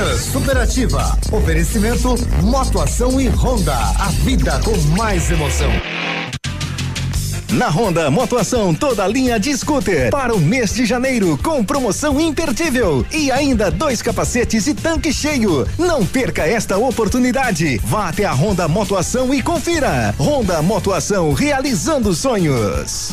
Manhã Superativa. Oferecimento Motoação e Honda. A vida com mais emoção. Na Honda Motoação, toda linha de scooter para o mês de janeiro com promoção imperdível e ainda dois capacetes e tanque cheio. Não perca esta oportunidade. Vá até a Honda Motoação e confira. Honda Motoação realizando sonhos.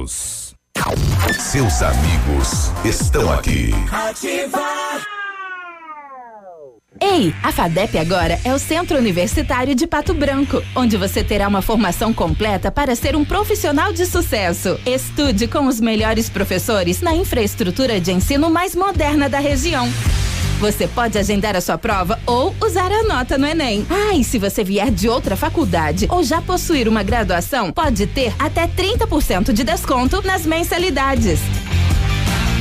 Seus amigos estão aqui. Ativar. Ei, a FADEP agora é o Centro Universitário de Pato Branco, onde você terá uma formação completa para ser um profissional de sucesso. Estude com os melhores professores na infraestrutura de ensino mais moderna da região. Você pode agendar a sua prova ou usar a nota no Enem. Ah, e se você vier de outra faculdade ou já possuir uma graduação, pode ter até 30% de desconto nas mensalidades.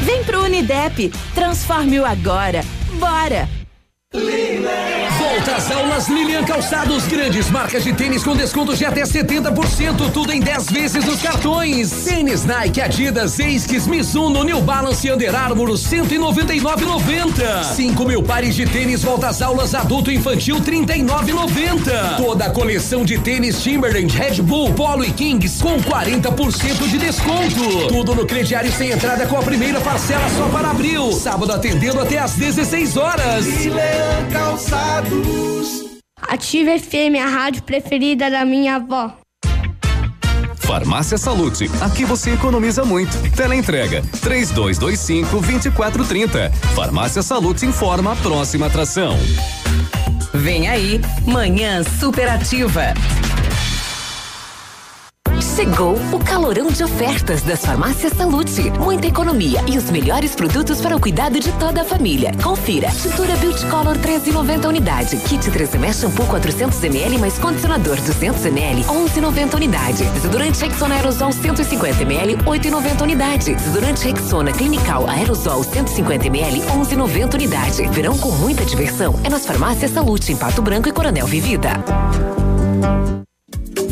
Vem pro Unidep, transforme-o agora. Bora! Volta às aulas Lilian Calçados, grandes marcas de tênis com descontos de até 70%, tudo em 10 vezes nos cartões. Tênis Nike, Adidas, Esquis, Mizuno, New Balance e Under Armour, 199,90. 5 mil pares de tênis volta às aulas adulto e infantil, 39,90. Toda a coleção de tênis Timberland, Red Bull, Polo e Kings com 40% de desconto. Tudo no crediário sem entrada com a primeira parcela só para abril. Sábado atendendo até às 16 horas. Lilian Calçados. Ative FM, a rádio preferida da minha avó. Farmácia Salute, aqui você economiza muito. Teleentrega, três dois, dois cinco, vinte e quatro, trinta. Farmácia Salute informa a próxima atração. Vem aí, Manhã Superativa. Chegou o calorão de ofertas das farmácias Salute. Muita economia e os melhores produtos para o cuidado de toda a família. Confira. Tintura Beauty Color 13,90 unidade. Kit 3M shampoo 400 ml mais condicionador 200 ml 11,90 unidade. Desodorante Rexona Aerosol 150 ml 8,90 unidade. Desodorante Rexona Clinical Aerosol 150 ml 11,90 unidade. Verão com muita diversão é nas farmácias Salute em Pato Branco e Coronel Vivida.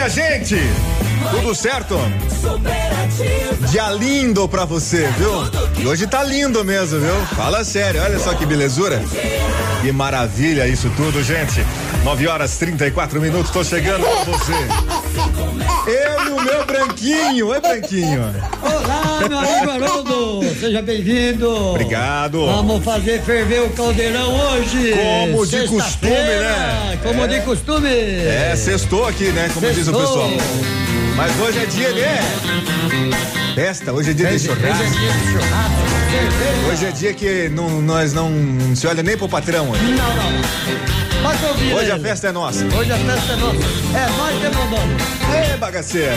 Minha gente! Tudo certo? Dia lindo pra você, viu? E hoje tá lindo mesmo, viu? Fala sério, olha só que belezura. Que maravilha isso tudo, gente. 9 horas 34 minutos, tô chegando com você. Eu e o meu branquinho, oi branquinho. Olá, meu amigo Haroldo, seja bem-vindo. Obrigado. Vamos fazer ferver o caldeirão hoje. Como de costume, né? Como É. de costume. É, sextou aqui, né? Como diz o Sextou. pessoal. Mas hoje é dia de festa, hoje é dia de Hoje- hoje é churrasco. dia de churrasco. Hoje é dia que não- nós não se olha nem pro patrão hoje. Não, não. Pode ouvir Hoje a ele. festa é nossa. Hoje a festa é nossa. É nós que mandamos. Ê, bagaceira.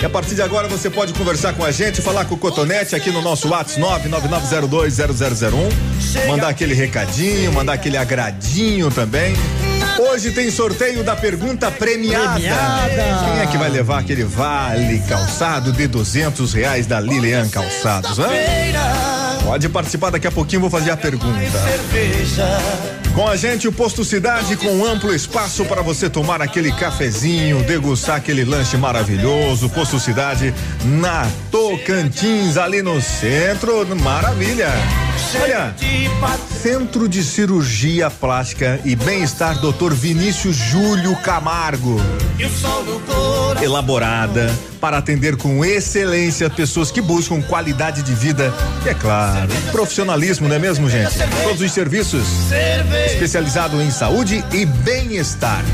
E a partir de agora você pode conversar com a gente, falar com o Cotonete aqui no nosso WhatsApp 999020001, mandar aquele recadinho, mandar aquele agradinho também. Hoje tem sorteio da pergunta premiada. Premiada. Quem é que vai levar aquele vale calçado de duzentos reais da Lilian Calçados? hã? Pode participar daqui a pouquinho, vou fazer a pergunta. Com a gente, o Posto Cidade, com amplo espaço para você tomar aquele cafezinho, degustar aquele lanche maravilhoso. Posto Cidade na Tocantins, ali no centro. Maravilha! Olha, Centro de Cirurgia Plástica e Bem-Estar Dr. Vinícius Júlio Camargo. Elaborada para atender com excelência pessoas que buscam qualidade de vida e, é claro, profissionalismo, não é mesmo, gente? Todos os serviços especializado em saúde e bem-estar.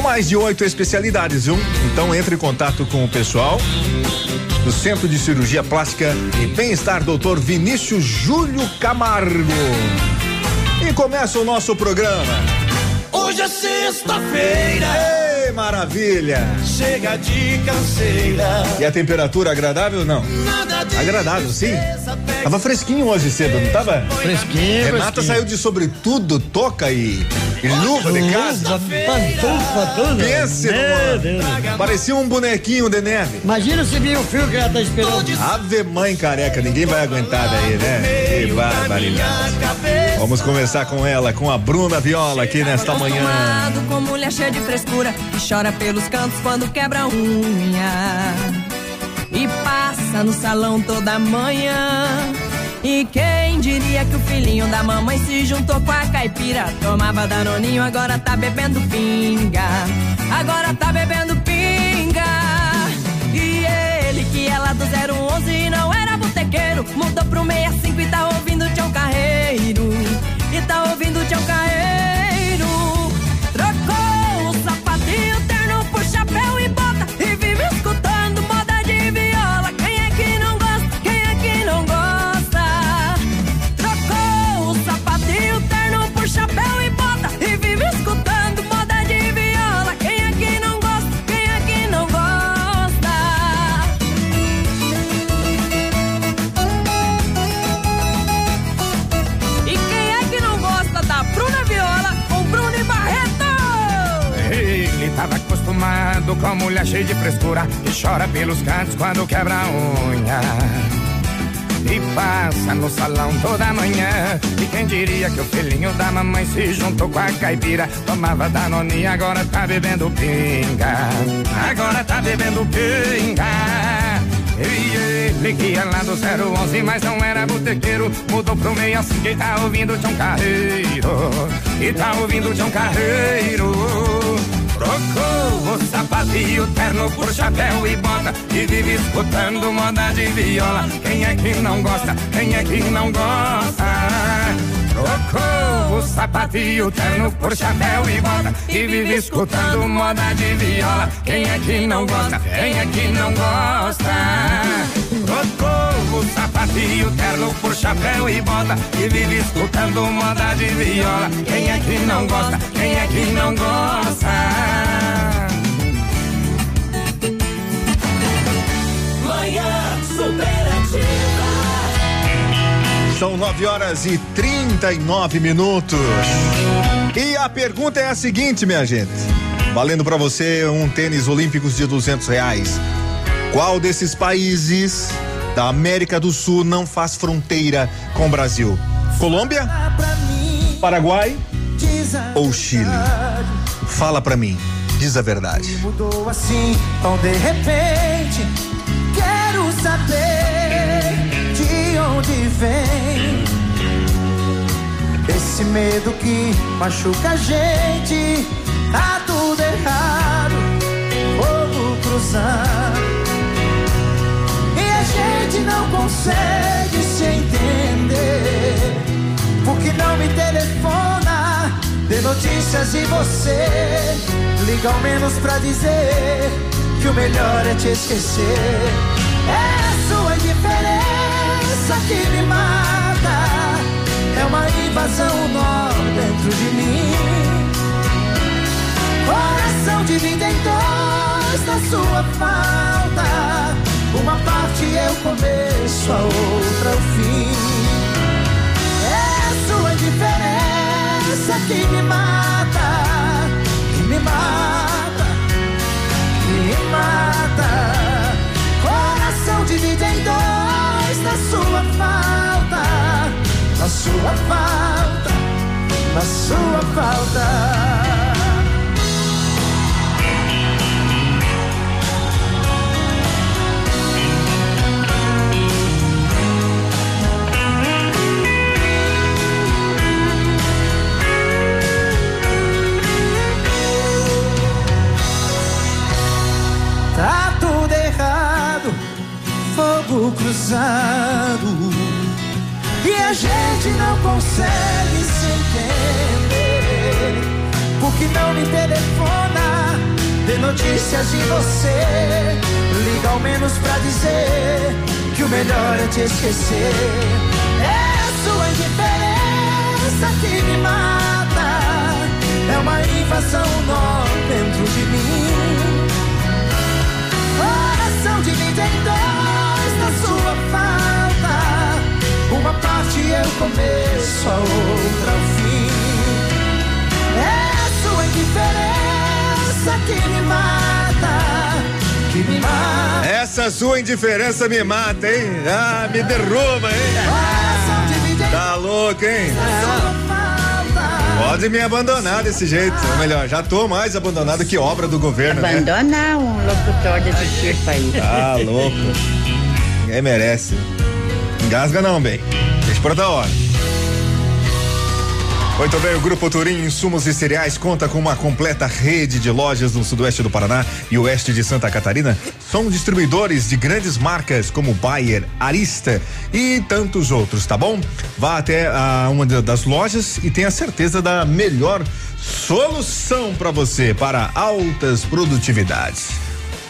São mais de oito especialidades, viu? Então entre em contato com o pessoal do Centro de Cirurgia Plástica e Bem-Estar Doutor Vinícius Júlio Camargo. E começa o nosso programa. Hoje é sexta-feira. Ei, maravilha! Chega de canseira. E a temperatura agradável não? Agradável, sim. Tava fresquinho hoje cedo, não tava? Fresquinho. Renata fresquinho. saiu de sobretudo, toca e, e luva de casa. Pantufa, tudo. Pense Meu numa- Deus. Parecia um bonequinho de neve. Imagina se vir o fio que ela tá esperando. Ave mãe careca, ninguém vai aguentar daí, né? Que barbaridade. Vamos começar com ela, com a Bruna Viola aqui nesta manhã. Com mulher cheia de frescura que chora pelos cantos quando quebra unha e passa no salão toda manhã. E quem diria que o filhinho da mamãe se juntou com a caipira? Tomava danoninho, agora tá bebendo pinga. Agora tá bebendo pinga. E ele que é lá do 011 e não era botequeiro, mudou pro 65 e tá ouvindo Tião Carreiro. E tá ouvindo Tião Carreiro. Com a mulher cheia de frescura que chora pelos cantos quando quebra a unha. E passa no salão toda manhã. E quem diria que o filhinho da mamãe se juntou com a caipira? Tomava Danone, agora tá bebendo pinga. Agora tá bebendo pinga. E ele que é lá do 011, mas não era botequeiro. Mudou pro meio assim que tá ouvindo Tião Carreiro. E tá ouvindo Tião Carreiro. Trocou o sapato e o terno por chapéu e bota E vive escutando moda de viola Quem é que não gosta? Quem é que não gosta? Trocou o sapato e o terno por chapéu e bota E vive escutando moda de viola Quem é que não gosta? Quem é que não gosta? Trocou o sapato e o terno por chapéu e bota E vive escutando moda de viola Quem é que não gosta? Quem é que não gosta? São 9 horas e 39 minutos. E a pergunta é a seguinte, minha gente. Valendo pra você um tênis olímpicos de 200 reais. Qual desses países da América do Sul não faz fronteira com o Brasil? Colômbia? Paraguai? Ou Chile? Fala pra mim, diz a verdade. Mudou assim, tão de repente. Quero saber onde vem esse medo que machuca a gente. Tá tudo errado, fogo cruzando. E a gente não consegue se entender. Porque não me telefona, dê notícias de você. Liga ao menos pra dizer que o melhor é te esquecer. É a sua indiferença que me mata. É uma invasão nó dentro de mim. Coração dividido em dois na sua falta. Uma parte o começo, a outra o fim. falta. Tá tudo errado, fogo cruzado. E a gente não consegue se entender. Porque não me telefona, dê notícias de você. Liga ao menos pra dizer que o melhor é te esquecer. É a sua indiferença que me mata. É uma invasão nó dentro de mim. Coração divide em dois na sua falta. Uma parte é o começo, a outra o fim. Indiferença que me mata, que me mata. Essa sua indiferença me mata, hein? Ah, me derruba, hein? Tá louco, hein? Pode me abandonar desse jeito. Ou melhor, já tô mais abandonado que obra do governo, né? Abandonar um locutor desse tipo aí. Tá louco. Ninguém merece. Engasga não, bem. Deixa pra outra hora. Muito bem, o Grupo Turim Insumos e Cereais conta com uma completa rede de lojas no sudoeste do Paraná e oeste de Santa Catarina. São distribuidores de grandes marcas como Bayer, Arista e tantos outros, tá bom? Vá até a uma das lojas e tenha certeza da melhor solução para você para altas produtividades.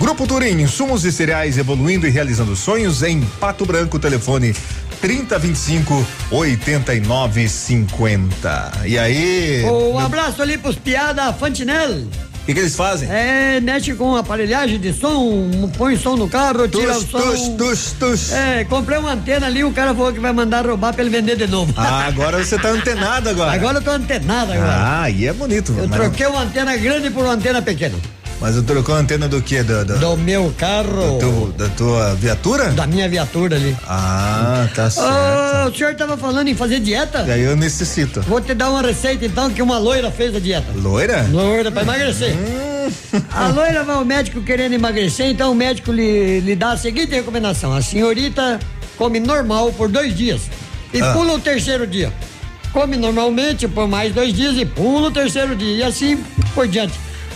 Grupo Turim, insumos e cereais evoluindo e realizando sonhos em Pato Branco, telefone 3025 8950. E aí? Um abraço ali pros piada Fantinel. O que, que eles fazem? É, mexe com aparelhagem de som, põe som no carro, tira o som. tus, tus, tus. É, comprei uma antena ali, o cara falou que vai mandar roubar pra ele vender de novo. Ah, agora você tá antenado agora. Agora eu tô antenado agora. Ah, aí é bonito. eu mas- troquei uma antena grande por uma antena pequena. Mas eu trocou a antena do quê? Do, do, Do meu carro. do teu- da tua viatura? Da minha viatura ali. Ah, tá certo. O senhor tava falando em fazer dieta? E aí eu necessito. Vou te dar uma receita então que uma loira fez a dieta. Loira? Loira pra emagrecer. Hum. A loira vai ao médico querendo emagrecer, então o médico lhe, lhe dá a seguinte recomendação: a senhorita come normal por dois dias e Ah. pula o terceiro dia. Come normalmente por mais dois dias e pula o terceiro dia. E assim por diante.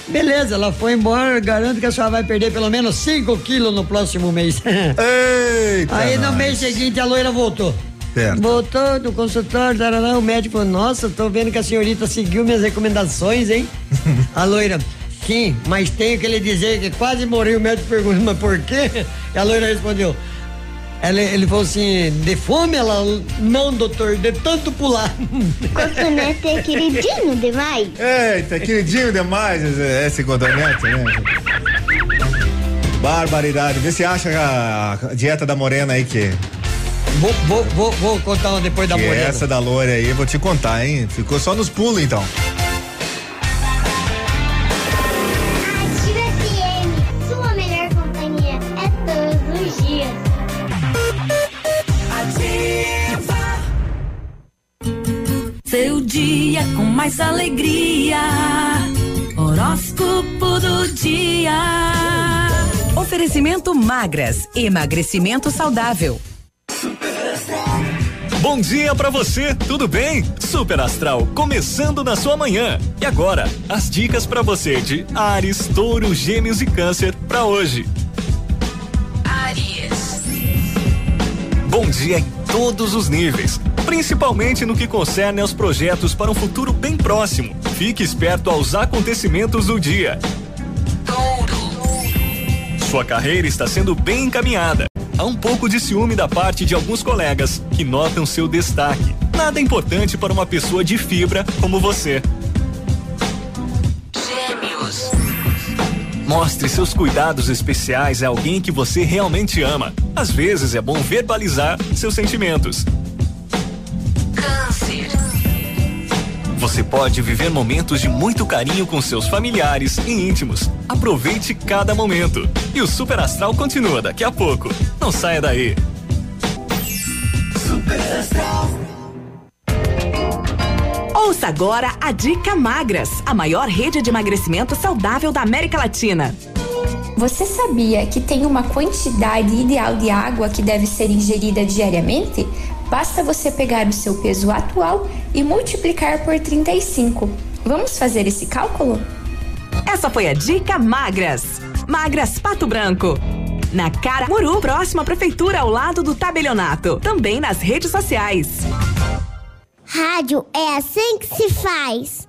Beleza, ela foi embora, garanto que a senhora vai perder pelo menos 5 quilos no próximo mês. Eita Aí no nós. mês seguinte a loira voltou. Certo. Voltou do consultório, tarará, o médico falou, nossa, tô vendo que a senhorita seguiu minhas recomendações, hein? a loira, sim, mas tenho que lhe dizer que quase morri. O médico perguntou, mas por quê? E a loira respondeu, ela, ele falou assim, de fome? Ela, não, doutor, de tanto pular. Cotonete é queridinho demais. Eita, queridinho demais esse, esse cotonete, né? Barbaridade. Vê se acha a dieta da morena aí que. Vou, vou, vou, vou contar uma depois da que morena. essa da loira aí, eu vou te contar, hein? Ficou só nos pulos, então. Dia com mais alegria. Horóscopo do dia. Oferecimento magras, emagrecimento saudável. Bom dia pra você, tudo bem? Super Astral começando na sua manhã. E agora, as dicas pra você de Ares, Touro, Gêmeos e Câncer pra hoje. Aries. Bom dia em todos os níveis, principalmente no que concerne aos projetos para um futuro bem próximo. Fique esperto aos acontecimentos do dia. Sua carreira está sendo bem encaminhada. Há um pouco de ciúme da parte de alguns colegas que notam seu destaque. Nada importante para uma pessoa de fibra como você. Gêmeos. Mostre seus cuidados especiais a alguém que você realmente ama. Às vezes é bom verbalizar seus sentimentos. Você pode viver momentos de muito carinho com seus familiares e íntimos. Aproveite cada momento. E o Super Astral continua daqui a pouco. Não saia daí. Ouça agora a Dica Magras, a maior rede de emagrecimento saudável da América Latina. Você sabia que tem uma quantidade ideal de água que deve ser ingerida diariamente? Basta você pegar o seu peso atual e multiplicar por 35. Vamos fazer esse cálculo? Essa foi a Dica Magras. Magras Pato Branco. na Caramuru, próxima à prefeitura, ao lado do tabelionato. Também nas redes sociais. Rádio é assim que se faz.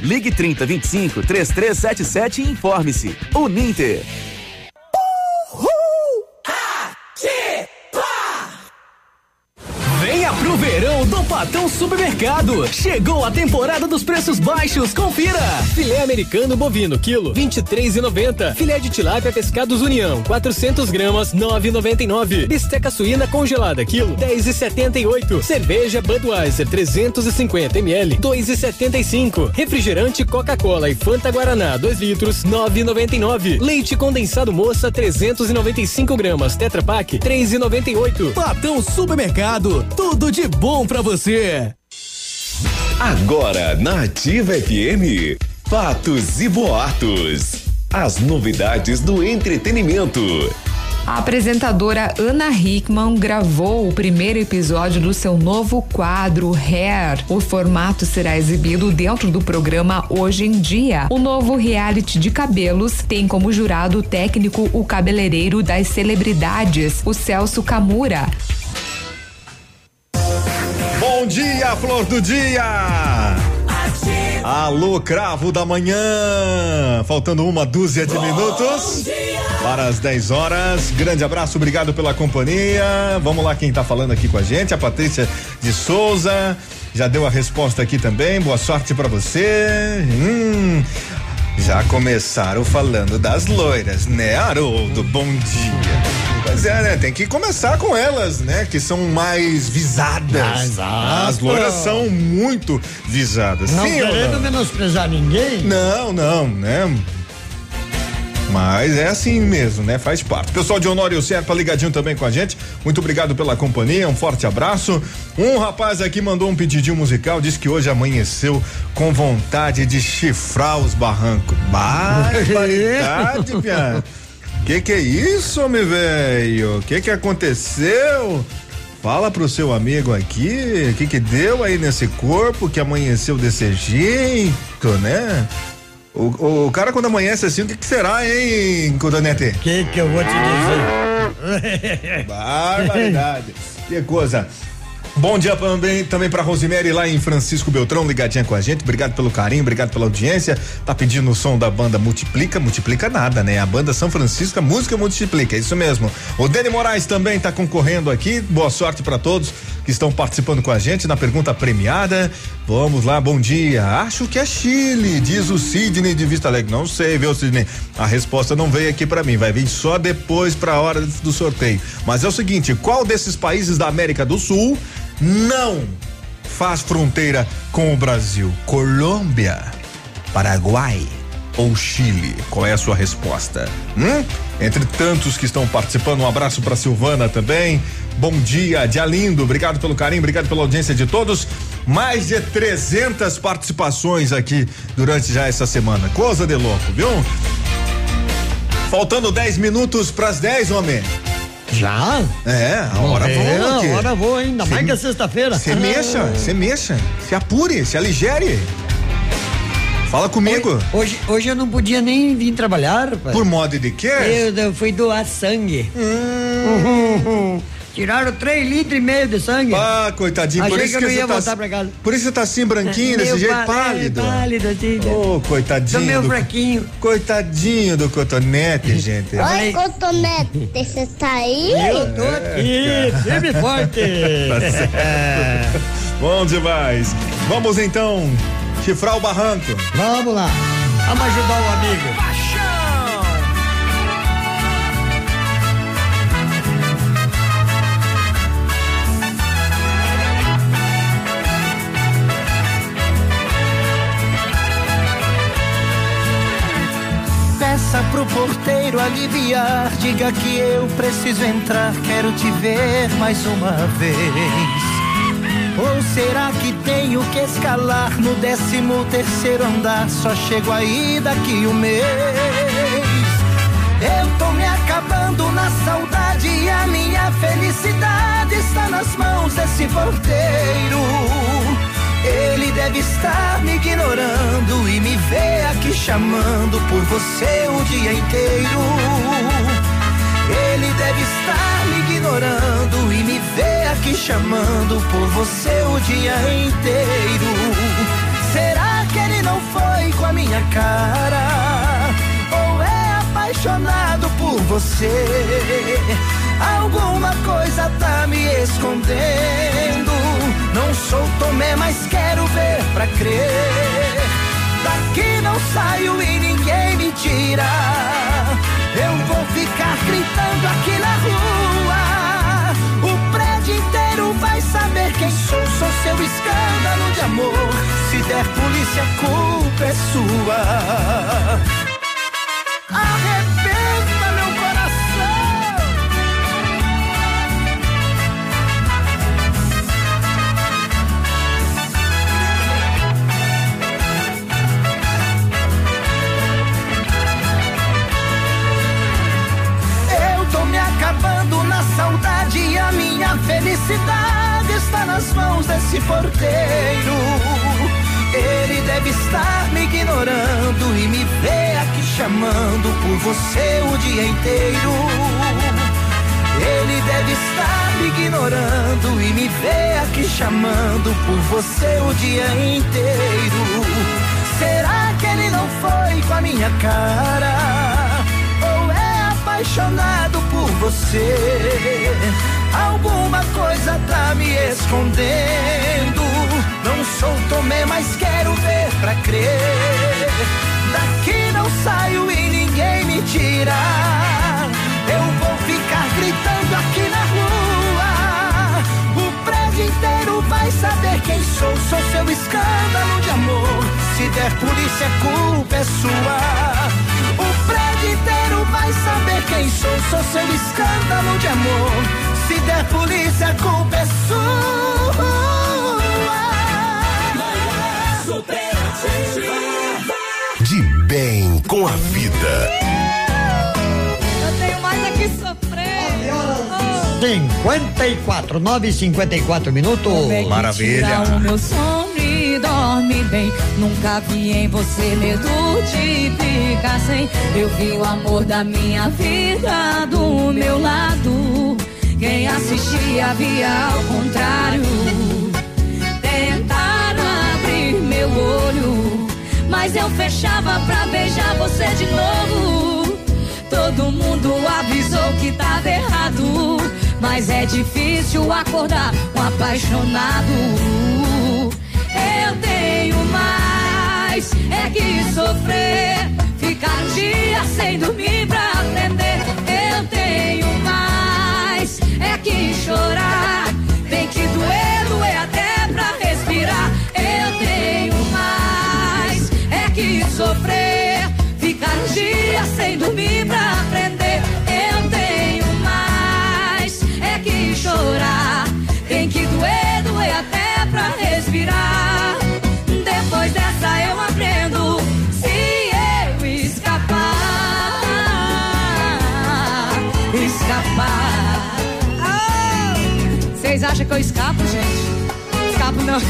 Ligue 30 25 3377 e informe-se. Uninter. Pro verão do Patão Supermercado. Chegou a temporada dos preços baixos. Confira. Filé americano bovino quilo 23,90. Filé de tilápia pescados União 400 gramas 9,99. Bisteca suína congelada quilo 10,78. Cerveja Budweiser 350 ml 2,75. Refrigerante Coca-Cola e Fanta Guaraná 2 litros 9,99. Leite condensado moça 395 gramas Tetra Pak 3,98. Patão Supermercado, tudo de bom pra você. Agora na Ativa FM, fatos e boatos. As novidades do entretenimento. A apresentadora Ana Hickman gravou o primeiro episódio do seu novo quadro Hair. O formato será exibido dentro do programa Hoje em Dia. O novo reality de cabelos tem como jurado técnico o cabeleireiro das celebridades, o Celso Camura. Bom dia, flor do dia! Alô, cravo da manhã! Faltando uma dúzia de minutos para as 10 horas. Grande abraço, obrigado pela companhia. Vamos lá, quem tá falando aqui com a gente, a Patrícia de Souza. Já deu a resposta aqui também. Boa sorte para você. Hum, já começaram falando das loiras, né, Haroldo? Bom dia. Pois é, né? Tem que começar com elas, né? Que são mais visadas. Exato. As loiras são muito visadas. Não Sim querendo não? menosprezar ninguém. Não, não, né? Mas é assim mesmo, né? Faz parte. Pessoal de Honório Serpa ligadinho também com a gente. Muito obrigado pela companhia, um forte abraço. Um rapaz aqui mandou um pedidinho musical, disse que hoje amanheceu com vontade de chifrar os barrancos. Barbaridade, piada. Que que é isso, homem velho? Que que aconteceu? Fala pro seu amigo aqui, o que que deu aí nesse corpo que amanheceu desse jeito, né? O, o cara quando amanhece assim, o que, que será, hein, Codonete? O que que eu vou te dizer? Barbaridade. que coisa. Bom dia também, também pra Rosemary lá em Francisco Beltrão, ligadinha com a gente. Obrigado pelo carinho, obrigado pela audiência. Tá pedindo o som da banda Multiplica, multiplica nada, né? A banda São Francisco, a música multiplica, é isso mesmo. O Dani Moraes também tá concorrendo aqui. Boa sorte pra todos que estão participando com a gente na pergunta premiada. Vamos lá, bom dia. Acho que é Chile, diz o Sidney de Vista Alegre. Não sei, viu, Sidney? A resposta não veio aqui pra mim, vai vir só depois pra hora do sorteio. Mas é o seguinte, qual desses países da América do Sul não faz fronteira com o Brasil? Colômbia, Paraguai ou Chile? Qual é a sua resposta? Hum? Entre tantos que estão participando, um abraço para Silvana também. Bom dia, dia lindo. Obrigado pelo carinho, obrigado pela audiência de todos. Mais de 300 participações aqui durante já essa semana. Coisa de louco, viu? Faltando 10 minutos para as 10, homem. Já? É, a hora é, voa aqui. A hora voa ainda, mais que a sexta-feira. Você mexa, você mexa, se apure, se aligere. Fala comigo. Hoje, hoje eu não podia nem vir trabalhar, rapaz. Por modo de quê? Eu, eu fui doar sangue. Hum. Tiraram 3 litros e meio de sangue. Ah, coitadinho, Achei por isso que eu que, não você ia tá, voltar pra casa. Por isso você tá assim branquinho, desse jeito pa- pálido. É, pálido, assim. Ô, coitadinho. Tô meio do- fraquinho. Coitadinho do cotonete, gente. Oi, Cotonete, você tá aí? Eu tô aqui, firme e forte. Tá certo. Bom demais. Vamos então chifrar o barranco. Vamos lá. Vamos ajudar o amigo. Peça pro porteiro aliviar, diga que eu preciso entrar, quero te ver mais uma vez. Ou será que tenho que escalar no décimo terceiro andar? Só chego aí daqui um mês. Eu tô me acabando na saudade e a minha felicidade está nas mãos desse porteiro. Ele deve estar me ignorando e me vê aqui chamando por você o dia inteiro. Ele deve estar me ignorando e me vê aqui chamando por você o dia inteiro. Será que ele não foi com a minha cara? Ou é apaixonado por você? Alguma coisa tá me escondendo. Não sou Tomé, mas quero ver pra crer. Daqui não saio e ninguém me tira. Eu vou ficar gritando aqui na rua. O prédio inteiro vai saber quem sou. Sou seu escândalo de amor. Se der polícia, a culpa é sua. Felicidade está nas mãos desse porteiro. Ele deve estar me ignorando e me vê aqui chamando por você o dia inteiro. Ele deve estar me ignorando e me vê aqui chamando por você o dia inteiro. Será que ele não foi com a minha cara? Ou é apaixonado por você? Alguma coisa tá me escondendo. Não sou Tomé, mas quero ver pra crer. Daqui não saio e ninguém me tira. Eu vou ficar gritando aqui na rua. O prédio inteiro vai saber quem sou. Sou seu escândalo de amor. Se der polícia, a culpa é sua. O prédio inteiro vai saber quem sou. Sou seu escândalo de amor. Se der polícia, a culpa é sua. De bem com a vida. Eu tenho mais aqui sofrer. 54, 9 e 54 minutos. Como é que tira o meu sono e dorme bem. Nunca vi em você medo de ficar sem. Eu vi o amor da minha vida do meu lado. Quem assistia via ao contrário. Tentaram abrir meu olho, mas eu fechava pra beijar você de novo. Todo mundo avisou que tava errado, mas é difícil acordar um apaixonado. Eu tenho mais é que sofrer, ficar um dia sem dormir pra aprender. Eu tenho mais chorar, tem que doer, doer até pra respirar. Eu tenho mais é que sofrer, ficar um dia sem dormir pra aprender. Eu tenho mais é que chorar, tem que doer, doer até pra respirar. Que eu escapo, gente? Escapo não.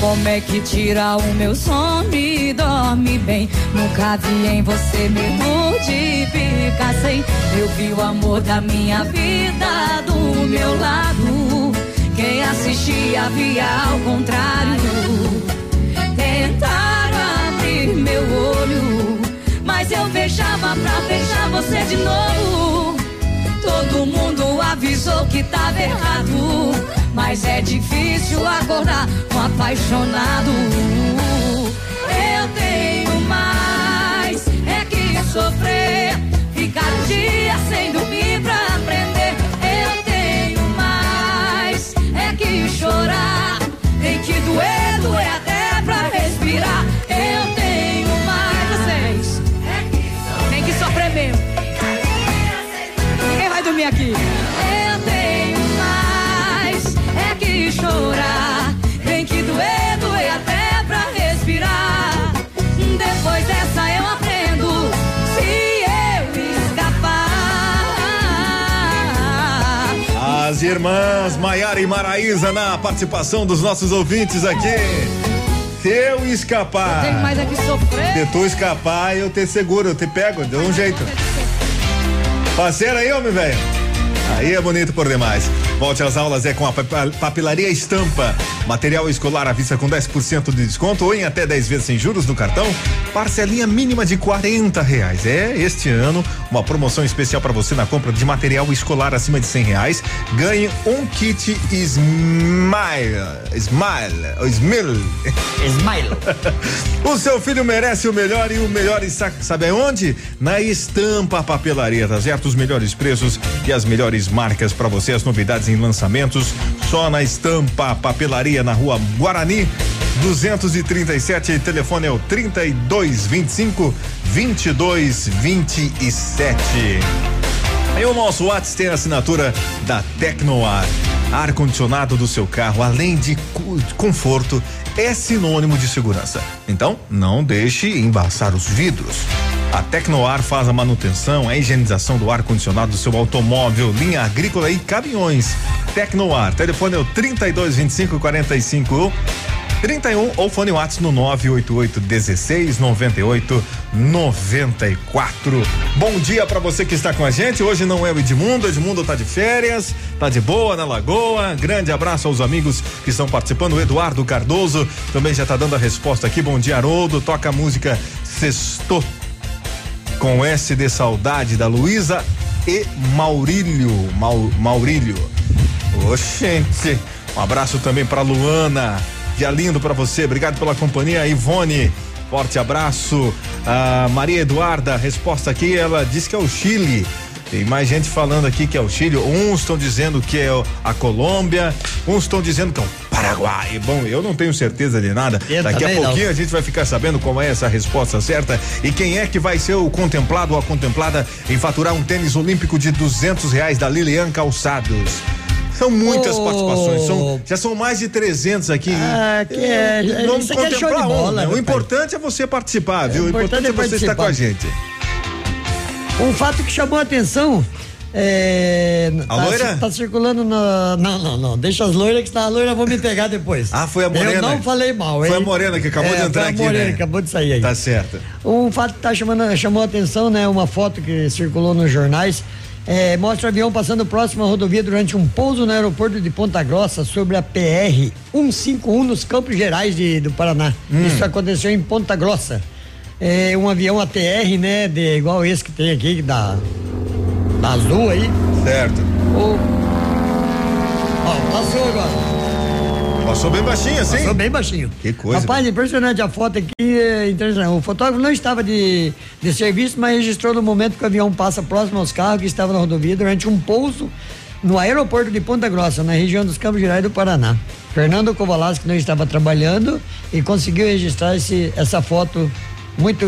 Como é que tira o meu sono e dorme bem. Nunca vi em você de ficar sem. Eu vi o amor da minha vida do meu lado. Quem assistia via ao contrário. Tentaram abrir meu olho, mas eu fechava pra fechar você de novo. Todo mundo avisou que tava errado, mas é difícil acordar um apaixonado. Eu tenho mais é que sofrer, ficar um dia sem dormir pra aprender. Eu tenho mais é que chorar, tem que doer, doer Aqui. Eu tenho mais é que chorar, tem que doer, doer até pra respirar. Depois dessa eu aprendo se eu escapar. As irmãs Maiara e Maraísa na participação dos nossos ouvintes aqui. Se eu escapar. Tem mais é que sofrer. Se tu escapar, eu te seguro, eu te pego, deu um jeito. Parceiro aí, homem, velho. Aí é bonito por demais. Volte às aulas é com a pap- papelaria Estampa. Material escolar à vista com 10% de desconto ou em até 10 vezes sem juros no cartão. Parcelinha mínima de 40 reais. É, este ano, uma promoção especial para você na compra de material escolar acima de 100 reais. Ganhe um kit Smile. Smile. Smile. Smile. o seu filho merece o melhor e o melhor está, sabe aonde? Na Estampa Papelaria, tá certo? Os melhores preços e as melhores marcas para você, as novidades em lançamentos, só na Estampa Papelaria na rua Guarani. 237, telefone é o 3225 2227. E o nosso WhatsApp tem a assinatura da Tecnoar. Ar-condicionado do seu carro, além de conforto, é sinônimo de segurança. Então, não deixe embaçar os vidros. A Tecnoar faz a manutenção, a higienização do ar-condicionado do seu automóvel, linha agrícola e caminhões. Tecnoar, telefone é o 3225 45 31 ou fone WhatsApp no 988 16 98 94. Bom dia pra você que está com a gente. Hoje não é o Edmundo, Edmundo tá de férias, tá de boa na lagoa. Grande abraço aos amigos que estão participando. O Eduardo Cardoso também já tá dando a resposta aqui. Bom dia, Haroldo. Toca a música Sextou com S de saudade da Luísa e Maurílio. Mau, Maurílio. Oxente. Um abraço também pra Luana. Dia lindo pra você. Obrigado pela companhia. Ivone. Forte abraço. A Maria Eduarda, resposta aqui, ela disse que é o Chile. Tem mais gente falando aqui que é o Chile. Uns estão dizendo que é a Colômbia, uns estão dizendo que é o Paraguai. Bom, eu não tenho certeza de nada. Eu Daqui a também não. pouquinho a gente vai ficar sabendo qual é essa resposta certa e quem é que vai ser o contemplado ou a contemplada em faturar um tênis olímpico de duzentos reais da Lilian Calçados. São muitas Oh. participações, são, já são mais de 300 aqui. Ah, que é- Vamos isso aqui é show de contemplar um, bola, né? O meu importante é você participar, viu? O importante, importante é é você estar com a gente. Um fato que chamou a atenção. É, A tá, loira? Tá circulando na. Não, não, não. Deixa as loiras que tá a loira, vou me pegar depois. Ah, foi a morena? Eu não falei mal, hein? Foi a morena que acabou É, de entrar foi a aqui, morena né? que acabou de sair aí. Tá certo. Um fato que tá chamando, chamou a atenção, né? Uma foto que circulou nos jornais. É, mostra o avião passando próximo à rodovia durante um pouso no aeroporto de Ponta Grossa sobre a PR 151 nos Campos Gerais de, do Paraná. Hum. Isso aconteceu em Ponta Grossa. É um avião ATR, né? De, igual esse que tem aqui, da, da Azul aí. Certo. O, ó, passou agora. Passou bem baixinho, assim? Passou bem baixinho. Que coisa. Rapaz, impressionante a foto aqui, é. O fotógrafo não estava de, de serviço, mas registrou no momento que o avião passa próximo aos carros que estavam na rodovia durante um pouso no aeroporto de Ponta Grossa, na região dos Campos Gerais do Paraná. Fernando Kovalski não estava trabalhando e conseguiu registrar esse, essa foto muito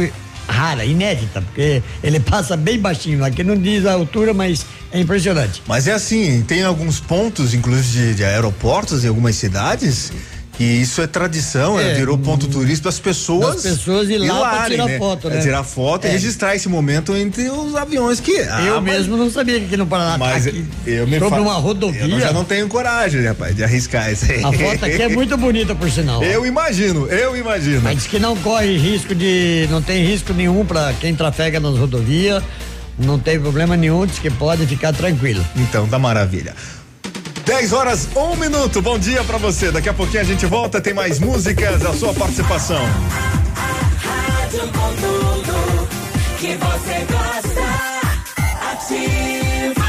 rara, inédita, porque ele passa bem baixinho. Aqui não diz a altura, mas é impressionante. Mas é assim, tem alguns pontos, inclusive de, de aeroportos em algumas cidades, E isso é tradição, né? É. virou ponto turístico das pessoas. Das pessoas ir lá irem, tirar foto, né? É, tirar foto É. e registrar esse momento entre os aviões que. eu Ah, mas- mesmo não sabia que aqui no Paraná Mas aqui, eu me sobre uma rodovia. Eu já não tenho coragem, rapaz, de arriscar isso aí. A foto aqui é muito bonita, por sinal. Eu imagino, eu imagino. Mas diz que não corre risco de. não tem risco nenhum pra quem trafega nas rodovias. Não tem problema nenhum, diz que pode ficar tranquilo. Então, tá maravilha. 10 horas, um minuto. Bom dia pra você. Daqui a pouquinho a gente volta, tem mais músicas, a sua participação. Rádio com tudo que você gosta. Ativa.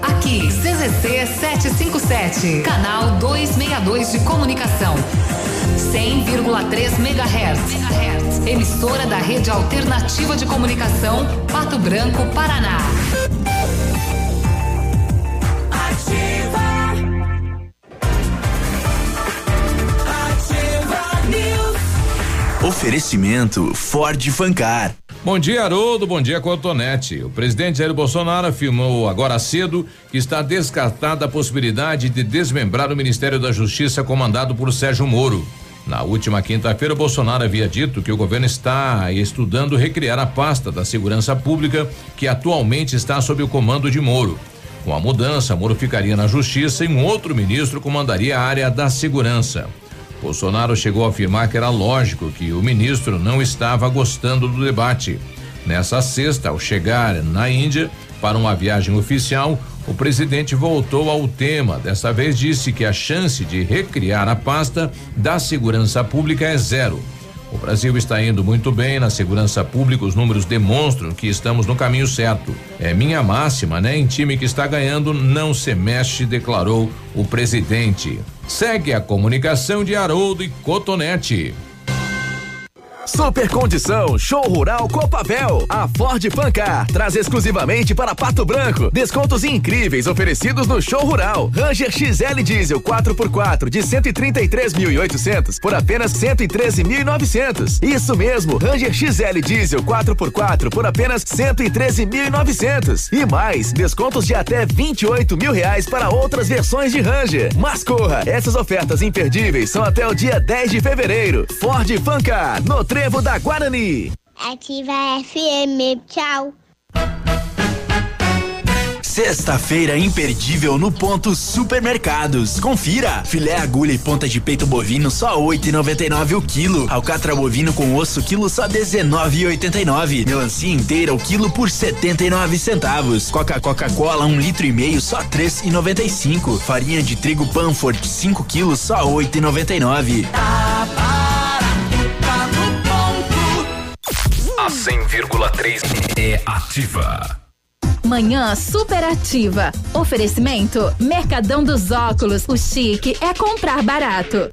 Aqui, CZC 757, canal 262 de comunicação. 100,3 MHz. Emissora da Rede Alternativa de Comunicação, Pato Branco, Paraná. Oferecimento Ford Fancar. Bom dia, Haroldo. Bom dia, Cotonete. O presidente Jair Bolsonaro afirmou agora cedo que está descartada a possibilidade de desmembrar o Ministério da Justiça comandado por Sérgio Moro. Na última quinta-feira, Bolsonaro havia dito que o governo está estudando recriar a pasta da segurança pública que atualmente está sob o comando de Moro. Com a mudança, Moro ficaria na justiça e um outro ministro comandaria a área da segurança. Bolsonaro chegou a afirmar que era lógico que o ministro não estava gostando do debate. Nessa sexta, ao chegar na Índia para uma viagem oficial, o presidente voltou ao tema. Dessa vez disse que a chance de recriar a pasta da segurança pública é zero. O Brasil está indo muito bem na segurança pública, os números demonstram que estamos no caminho certo. É minha máxima, né? Em time que está ganhando, não se mexe, declarou o presidente. Segue a comunicação de Haroldo e Cotonete. Super Condição Show Rural Copavel. A Ford Fancar traz exclusivamente para Pato Branco descontos incríveis oferecidos no Show Rural. Ranger XL Diesel 4x4 de 133.800 por apenas 113.900. Isso mesmo, Ranger XL Diesel 4x4 por apenas 113.900. E mais, descontos de até 28 mil reais para outras versões de Ranger. Mas corra, essas ofertas imperdíveis são até o dia 10 de fevereiro. Ford Fancar, no Trevo da Guarani. Ativa FM. Tchau. Sexta-feira imperdível no ponto Supermercados. Confira. Filé agulha e ponta de peito bovino só 8,99 o quilo. Alcatra bovino com osso quilo só 19,89. Melancia inteira o quilo por 79 centavos. Coca Coca Cola um litro e meio só 3,95. Farinha de trigo Panford 5 quilos só 8,99. A 100,3 é ativa. Manhã superativa. Oferecimento Mercadão dos Óculos. O chique é comprar barato.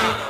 down.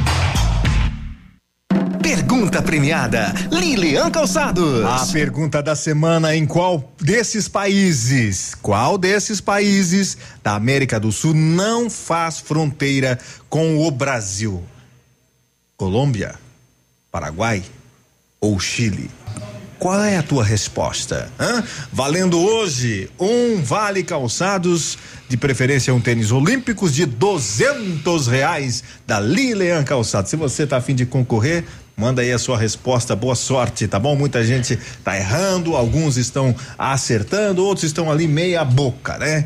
Pergunta premiada, Lilian Calçados. A pergunta da semana em qual desses países, qual desses países da América do Sul não faz fronteira com o Brasil? Colômbia, Paraguai ou Chile? Qual é a tua resposta? hã? Valendo hoje um vale calçados, de preferência um tênis olímpicos de duzentos reais da Lilian Calçados. Se você tá afim de concorrer, manda aí a sua resposta. Boa sorte, tá bom? Muita gente tá errando, alguns estão acertando, outros estão ali meia boca, né?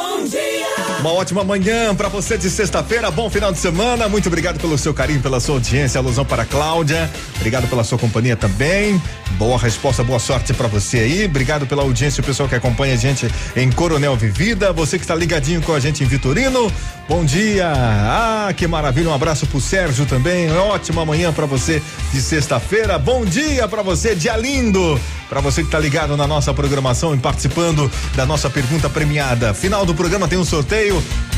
Uma ótima manhã para você de sexta-feira, bom final de semana. Muito obrigado pelo seu carinho, pela sua audiência. Alusão para a Cláudia. Obrigado pela sua companhia também. Boa resposta, boa sorte para você aí. Obrigado pela audiência, o pessoal que acompanha a gente em Coronel Vivida. Você que está ligadinho com a gente em Vitorino. Bom dia. Ah, que maravilha. Um abraço pro Sérgio também. Ótima manhã para você de sexta-feira. Bom dia para você, dia lindo. Para você que está ligado na nossa programação e participando da nossa pergunta premiada. Final do programa tem um sorteio.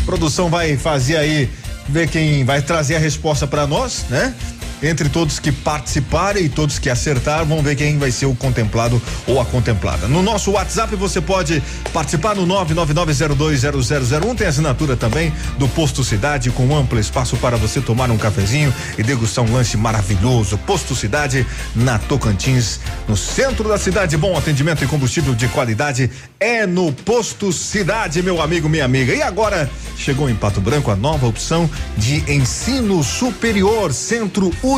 Produção vai fazer aí ver quem vai trazer a resposta para nós, né? Entre todos que participarem e todos que acertar, vamos ver quem vai ser o contemplado ou a contemplada. No nosso WhatsApp você pode participar no 999020001, tem assinatura também do Posto Cidade com amplo espaço para você tomar um cafezinho e degustar um lanche maravilhoso. Posto Cidade na Tocantins, no centro da cidade. Bom atendimento e combustível de qualidade é no Posto Cidade, meu amigo, minha amiga. E agora chegou em Pato Branco a nova opção de ensino superior, Centro Universitário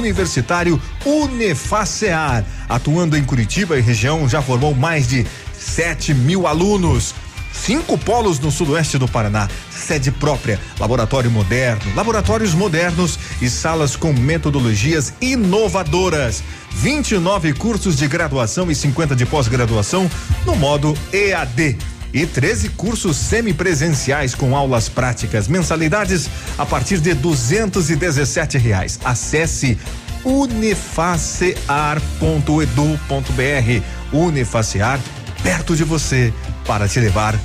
Unefacear. Atuando em Curitiba e região, já formou mais de 7 mil alunos. Cinco polos no sudoeste do Paraná, sede própria, laboratório moderno, laboratórios modernos e salas com metodologias inovadoras. 29 cursos de graduação e 50 de pós-graduação no modo EAD e 13 cursos semipresenciais com aulas práticas. Mensalidades a partir de duzentos e dezessete reais. Acesse unefacear.edu.br. Unefacear perto de você para te levar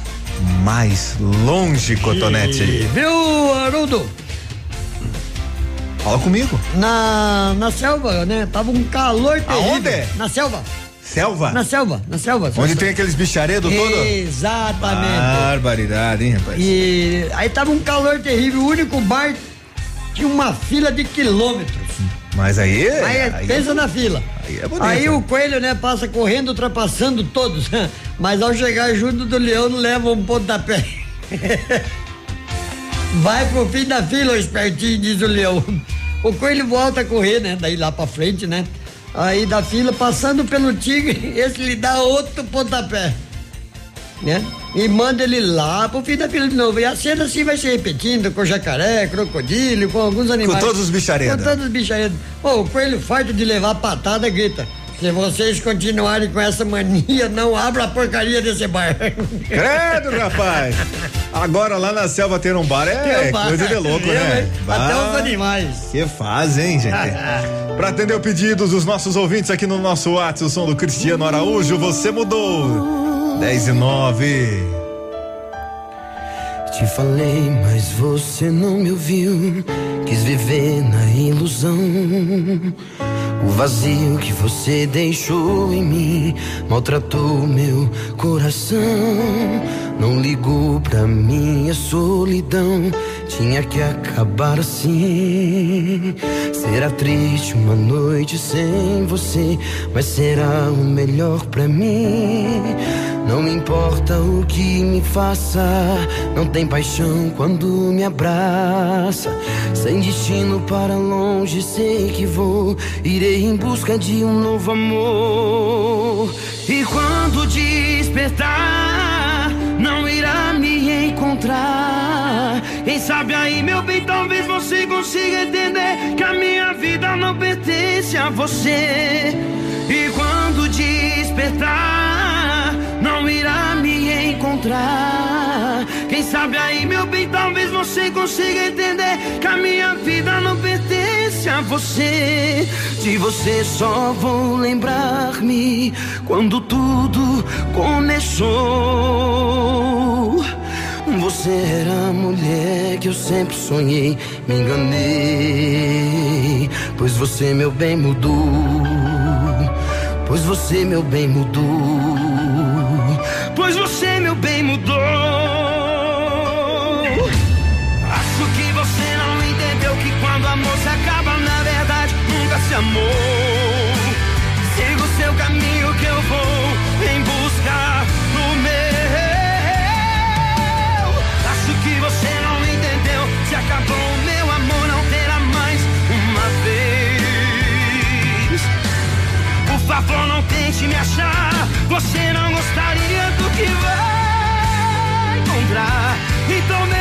mais longe, Cotonete. Viu, Haroldo? Fala comigo. Na, na selva, né? Tava um calor terrível. Aonde? Na selva. Selva? Na selva, na selva. Onde tem aqueles bicharedos todo? Exatamente. Barbaridade, hein, rapaz? E aí tava um calor terrível, o único bar tinha uma fila de quilômetros. Mas aí. Aí, aí pensa é- na fila. Aí é bonito. Aí o coelho, né, passa correndo, ultrapassando todos. Mas ao chegar junto do leão, leva um pontapé. Vai pro fim da fila, o espertinho, diz o leão. O coelho volta a correr, né? Daí lá pra frente, né? Aí da fila, passando pelo tigre, esse lhe dá outro pontapé. Né? E manda ele lá pro fim da fila de novo. E a cena assim vai se repetindo com jacaré, crocodilo, com alguns animais. todos os bicharedos. Com todos os bicharedos. Ô, o coelho farto de levar patada grita. Se vocês continuarem com essa mania, não abra a porcaria desse bar. Credo, rapaz! Agora lá na selva ter um bar é Tem um bar. coisa de louco, né? Até os animais. Que faz, hein, gente? Pra atender o pedido dos nossos ouvintes aqui no nosso WhatsApp, o som do Cristiano Araújo, você mudou. 10 e 9. Te falei, mas você não me ouviu. Quis viver na ilusão. O vazio que você deixou em mim maltratou meu coração. Não ligou pra minha solidão. Tinha que acabar assim. Será triste uma noite sem você, mas será o melhor pra mim. Não importa o que me faça, não tem paixão quando me abraça. Sem destino para longe, sei que vou. Irei em busca de um novo amor. E quando despertar, não irá me encontrar. Em sabe aí, meu bem, talvez você consiga entender que a minha vida não pertence a você. E quando despertar, não irá me encontrar. Quem sabe aí, meu bem, talvez você consiga entender que a minha vida não pertence a você. De você só vou lembrar-me quando tudo começou. Você era a mulher que eu sempre sonhei, me enganei. Pois você, meu bem, mudou. Pois você, meu bem, mudou. Bem, mudou. Acho que você não entendeu que quando amor se acaba, na verdade, nunca se amou. Siga o seu caminho que eu vou em busca do meu. Acho que você não entendeu. Se acabou o meu amor, não terá mais uma vez. Por favor, não tente me achar. Você não gostaria do que vai. Então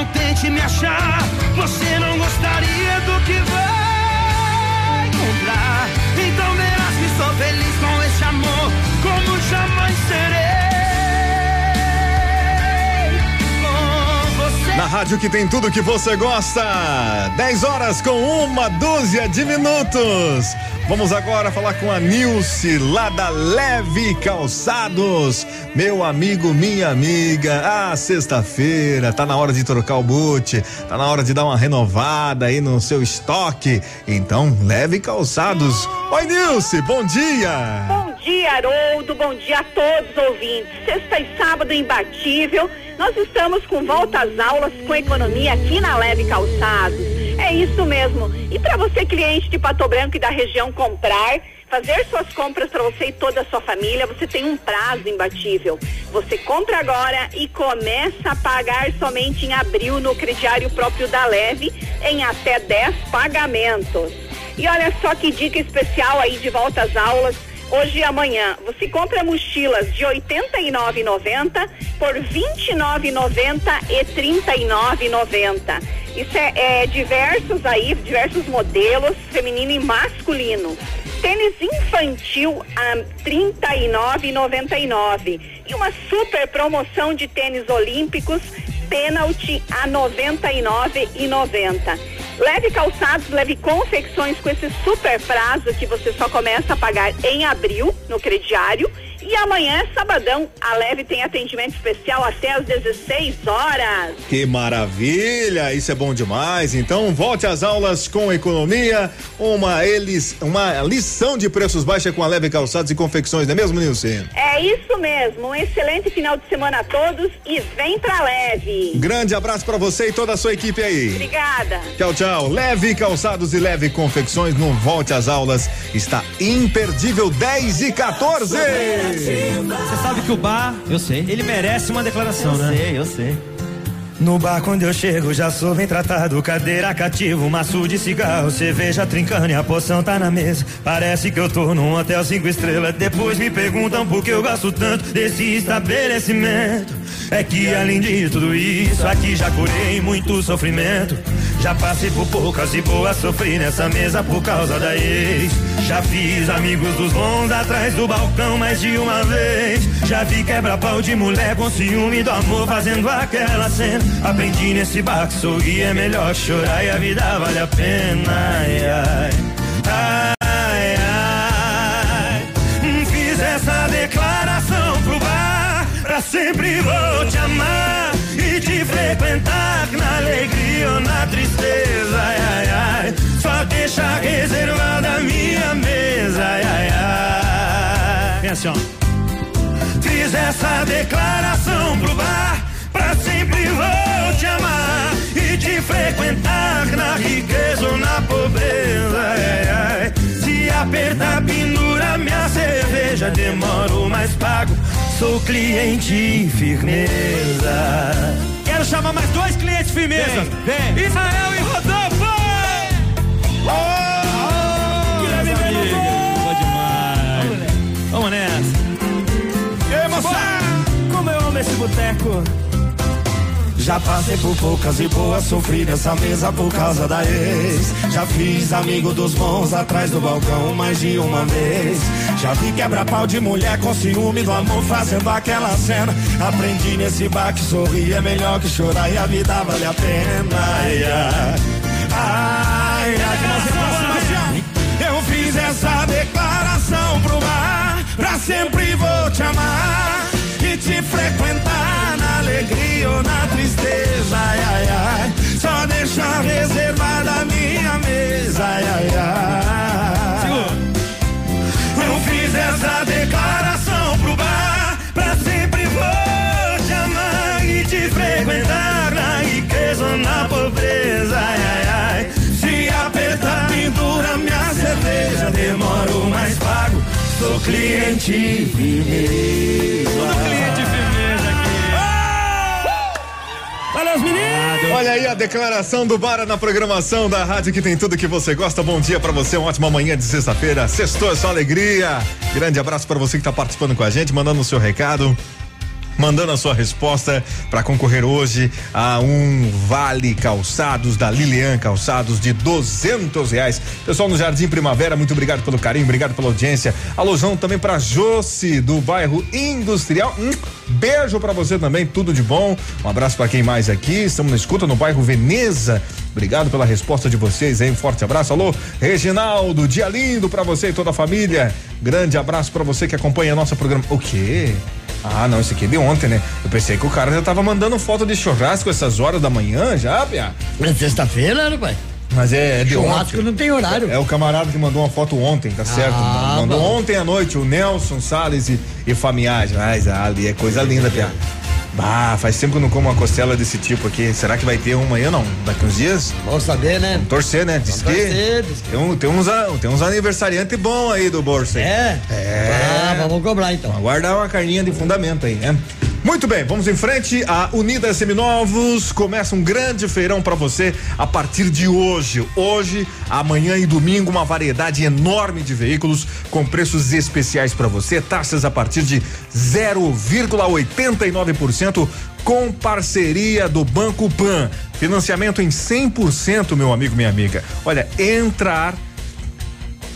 não tente me achar. Você não gostaria do que vai encontrar. Então verás que sou feliz com esse amor, como jamais serei. Com você. Na rádio que tem tudo que você gosta. 10 horas com uma dúzia de minutos. Vamos agora falar com a Nilce, lá da Leve Calçados. Meu amigo, minha amiga, ah, sexta-feira, tá na hora de trocar o boot, tá na hora de dar uma renovada aí no seu estoque. Então, Leve Calçados. Oi, Nilce, bom dia. Bom dia, Haroldo. Bom dia a todos os ouvintes. Sexta e sábado imbatível. Nós estamos com volta às aulas com economia aqui na Leve Calçados. É isso mesmo. E para você, cliente de Pato Branco e da região, comprar, fazer suas compras para você e toda a sua família, você tem um prazo imbatível. Você compra agora e começa a pagar somente em abril no crediário próprio da Leve em até 10 pagamentos. E olha só que dica especial aí de volta às aulas. Hoje e amanhã, você compra mochilas de R$ 89,90 por R$ 29,90 e R$ 39,90. Isso é, é diversos aí, diversos modelos, feminino e masculino. Tênis infantil a R$ 39,99 e uma super promoção de tênis olímpicos pênalti a R$ 99,90. Leve calçados, leve confecções com esse super prazo que você só começa a pagar em abril no crediário. E amanhã, sabadão, a Leve tem atendimento especial até às 16 horas. Que maravilha! Isso é bom demais. Então, volte às aulas com economia, uma eles, uma lição de preços baixa com a Leve Calçados e Confecções, não é mesmo, Nilce? É isso mesmo. Um excelente final de semana a todos e vem pra Leve. Grande abraço pra você e toda a sua equipe aí. Obrigada. Tchau, tchau. Leve calçados e leve confecções no Volte às Aulas. Está imperdível 10 e 14. Você sabe que o bar, eu sei, ele merece uma declaração, né? Eu sei, eu sei. No bar quando eu chego já sou bem tratado. Cadeira cativo, maço de cigarro Cerveja trincando e a poção tá na mesa. Parece que eu tô num hotel cinco estrelas. Depois me perguntam por que eu gosto tanto Desse estabelecimento. É que além de tudo isso Aqui já curei muito sofrimento Já passei por poucas e boas Sofri nessa mesa por causa da ex Já fiz amigos dos bons Atrás do balcão mais de uma vez Já vi quebra-pau de mulher Com ciúme do amor fazendo aquela cena Aprendi nesse bar que sorrir é melhor chorar e a vida vale a pena. Ai, ai, ai, ai. Fiz essa declaração pro bar pra sempre vou assim, ó. Fiz essa declaração pro bar. Pra sempre vou te amar e te frequentar na riqueza ou na pobreza. Ai, ai. Se apertar, pendura minha cerveja. Demoro, mas pago. Sou cliente firmeza. Quero chamar mais dois clientes firmeza. Vem. Israel e Rodolfo! Oh, Como eu amo esse boteco. Já passei por poucas e boas, sofri nessa mesa por causa da ex. Já fiz amigo dos bons atrás do balcão mais de uma vez. Já vi quebra-pau de mulher com ciúme do amor fazendo aquela cena. Aprendi nesse bar que sorrir é melhor que chorar e a vida vale a pena. Ai, ai, ai, ai, eu fiz essa declaração pro mar. Pra sempre vou te amar ou na tristeza. Ai, ai, ai. Só deixar reservada a minha mesa. Ai, ai, ai. Eu fiz essa declaração pro bar. Pra sempre vou te amar e te frequentar na riqueza ou na pobreza. Ai, ai, ai. Se apertar, pendura minha cerveja. Demoro, mas pago. Sou cliente firmeza. Olha aí a declaração do Bara na programação da rádio que tem tudo que você gosta. Bom dia pra você, uma ótima manhã de sexta-feira. Sextou é só alegria. Grande abraço pra você que tá participando com a gente, mandando o seu recado mandando a sua resposta para concorrer hoje a um Vale Calçados da Lilian Calçados de duzentos reais. Pessoal no Jardim Primavera, muito obrigado pelo carinho, obrigado pela audiência. Alôzão também para Josi do bairro Industrial. Hum, beijo para você também, tudo de bom. Um abraço para quem mais aqui. Estamos na escuta no bairro Veneza. Obrigado pela resposta de vocês, hein? Forte abraço. Alô, Reginaldo, dia lindo para você e toda a família. Grande abraço para você que acompanha a nossa programa. O quê? Ah, não, isso aqui é de ontem, né? Eu pensei que o cara já tava mandando foto de churrasco essas horas da manhã já, Pia. É sexta-feira, né, pai? Mas é, é de Churrasco ontem. não tem horário. É, o camarada que mandou uma foto ontem, tá certo? Ah, mandou bom. ontem à noite o Nelson Salles e, e Famiagem. Mas ali é coisa linda, Pia. Bah, faz tempo que eu não como uma costela desse tipo aqui. Será que vai ter uma aí ou não? Daqui uns dias? Vamos saber, né? Vamos torcer, né? Diz Vamos que. torcer, diz que- Tem, um, tem, uns, tem uns aniversariantes bons aí do bolso aí. É? É. Ah, vamos cobrar então. Aguardar uma carninha de fundamento aí, né? Muito bem, vamos em frente. A Unidas Seminovos começa um grande feirão para você a partir de hoje. Hoje, amanhã e domingo, uma variedade enorme de veículos com preços especiais para você, taxas a partir de 0,89% com parceria do Banco Pan. Financiamento em 100%, meu amigo, minha amiga. Olha, entrar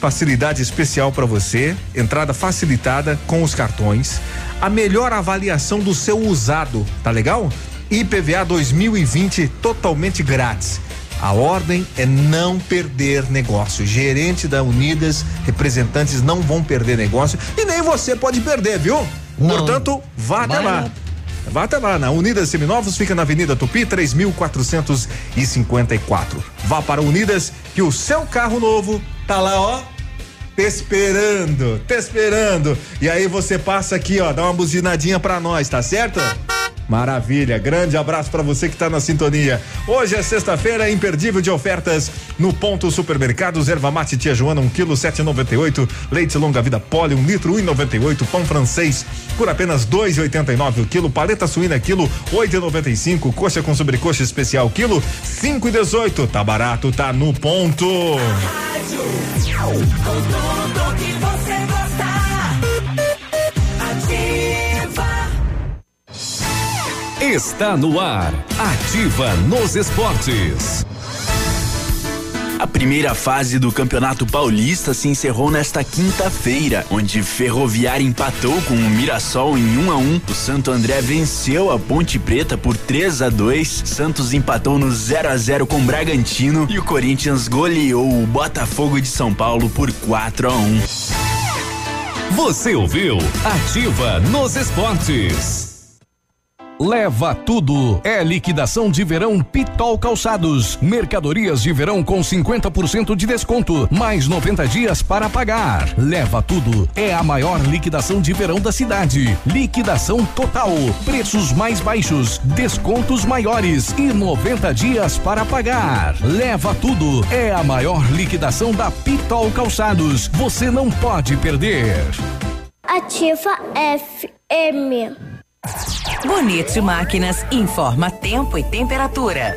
facilidade especial para você, entrada facilitada com os cartões, a melhor avaliação do seu usado, tá legal? IPVA 2020 totalmente grátis. A ordem é não perder negócio. Gerente da Unidas, representantes não vão perder negócio e nem você pode perder, viu? Portanto, vá até lá. Vá até lá, na Unidas Seminovos, fica na Avenida Tupi, 3454. Vá para Unidas, que o seu carro novo tá lá, ó, te esperando, te esperando. E aí você passa aqui, ó, dá uma buzinadinha pra nós, tá certo? Maravilha, grande abraço pra você que tá na sintonia. Hoje é sexta-feira, imperdível de ofertas no Ponto Supermercados, erva mate tia Joana, um quilo sete noventa e oito, leite longa vida poli, um litro um noventa e oito, pão francês por apenas dois e oitenta e nove o quilo, paleta suína quilo oito e noventa e cinco, coxa com sobrecoxa especial quilo cinco e dezoito, tá barato, tá no ponto. Com tudo que você gosta. Está no ar. Ativa nos esportes. A primeira fase do Campeonato Paulista se encerrou nesta quinta-feira, onde Ferroviária empatou com o Mirassol em 1 a 1. O Santo André venceu a Ponte Preta por 3 a 2. Santos empatou no 0 a 0 com Bragantino e o Corinthians goleou o Botafogo de São Paulo por 4 a 1. Você ouviu Ativa nos esportes. Leva tudo. É liquidação de verão Pitol Calçados. Mercadorias de verão com 50% de desconto, mais 90 dias para pagar. Leva tudo. É a maior liquidação de verão da cidade. Liquidação total. Preços mais baixos, descontos maiores e 90 dias para pagar. Leva tudo. É a maior liquidação da Pitol Calçados. Você não pode perder. Ativa FM. Bonito Máquinas informa tempo e temperatura.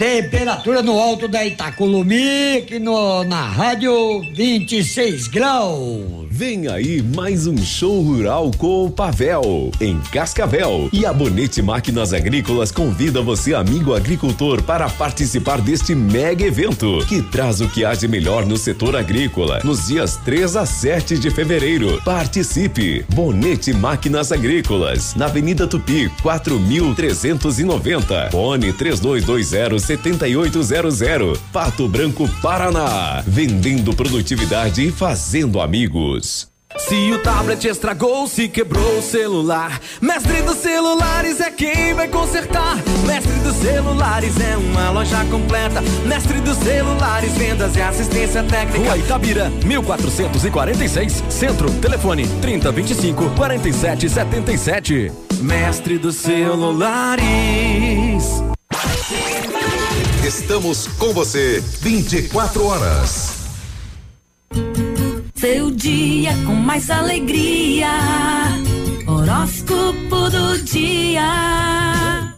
Temperatura no alto da Itacolomi, aqui no, na rádio 26 graus. Vem aí mais um show rural com o Pavel, em Cascavel. E a Bonete Máquinas Agrícolas convida você, amigo agricultor, para participar deste mega evento, que traz o que há de melhor no setor agrícola, nos dias 3 a 7 de fevereiro. Participe! Bonete Máquinas Agrícolas, na Avenida Tupi, 4390. Fone 3220 7800. Pato Branco, Paraná. Vendendo produtividade e fazendo amigos. Se o tablet estragou, se quebrou o celular, Mestre dos Celulares é quem vai consertar. Mestre dos Celulares é uma loja completa. Mestre dos Celulares, vendas e assistência técnica. Rua Itabira, 1446, Centro, telefone 3025 4777. Mestre dos Celulares. Estamos com você 24 horas. Seu dia com mais alegria. Horóscopo do dia.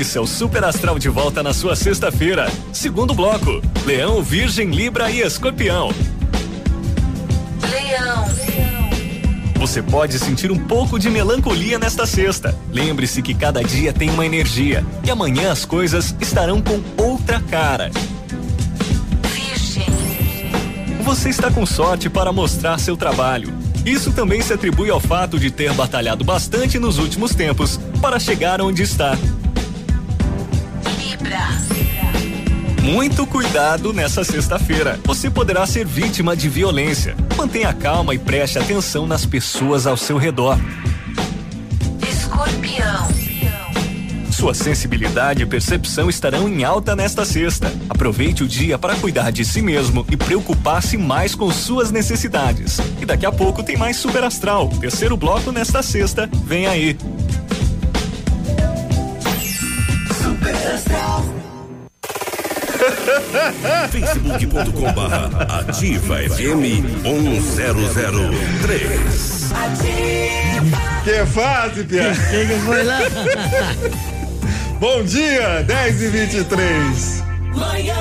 Esse é o Super Astral de volta na sua sexta-feira. Segundo bloco: Leão, Virgem, Libra e Escorpião. Você pode sentir um pouco de melancolia nesta sexta. Lembre-se que cada dia tem uma energia e amanhã as coisas estarão com outra cara. Você está com sorte para mostrar seu trabalho. Isso também se atribui ao fato de ter batalhado bastante nos últimos tempos para chegar onde está. Muito cuidado nessa sexta-feira. Você poderá ser vítima de violência. Mantenha calma e preste atenção nas pessoas ao seu redor. Escorpião. Sua sensibilidade e percepção estarão em alta nesta sexta. Aproveite o dia para cuidar de si mesmo e preocupar-se mais com suas necessidades. E daqui a pouco tem mais Super Astral. Terceiro bloco nesta sexta. Vem aí. facebook.com barra ativa FM 1003. Que fase, Pia. Quem que foi lá? Bom dia, 10 e 23 Manhã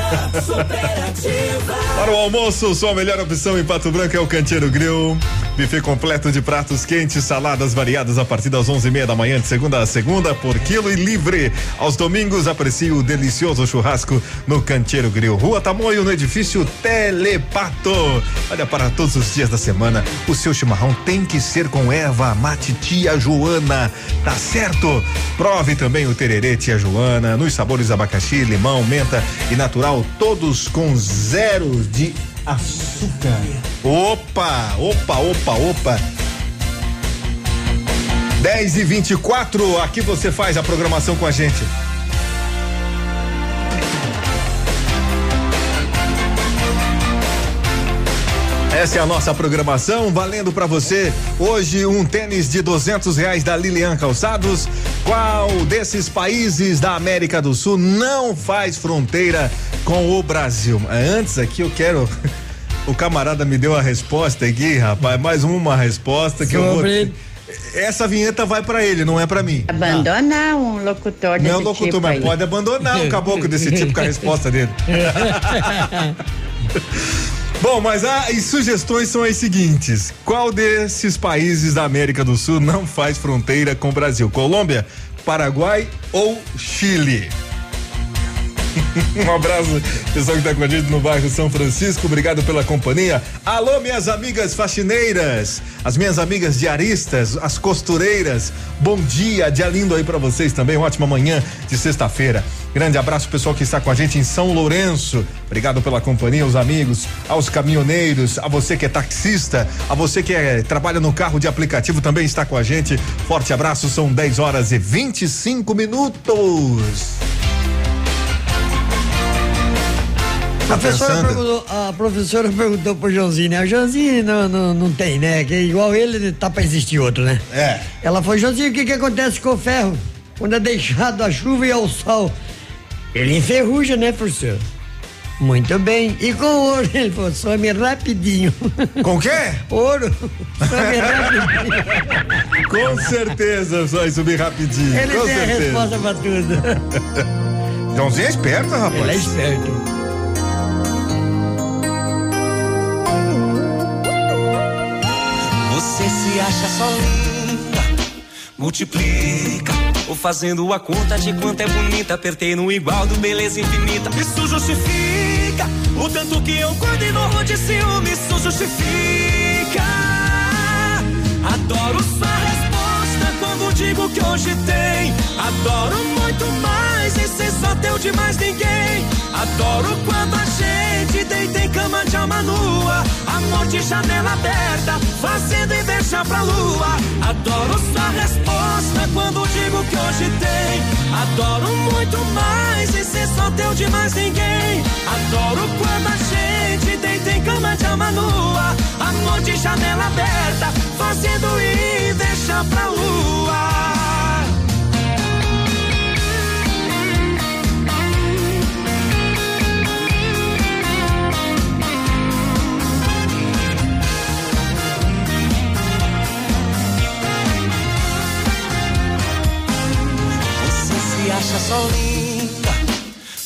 superativa. Para o almoço, sua melhor opção em Pato Branco é o Canteiro Grill. Buffet completo de pratos quentes, saladas variadas a partir das onze e meia da manhã, de segunda a segunda, por quilo e livre. Aos domingos, aprecie o delicioso churrasco no Canteiro Grill. Rua Tamoio, no edifício Telepato. Olha, para todos os dias da semana, o seu chimarrão tem que ser com erva mate tia Joana. Tá certo? Prove também o tererê tia Joana, nos sabores abacaxi, limão, menta e natural, todos com zero de açúcar. Opa, opa, opa, opa. 10 e 24 aqui você faz a programação com a gente. Essa é a nossa programação, valendo para você hoje um tênis de duzentos reais da Lilian Calçados. Qual desses países da América do Sul não faz fronteira com o Brasil? Antes aqui eu quero o camarada me deu a resposta aqui, rapaz, mais uma resposta que eu vou Sobre- Essa vinheta vai pra ele, não é pra mim. Abandonar um locutor desse Não é locutor, tipo mas aí. pode abandonar um caboclo desse tipo com a resposta dele. Bom, mas as sugestões são as seguintes: qual desses países da América do Sul não faz fronteira com o Brasil? Colômbia, Paraguai ou Chile? um abraço, pessoal que tá com a gente no bairro São Francisco. Obrigado pela companhia. Alô, minhas amigas faxineiras, as minhas amigas diaristas, as costureiras. Bom dia, dia lindo aí para vocês também. Uma ótima manhã de sexta-feira. Grande abraço, pessoal que está com a gente em São Lourenço. Obrigado pela companhia, os amigos, aos caminhoneiros, a você que é taxista, a você que é, trabalha no carro de aplicativo também está com a gente. Forte abraço, são 10 horas e 25 minutos. A professora, perguntou, a professora perguntou pro Joãozinho, né? O Joãozinho não, não, não tem, né? Que igual ele tá pra existir outro, né? É. Ela falou, Joãozinho, o que que acontece com o ferro? Quando é deixado à chuva e ao sol? Ele enferruja, né, professor? Muito bem. E com ouro? Ele falou, some rapidinho. Com o quê? Ouro. Some rapidinho. Com certeza vai subir rapidinho. Ele com tem certeza. a resposta pra tudo. Joãozinho é esperto, rapaz. Ele é esperto. Acha só linda, multiplica. Ou fazendo a conta de quanto é bonita, apertei no igual do beleza infinita. Isso justifica o tanto que eu cuido e morro de ciúme. Isso justifica. Adoro sua resposta quando digo que hoje tem. Adoro muito mais e ser só teu de mais ninguém. Adoro quando a gente deita em cama de alma nua. Amor de janela aberta, fazendo inveja pra lua. Adoro sua resposta quando digo que hoje tem. Adoro muito mais e ser só teu de mais ninguém. Adoro quando a gente deita em cama de alma nua. Amor de janela aberta, fazendo inveja pra lua. Você se acha só linda,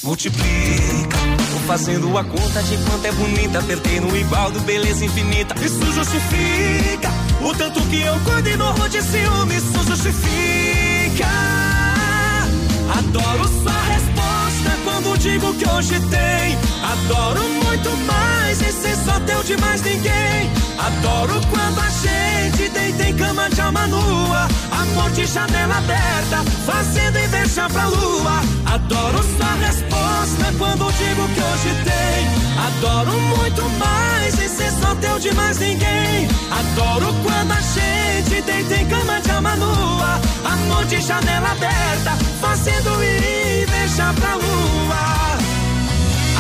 multiplica. Tô fazendo a conta de quanto é bonita. Apertei no do beleza infinita. Isso justifica o tanto que eu cuido e morro de ciúme. Isso justifica. Adoro sua resposta quando digo que hoje tem. Adoro muito mais e ser só teu de mais ninguém. Adoro quando a gente deita em cama de alma nua. Amor de janela aberta, fazendo inveja pra lua. Adoro sua resposta quando digo que hoje tem. Adoro muito mais e ser só teu de mais ninguém. Adoro quando a gente deita em cama de alma nua. Amor de janela aberta, fazendo inveja pra lua.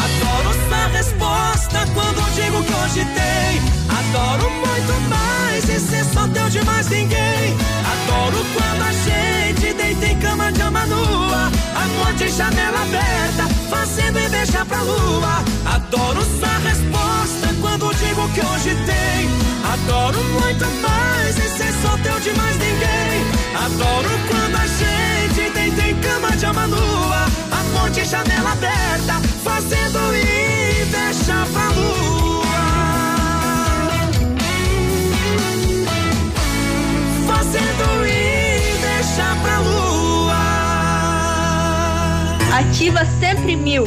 Adoro sua resposta quando digo que hoje tem. Adoro muito mais e ser só teu de mais ninguém. Adoro quando a gente deita em cama de alma nua. Amor de janela aberta, fazendo inveja pra lua. Adoro sua resposta quando digo que hoje tem. Adoro muito mais e ser só teu de mais ninguém. Adoro quando a gente deita em cama de alma nua. Amor de janela aberta, fazendo inveja pra lua. Fazendo inveja pra lua. Ativa sempre mil.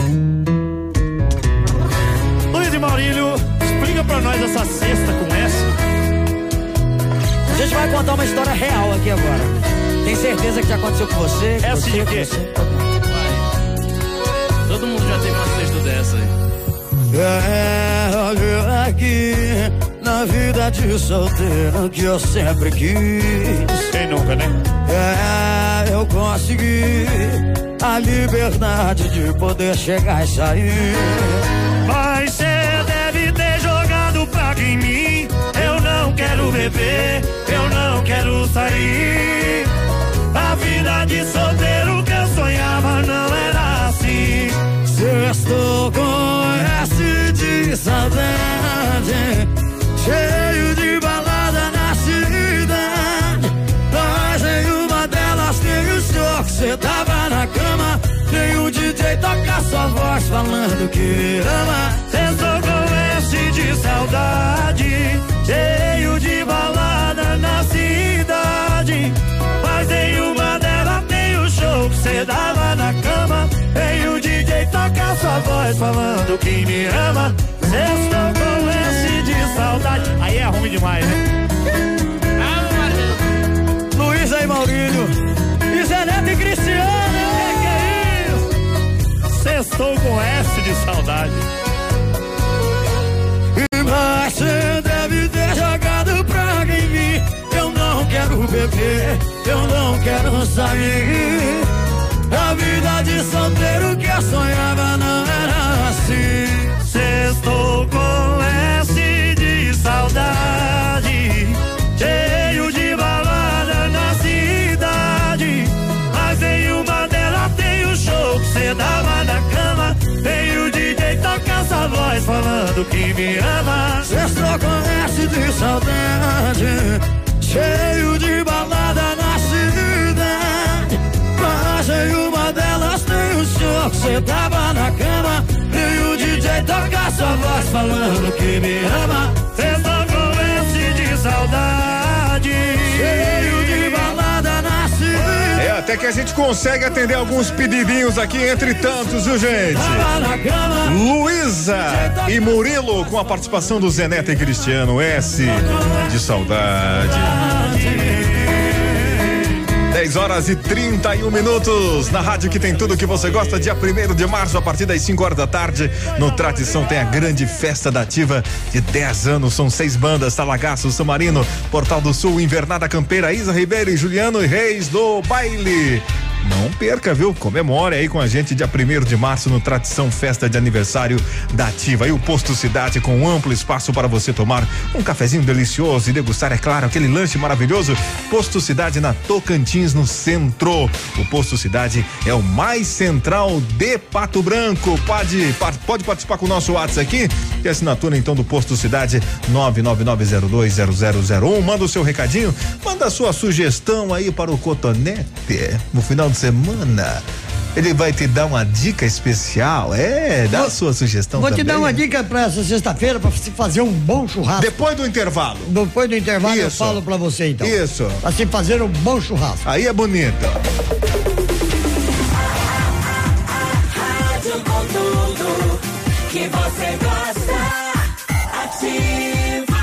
Luiz e Maurílio, explica pra nós essa cesta com essa. A gente vai contar uma história real aqui agora. Tem certeza que já aconteceu com você? É com assim você, o com quê? Todo mundo já teve uma cesta dessa aí. É, olha aqui, na vida de solteiro que eu sempre quis. Quem nunca, né? É, eu consegui a liberdade de poder chegar e sair. Mas cê deve ter jogado praga em mim. Eu não quero beber, eu não quero sair. A vida de solteiro que eu sonhava não era assim. Sextou com S de saudade, cheio de balada na cidade. Mas nenhuma delas tem o show que cê tava na cama. Nem o DJ toca sua voz falando que ama. Sextou com S de saudade, voz falando que me ama. Estou com S de saudade. Aí é ruim demais, né? Luiz aí, Maurílio. E e Cristiano. Que que é isso? Sextou com S de saudade. Você deve ter jogado praga em mim. Eu não quero beber, eu não quero sair. A vida de solteiro que eu sonhava não era assim. Sextou com S de saudade. Cheio de balada na cidade. Mas nenhuma delas tem o show que cê dava na cama. Tem o DJ toca essa voz falando que me ama. Sextou com S de saudade. Cheio de balada toca essa voz falando que me ama. Sextou com S de saudade. Cheio de balada na cidade. É, até que a gente consegue atender alguns pedidinhos aqui, entre tantos, viu, gente? Luísa e Murilo com a participação do Zeneta e Cristiano S de saudade. 10 horas e 31 minutos na rádio que tem tudo que você gosta. Dia 1 de março, a partir das 5 horas da tarde, no Tradição tem a grande festa da Ativa de 10 anos. São seis bandas: Talagaço, São Marino, Portal do Sul, Invernada Campeira, Isa Ribeiro e Juliano e Reis do Baile. Não perca, viu? Comemore aí com a gente dia 1 de março no Tradição Festa de Aniversário da Ativa. E o Posto Cidade com um amplo espaço para você tomar um cafezinho delicioso e degustar, é claro, aquele lanche maravilhoso. Posto Cidade na Tocantins, no centro. O Posto Cidade é o mais central de Pato Branco. Pode, pode participar com o nosso WhatsApp aqui. E assinatura então do Posto Cidade 999020001. Manda o seu recadinho, manda a sua sugestão aí para o Cotonete no final de semana. Ele vai te dar uma dica especial. É, dá a sua sugestão Vou também. te dar uma dica pra essa sexta-feira pra se fazer um bom churrasco. Depois do intervalo. Depois do intervalo eu Isso. falo pra você então. Isso. Pra se fazer um bom churrasco. Aí é bonito. Que você gosta. Ativa.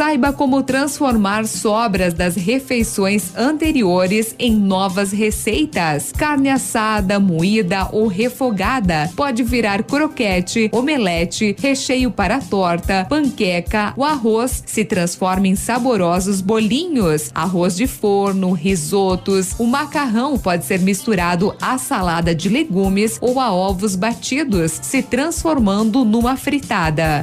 Saiba como transformar sobras das refeições anteriores em novas receitas. Carne assada, moída ou refogada pode virar croquete, omelete, recheio para torta, panqueca. O arroz se transforma em saborosos bolinhos, arroz de forno, risotos. O macarrão pode ser misturado à salada de legumes ou a ovos batidos, se transformando numa fritada.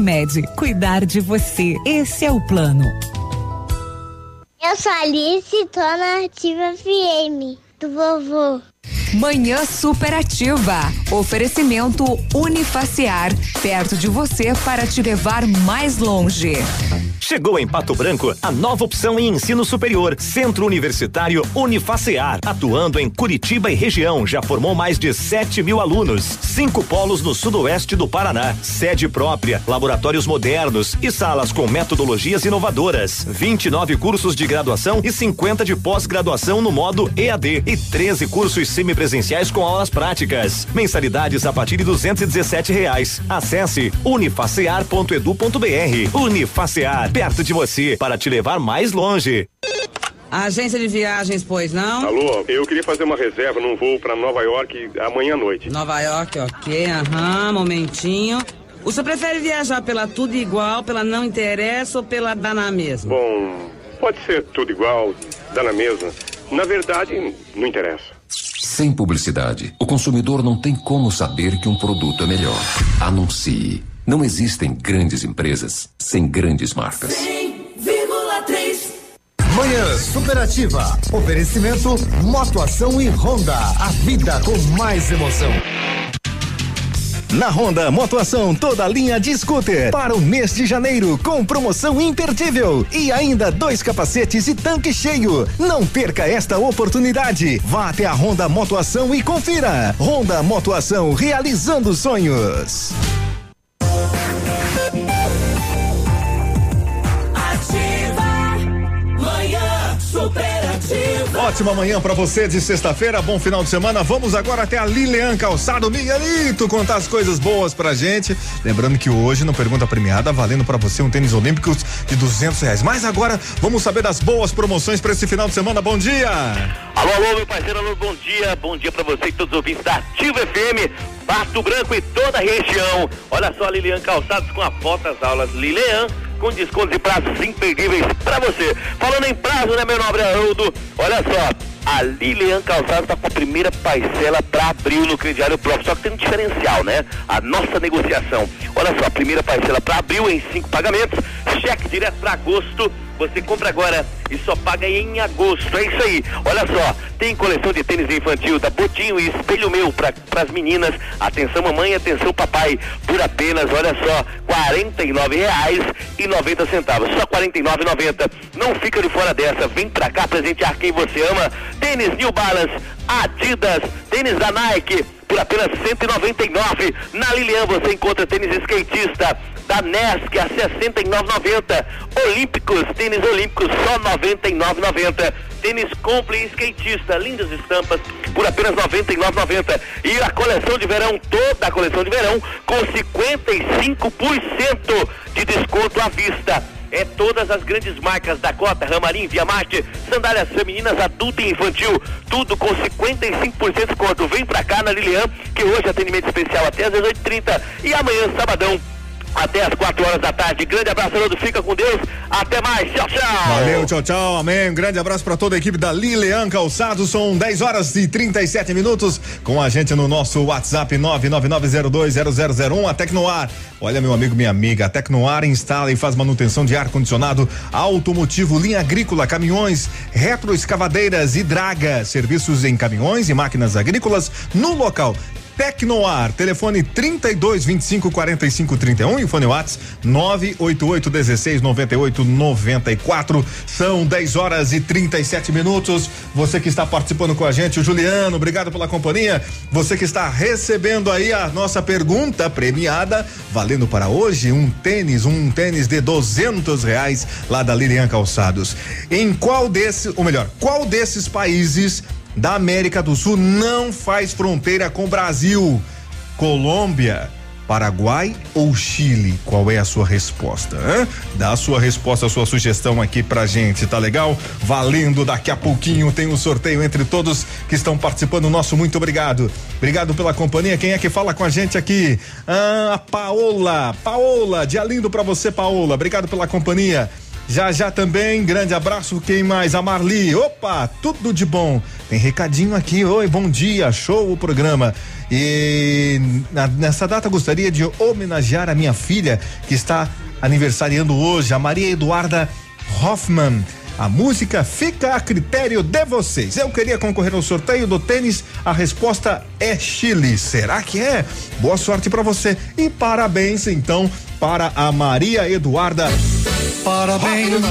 Unimed, cuidar de você. Esse é o plano. Eu sou Alice tô na Ativa FM do vovô. Manhã Superativa. Oferecimento Unifaciar. Perto de você para te levar mais longe. Chegou em Pato Branco a nova opção em ensino superior, Centro Universitário Unifacear, atuando em Curitiba e região, já formou mais de 7 mil alunos, cinco polos no sudoeste do Paraná, sede própria, laboratórios modernos e salas com metodologias inovadoras, 29 cursos de graduação e 50 de pós-graduação no modo EAD e 13 cursos semipresenciais com aulas práticas. Mensalidades a partir de 217 reais. Acesse unifacear.edu.br. Unifacear, perto de você, para te levar mais longe. Agência de viagens, pois não? Alô, eu queria fazer uma reserva num voo para Nova York amanhã à noite. Nova York, ok, aham, momentinho. O senhor prefere viajar pela tudo igual, pela não interessa ou pela dá na mesma? Bom, pode ser tudo igual, dá na mesma. Na verdade, não interessa. Sem publicidade, o consumidor não tem como saber que um produto é melhor. Anuncie. Não existem grandes empresas sem grandes marcas. 100,3 Manhã Superativa. Oferecimento Motoação e Honda. A vida com mais emoção. Na Honda Motoação, toda linha de scooter para o mês de janeiro com promoção imperdível e ainda dois capacetes e tanque cheio. Não perca esta oportunidade. Vá até a Honda Motoação e confira. Honda Motoação realizando sonhos. Ótima manhã pra você de sexta-feira, bom final de semana. Vamos agora até a Lilian Calçado Miguelito contar as coisas boas pra gente. Lembrando que hoje no Pergunta Premiada, valendo pra você um tênis olímpicos de duzentos reais. Mas agora vamos saber das boas promoções pra esse final de semana. Bom dia! Alô, alô, meu parceiro, alô, bom dia. Bom dia pra você e todos os ouvintes da Ativa FM, Pato Branco e toda a região. Olha só, Lilian Calçados com a foto das aulas Lilian com descontos e prazos imperdíveis pra você. Falando em prazo, né, meu nobre Haroldo? Olha só, a Lilian Calçados tá com a primeira parcela pra abril no crediário próprio, só que tem um diferencial, né? A nossa negociação. Olha só, a primeira parcela pra abril em cinco pagamentos, cheque direto pra agosto, você compra agora e só paga em agosto. É isso aí. Olha só, tem coleção de tênis infantil da Botinho e Espelho Meu para as meninas. Atenção mamãe, atenção papai. Por apenas, olha só, R$ reais e 90 centavos. Só R$ 49,90. Não fica de fora dessa. Vem pra cá presentear quem você ama. Tênis New Balance, Adidas, tênis da Nike por apenas 199. Na Lilian você encontra tênis skatista da Nesc a 69,90. Olímpicos, tênis olímpicos só 99,90. Tênis Comple skatista, lindas estampas por apenas 99,90. E a coleção de verão, toda a coleção de verão com 55% de desconto à vista. É todas as grandes marcas da Cota, Ramarim, Via Marte, sandálias femininas, adulto e infantil, tudo com 55% de desconto. Vem pra cá na Lilian, que hoje é atendimento especial até às 18h30 e amanhã, sabadão, até às 4 horas da tarde. Grande abraço, Haroldo. Fica com Deus. Até mais. Tchau, tchau. Valeu, tchau, tau. Amém. Grande abraço para toda a equipe da Lilian Calçados. São 10 horas e 37 minutos com a gente no nosso WhatsApp 999020001. A Tecnoar. Olha, meu amigo, minha amiga, a Tecnoar instala e faz manutenção de ar-condicionado automotivo, linha agrícola, caminhões, retroescavadeiras e draga. Serviços em caminhões e máquinas agrícolas no local. Tecnoar, telefone 32 25 45 31 e fone Whats 988 16 98 94. São 10 horas e 37 minutos. Você que está participando com a gente, o Juliano, obrigado pela companhia. Você que está recebendo aí a nossa pergunta premiada, valendo para hoje um tênis, um tênis de 200 reais lá da Lilian Calçados. Em qual desses, ou melhor, qual desses países da América do Sul não faz fronteira com o Brasil? Colômbia, Paraguai ou Chile? Qual é a sua resposta? Hein? Dá a sua resposta, a sua sugestão aqui pra gente, tá legal? Valendo, daqui a pouquinho tem um sorteio entre todos que estão participando. Nosso muito obrigado. Obrigado pela companhia. Quem é que fala com a gente aqui? Ah, a Paola. Paola, dia lindo pra você, Paola. Obrigado pela companhia. Já já também, grande abraço. Quem mais? A Marli. Opa, tudo de bom. Tem recadinho aqui. Oi, bom dia. Show o programa. E na- nessa data gostaria de homenagear a minha filha que está aniversariando hoje, a Maria Eduarda Hoffman. A música fica a critério de vocês. Eu queria concorrer ao sorteio do tênis. A resposta é Chile. Será que é? Boa sorte para você e parabéns então para a Maria Eduarda. Parabéns,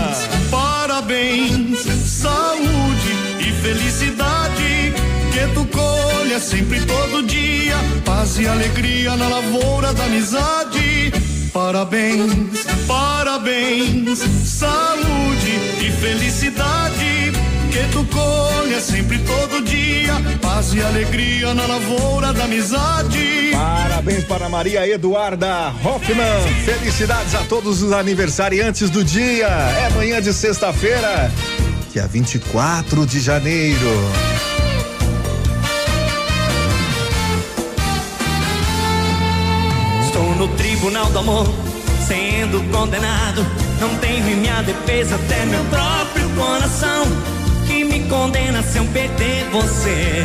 parabéns, saúde e felicidade. Que tu colha sempre todo dia, paz e alegria na lavoura da amizade. Parabéns, parabéns, saúde e felicidade. Que tu colha sempre todo dia, paz e alegria na lavoura da amizade. Parabéns para Maria Eduarda Hoffman. Felicidades a todos os aniversariantes do dia. É manhã de sexta-feira, dia 24 de janeiro. No tribunal do amor, sendo condenado. Não tenho em minha defesa até meu próprio coração. Que me condena se eu perder você.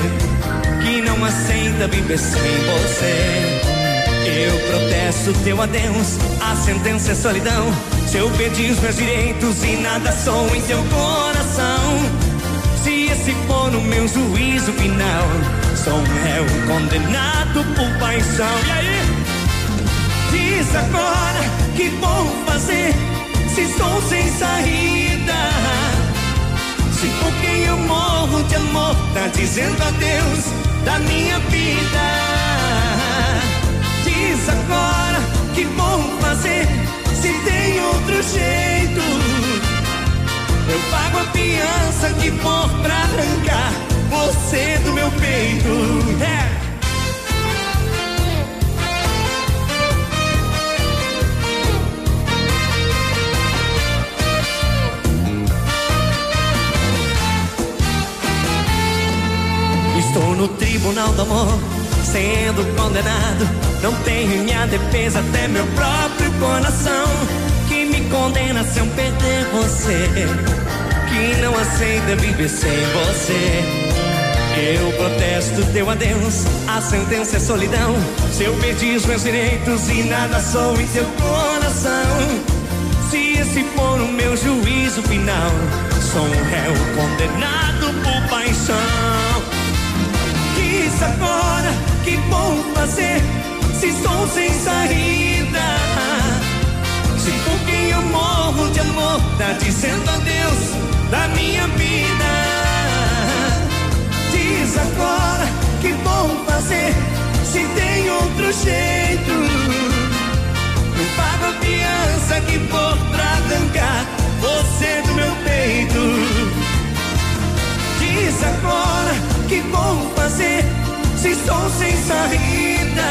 Que não aceita viver sem você. Eu protesto teu adeus, a sentença é solidão. Se eu perdi os meus direitos e nada sou em teu coração. Se esse for o meu juízo final, sou um réu condenado por paixão. E aí? Diz agora que vou fazer se estou sem saída. Se por quem eu morro de amor tá dizendo adeus da minha vida. Diz agora que vou fazer se tem outro jeito. Eu pago a fiança que for pra arrancar você do meu peito. É. Estou no tribunal do amor, sendo condenado. Não tenho minha defesa até meu próprio coração que me condena se eu perder você, que não aceita viver sem você. Eu protesto teu adeus, a sentença é solidão. Se eu perdi os meus direitos e nada sou em teu coração. Se esse for o meu juízo final, sou um réu condenado por paixão. Agora que vou fazer se estou sem saída. Se por quem eu morro de amor tá dizendo adeus da minha vida. Diz agora que vou fazer se tem outro jeito. Eu pago a fiança que for pra arrancar você do meu peito. Diz agora que vou fazer se estou sem saída.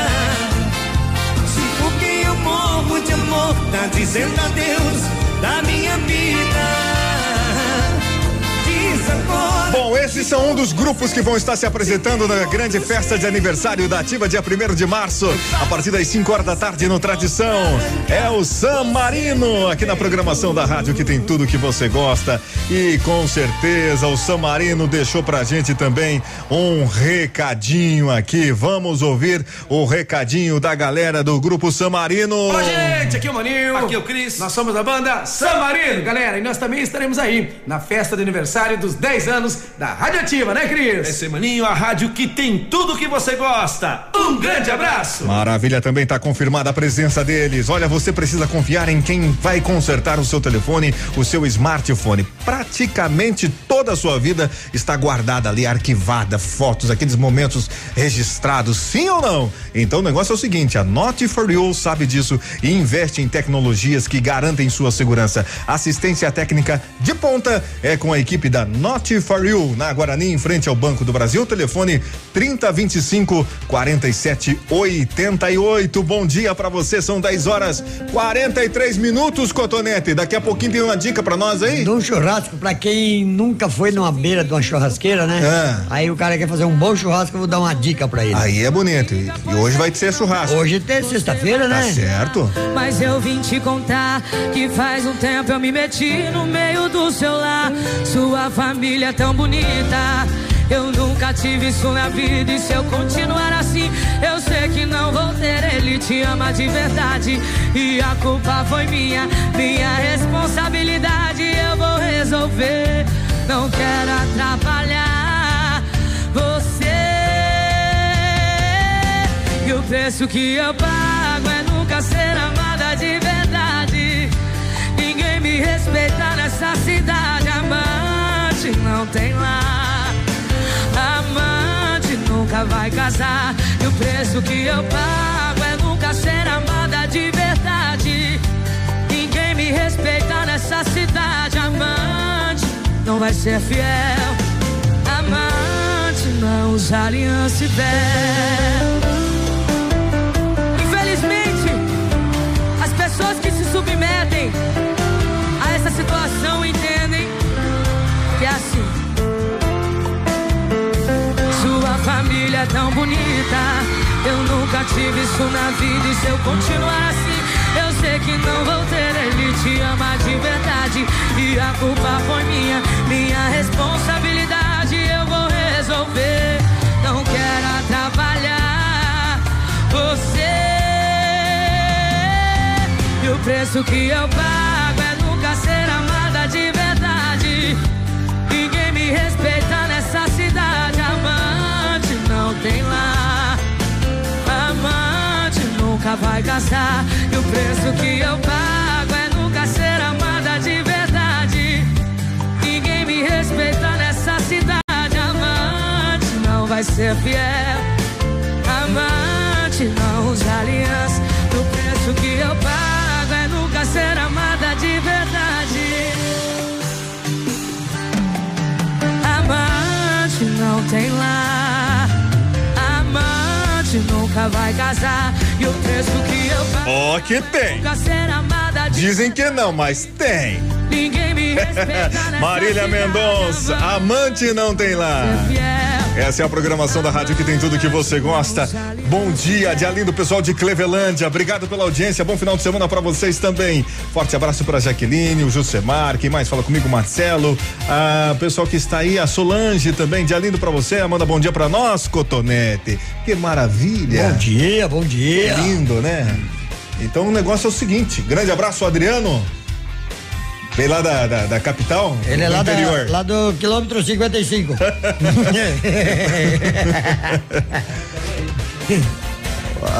Se por quem eu morro de amor tá dizendo adeus da minha vida. Diz agora. Bom, esses são um dos grupos que vão estar se apresentando na grande festa de aniversário da Ativa, dia 1 de março, a partir das 5 horas da tarde no Tradição. É o San Marino, aqui na programação da rádio que tem tudo que você gosta. E com certeza o San Marino deixou pra gente também um recadinho aqui. Vamos ouvir o recadinho da galera do grupo San Marino. Olá, gente, aqui é o Maninho. Aqui é o Cris. Nós somos da banda San Marino, galera, e nós também estaremos aí na festa de aniversário dos 10 anos da Rádio Ativa, né, Cris? Esse maninho, a rádio que tem tudo que você gosta. Um grande abraço. Maravilha, também está confirmada a presença deles. Olha, você precisa confiar em quem vai consertar o seu telefone, o seu smartphone. Praticamente toda a sua vida está guardada ali, arquivada, fotos, aqueles momentos registrados, sim ou não? Então o negócio é o seguinte: a Not for You sabe disso e investe em tecnologias que garantem sua segurança. Assistência técnica de ponta é com a equipe da Not for You, na Guarani, em frente ao Banco do Brasil. Telefone 3025 4788. Bom dia para você, são 10 horas 43 minutos, Cotonete. Daqui a pouquinho tem uma dica para nós aí? De um churrasco, pra quem nunca foi numa beira de uma churrasqueira, né? É. Aí o cara quer fazer um bom churrasco, eu vou dar uma dica pra ele. Aí é bonito. E, e hoje vai ser churrasco. Hoje é sexta-feira, né? Tá certo. Mas eu vim te contar que faz um tempo eu me meti no meio do seu lar. Sua família é bonita. Eu nunca tive isso na vida e se eu continuar assim, eu sei que não vou ter. Ele te ama de verdade e a culpa foi minha, minha responsabilidade. Eu vou resolver. Não quero atrapalhar você. E o preço que eu pago é nunca ser amada de verdade. Ninguém me respeita nessa cidade. Não tem lá. Amante nunca vai casar. E o preço que eu pago é nunca ser amada de verdade. Ninguém me respeita nessa cidade. Amante não vai ser fiel. Amante não usa aliança e as pessoas que se submetem a essa situação família tão bonita. Eu nunca tive isso na vida e se eu continuasse, eu sei que não vou ter. Ele te ama de verdade e a culpa foi minha, minha responsabilidade. Eu vou resolver, não quero atrapalhar você. E o preço que eu pago. Vai gastar. E o preço que eu pago é nunca ser amada de verdade. Ninguém me respeita nessa cidade. Amante não vai ser fiel. Amante não usa aliança. E o preço que eu pago é nunca ser amada de verdade. Amante não tem lá. Amante nunca vai casar. E o preço que Ó, tem. Dizem que não, mas tem. Marília Mendonça, amante não tem lá. Essa é a programação da rádio que tem tudo que você gosta. Bom dia, dia lindo pessoal de Clevelândia. Obrigado pela audiência. Bom final de semana pra vocês também. Forte abraço pra Jaqueline, o Jusemar, quem mais fala comigo, Marcelo. Ah, o pessoal que está aí, a Solange também. Dia lindo pra você. Manda bom dia pra nós, Cotonete. Que maravilha. Bom dia, bom dia. Que lindo, né? Então o negócio é o seguinte: grande abraço, Adriano. Vem lá da, da, da capital? Ele é lá, da, interior. lá do quilômetro 55.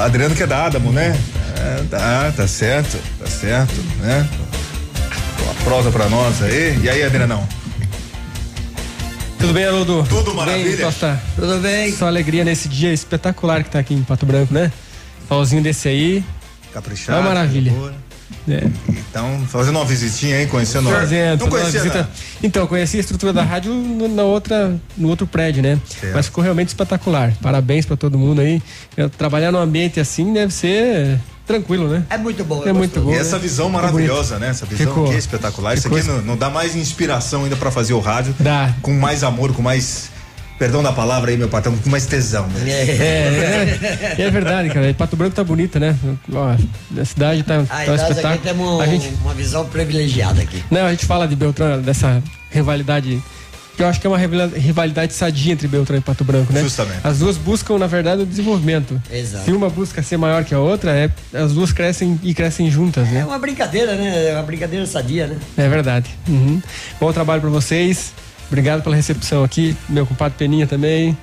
Adriano que é da Adamo, né? É, tá, tá certo, tá certo, né? Pô, a prosa pra nós aí. E aí, Adrianão? Tudo bem, Haroldo? Tudo maravilha? Bem? Tudo bem. Só alegria nesse dia espetacular que tá aqui em Pato Branco, né? Solzinho desse aí. Caprichado. É uma maravilha. É. Então, fazendo uma visitinha aí, conhecendo. Fazendo, Não conhecia visita. nada. Então, conheci a estrutura da rádio no, na outra, no outro prédio, né? Mas ficou realmente espetacular. Parabéns pra todo mundo aí. Eu, trabalhar num ambiente assim deve ser tranquilo, né? É muito bom. É muito bom. E essa né? visão É maravilhosa, né? Essa visão Ficou. que é espetacular. Isso Ficou aqui não, não dá mais inspiração ainda pra fazer o rádio. Dá. Com mais amor, com mais. Perdão da palavra aí, meu patrão, com mais tesão. Né? É, é, é verdade, cara. E Pato Branco tá bonita, né? Ó, a cidade tá, Aí tá um nós aqui espetáculo. temos A gente, uma visão privilegiada aqui. não, a gente fala de Beltrão, dessa rivalidade, que eu acho que é uma rivali- rivalidade sadia entre Beltrão e Pato Branco, né? Justamente. As duas buscam, na verdade, o desenvolvimento. Exato. Se uma busca ser maior que a outra, é, as duas crescem e crescem juntas, É né? uma brincadeira, né? É uma brincadeira sadia, né? É verdade. Uhum. Bom trabalho pra vocês. Obrigado pela recepção aqui. Meu compadre Peninha também.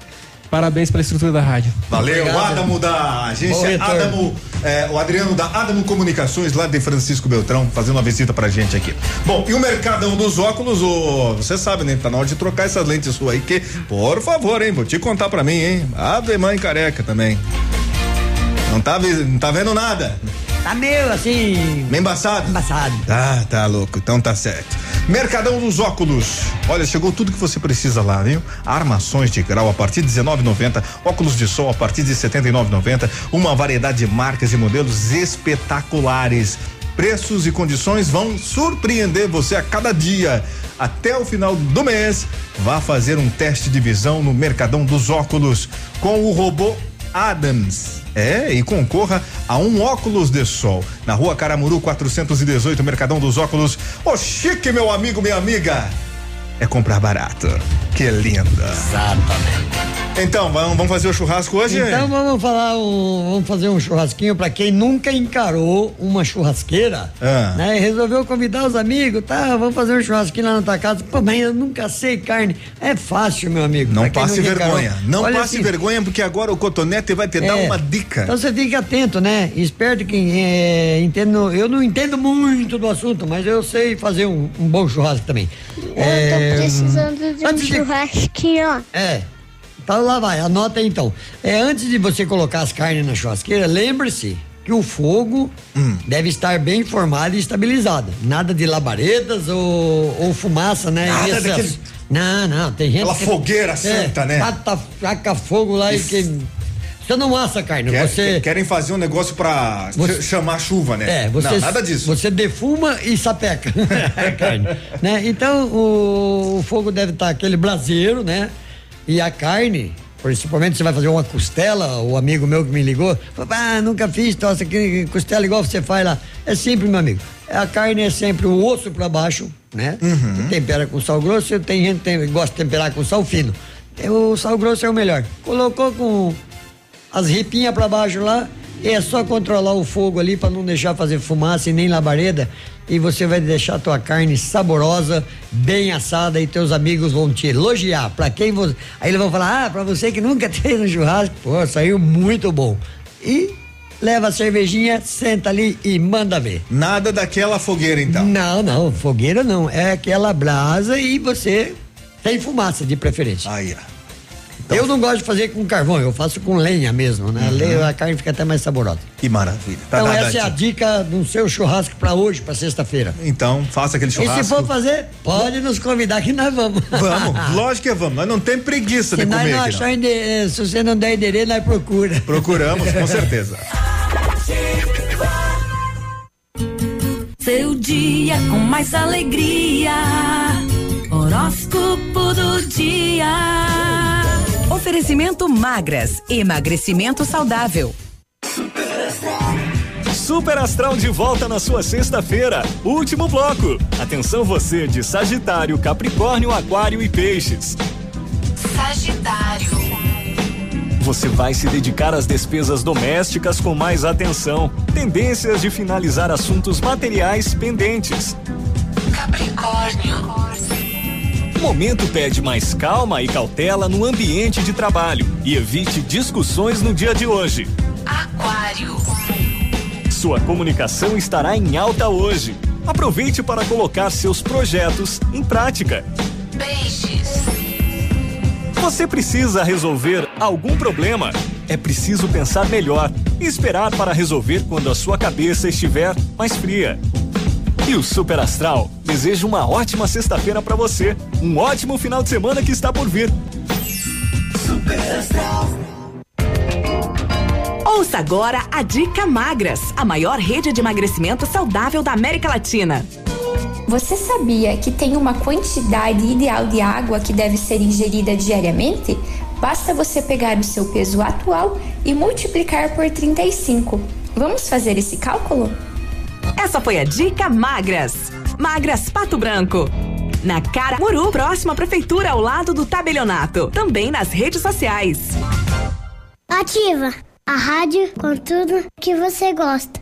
Parabéns pela estrutura da rádio. Valeu, Adamo da agência. Adamo, é, o Adriano da Adamo Comunicações, lá de Francisco Beltrão, fazendo uma visita pra gente aqui. Bom, e o Mercadão dos Óculos, ô, você sabe, né? Tá na hora de trocar essas lentes suas aí, que, por favor, hein? Vou te contar pra mim, hein? Ave mãe careca também. Não tá, não tá vendo nada. Tá meio assim. Meio embaçado? Embaçado. Ah, tá louco, então tá certo. Mercadão dos óculos. Olha, chegou tudo que você precisa lá, viu? Armações de grau a partir de 19,90, óculos de sol a partir de 79,90, uma variedade de marcas e modelos espetaculares. Preços e condições vão surpreender você a cada dia. Até o final do mês, vá fazer um teste de visão no Mercadão dos Óculos com o robô Adams. É, e concorra a um óculos de sol. Na rua Caramuru 418, Mercadão dos Óculos. Ô, chique, meu amigo, minha amiga. É comprar barato. Que linda. Exatamente. Então, vamos, fazer o churrasco hoje? Então vamos falar um, vamos fazer um churrasquinho pra quem nunca encarou uma churrasqueira, Ah. né? E resolveu convidar os amigos, tá? Vamos fazer um churrasquinho lá na tua casa. Pô, mas eu nunca sei carne. É fácil, meu amigo. Não passe nunca encarou. vergonha. Não Olha passe assim, vergonha, porque agora o Cotonete vai te dar É. uma dica. Então você fica atento, né? Esperto quem é, entendo. Eu não entendo muito do assunto, mas eu sei fazer um, um bom churrasco também. Eu tô precisando de um antes de- churrasquinho. É. Então lá vai, anota aí então. É, antes de você colocar as carnes na churrasqueira, lembre-se que o fogo Hum. deve estar bem formado e estabilizado. Nada de labaredas ou, ou fumaça, né? Nada daquele- Não, não, tem gente. Aquela que- fogueira é, santa, né? Tata, taca fogo lá e que. Você não assa carne, Quer- você. Querem fazer um negócio pra Você- chamar chuva, né? É, você, Não, nada disso. Você defuma e sapeca a carne, né? Então o, o fogo deve estar aquele braseiro, né? E a carne, principalmente você vai fazer uma costela, o amigo meu que me ligou, falou, ah, nunca fiz tossa aqui, costela igual você faz lá. É simples, meu amigo. A carne é sempre o osso para baixo, né? Você tempera com sal grosso, tem gente que gosta de temperar com sal fino. O sal grosso é o melhor. Colocou com as ripinhas pra baixo lá, É só controlar o fogo ali para não deixar fazer fumaça e nem labareda e você vai deixar tua carne saborosa, bem assada e teus amigos vão te elogiar. Para quem você, aí eles vão falar: "Ah, para você que nunca teve no churrasco, pô, saiu muito bom". E leva a cervejinha, senta ali e manda ver. Nada daquela fogueira então. Não, não, fogueira não, é aquela brasa e você tem fumaça de preferência. Aí, ó. Eu não gosto de fazer com carvão, eu faço com lenha mesmo, né? Uhum. Lenha, a carne fica até mais saborosa. Que maravilha. Tá então essa é a dica do seu churrasco pra hoje, pra sexta-feira. Então, faça aquele churrasco. E se for fazer, pode nos convidar que nós vamos. Vamos, lógico que vamos. Nós não temos preguiça se de nós comer não aqui, achar ende- se você não der endereço, nós procura. Procuramos, com certeza. Seu dia com mais alegria. Horóscopo do dia. Oferecimento magras, emagrecimento saudável. Super Astral de volta na sua sexta-feira. Último bloco. Atenção você de Sagitário, Capricórnio, Aquário e Peixes. Sagitário. Você vai se dedicar às despesas domésticas com mais atenção. Tendências de finalizar assuntos materiais pendentes. Capricórnio. O momento pede mais calma e cautela no ambiente de trabalho e evite discussões no dia de hoje. Aquário. Sua comunicação estará em alta hoje. Aproveite para colocar seus projetos em prática. Peixes. Você precisa resolver algum problema? É preciso pensar melhor e esperar para resolver quando a sua cabeça estiver mais fria. E o Super Astral deseja uma ótima sexta-feira para você, um ótimo final de semana que está por vir. Super Astral. Ouça agora a Dica Magras, a maior rede de emagrecimento saudável da América Latina. Você sabia que tem uma quantidade ideal de água que deve ser ingerida diariamente? Basta você pegar o seu peso atual e multiplicar por 35. Vamos fazer esse cálculo? Essa foi a Dica Magras. Magras Pato Branco. Na Caramuru, próxima à prefeitura, ao lado do tabelionato. Também nas redes sociais. Ativa a rádio com tudo que você gosta.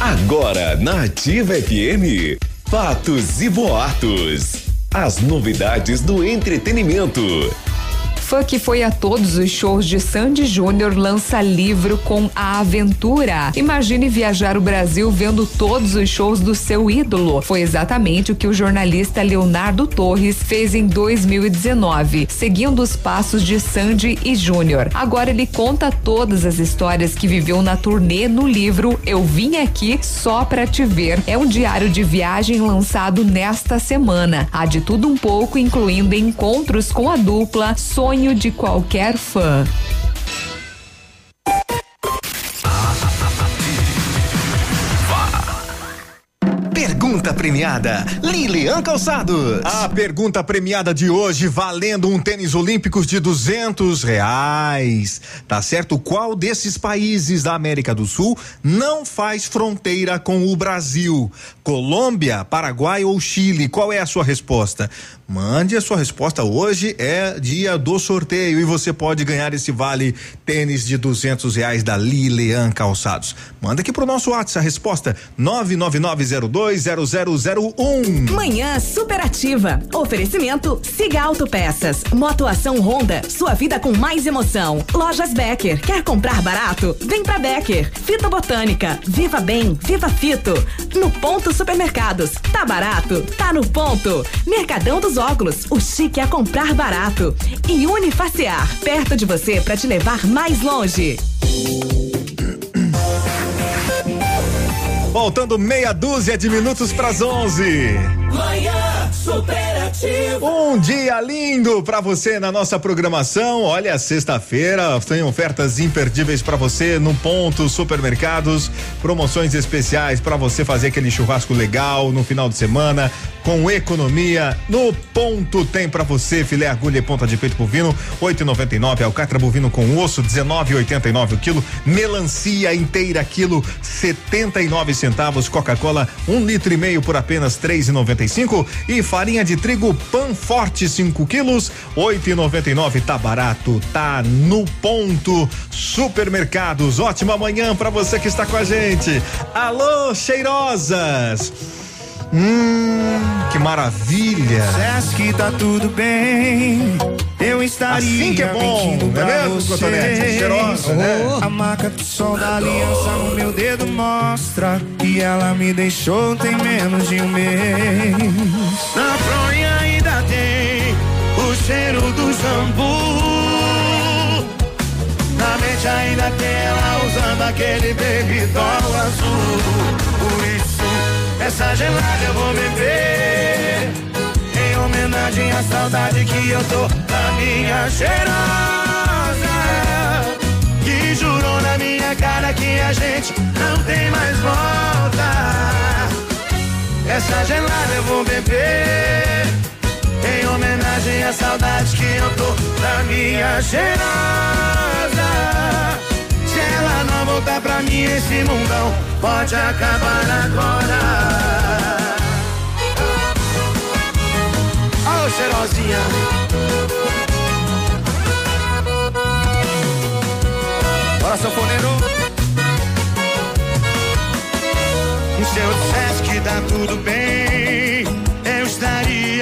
Agora na Ativa FM, fatos e boatos. As novidades do entretenimento. Fã que foi a todos os shows de Sandy Júnior lança livro com a aventura. Imagine viajar o Brasil vendo todos os shows do seu ídolo. Foi exatamente o que o jornalista Leonardo Torres fez em 2019, seguindo os passos de Sandy e Júnior. Agora ele conta todas as histórias que viveu na turnê no livro Eu Vim Aqui Só Pra Te Ver. É um diário de viagem lançado nesta semana. Há de tudo um pouco, incluindo encontros com a dupla, sonho de qualquer fã. Pergunta premiada, Lilian Calçados. A pergunta premiada de hoje valendo um tênis olímpicos de duzentos reais. Tá certo? Qual desses países da América do Sul não faz fronteira com o Brasil? Colômbia, Paraguai ou Chile? Qual é a sua resposta? Mande a sua resposta hoje é dia do sorteio e você pode ganhar esse vale tênis de duzentos reais da Lilian Calçados. Manda aqui pro nosso WhatsApp a resposta nove nove nove zero dois zero zero zero um. Manhã superativa. Oferecimento Siga Autopeças. Motoação Honda. Sua vida com mais emoção. Lojas Becker. Quer comprar barato? Vem pra Becker. Fito Botânica. Viva Bem. Viva Fito. No Ponto Supermercados. Tá barato? Tá no ponto. Mercadão dos Óculos. O chique é comprar barato. E Unifacear. Perto de você pra te levar mais longe. Faltando meia dúzia de minutos pras onze. Manhã superativa. Um dia lindo pra você na nossa programação. Olha, sexta-feira tem ofertas imperdíveis pra você no ponto supermercados, promoções especiais pra você fazer aquele churrasco legal no final de semana com economia. No ponto tem pra você filé agulha e ponta de peito bovino 8,99, alcatra bovino com osso 19,89 o quilo, melancia inteira quilo 79 centavos, Coca-Cola um litro e meio por apenas 3,95 e Farinha de trigo Pan Forte 5 quilos, 8,99. Tá barato, tá no ponto. Supermercados, ótima manhã para você que está com a gente. Alô, cheirosas. Hum, que maravilha. Que tá tudo bem. Eu estaria Assim que é bom, não é mesmo. Cotonete? Cheirosa, né? A marca do som da aliança no meu dedo mostra que ela me deixou tem menos de um mês. Na fronha ainda tem o cheiro do shampoo. Na mente ainda tem ela usando aquele baby doll azul. Essa gelada eu vou beber. Em homenagem à saudade que eu tô da minha cheirosa. Que jurou na minha cara que a gente não tem mais volta. Essa gelada eu vou beber. Em homenagem à saudade que eu tô da minha cheirosa. Voltar pra mim, esse mundão pode acabar agora. Ô cheirosinha. Bora, sanfoneiro. Se eu dissesse que tá tudo bem,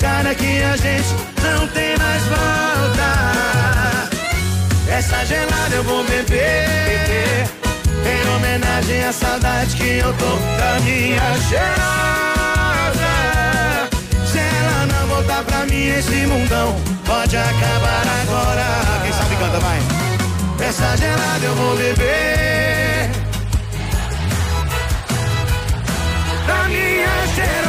Cara que a gente não tem mais volta. Essa gelada eu vou beber. Em homenagem à saudade que eu tô da minha cheirosa. Se ela não voltar pra mim, esse mundão pode acabar agora. Quem sabe canta, vai. Essa gelada eu vou beber. Da minha cheirosa.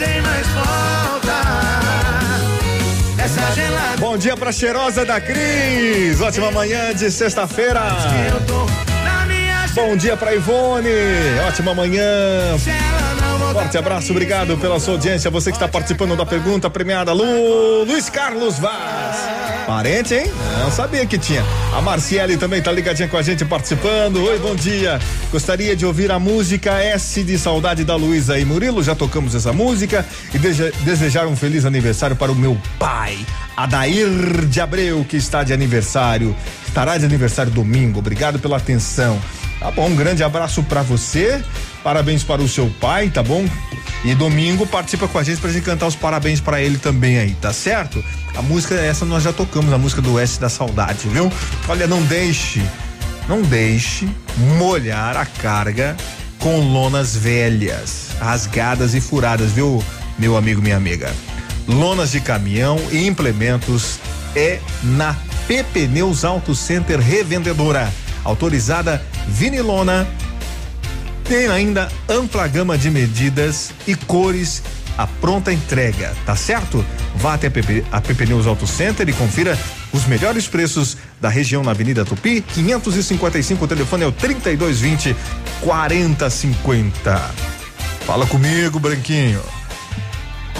Tem mais volta. Essa gelada. Bom dia pra cheirosa da Cris. Ótima manhã de sexta-feira. Bom dia pra Ivone. Ótima manhã. Forte abraço, obrigado pela sua audiência. Você que está participando da pergunta premiada, Lu, Luiz Carlos Vaz. Parente, hein? Não sabia que tinha. A Marciele também tá ligadinha com a gente participando. Oi, bom dia. Gostaria de ouvir a música S de Saudade da Luísa e Murilo. Já tocamos essa música e deseja- desejar um feliz aniversário para o meu pai, Adair de Abreu, que está de aniversário. Estará de aniversário domingo. Obrigado pela atenção. Tá bom, um grande abraço para você. Parabéns para o seu pai, tá bom? E domingo participa com a gente pra gente cantar os parabéns para ele também aí, tá certo? A música essa nós já tocamos, a música do S da Saudade, viu? Olha, não deixe, não deixe molhar a carga com lonas velhas, rasgadas e furadas, viu, meu amigo, minha amiga? Lonas de caminhão e implementos é na PP Neus Auto Center Revendedora, autorizada Vinilona tem ainda ampla gama de medidas e cores à pronta entrega, tá certo? Vá até a PP, a PP News Auto Center e confira os melhores preços da região na Avenida Tupi, 555, o telefone é o 3220 4050. Fala comigo, Branquinho.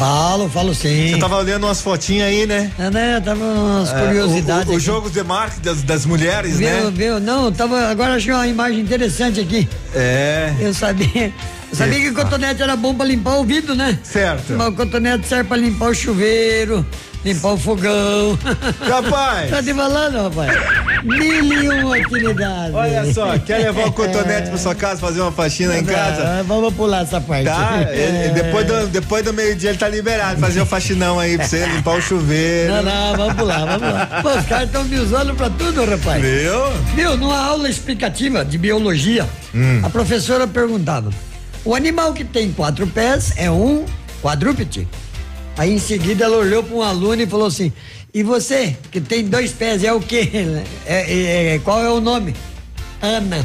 Falo, falo sim. Você tava olhando umas fotinhas aí, né? É, né? Tava umas É, curiosidades. o- o- Os jogos de marketing das, das mulheres, Viu, né? viu? Não, tava, agora achei uma imagem interessante aqui. É. Eu sabia. Eu sabia que o cotonete era bom pra limpar o vidro, né? Certo. Mas o cotonete serve pra limpar o chuveiro, limpar o fogão. Rapaz! tá te falando, rapaz? Mil e uma utilidades. Olha só, quer levar o cotonete pra sua casa, fazer uma faxina em casa? Vamos pular essa parte. Tá, ele- É. depois do, depois do meio-dia ele tá liberado, fazer um faxinão aí pra você, limpar o chuveiro. Não, não, vamos pular, vamos pular. Pô, os caras estão me usando pra tudo, rapaz. Viu? Viu, numa aula explicativa de biologia, Hum. a professora perguntava: o animal que tem quatro pés é um quadrúpede? Aí em seguida ela olhou para um aluno e falou assim: e você, que tem dois pés, é o quê? É, é- é- qual é o nome? Ana.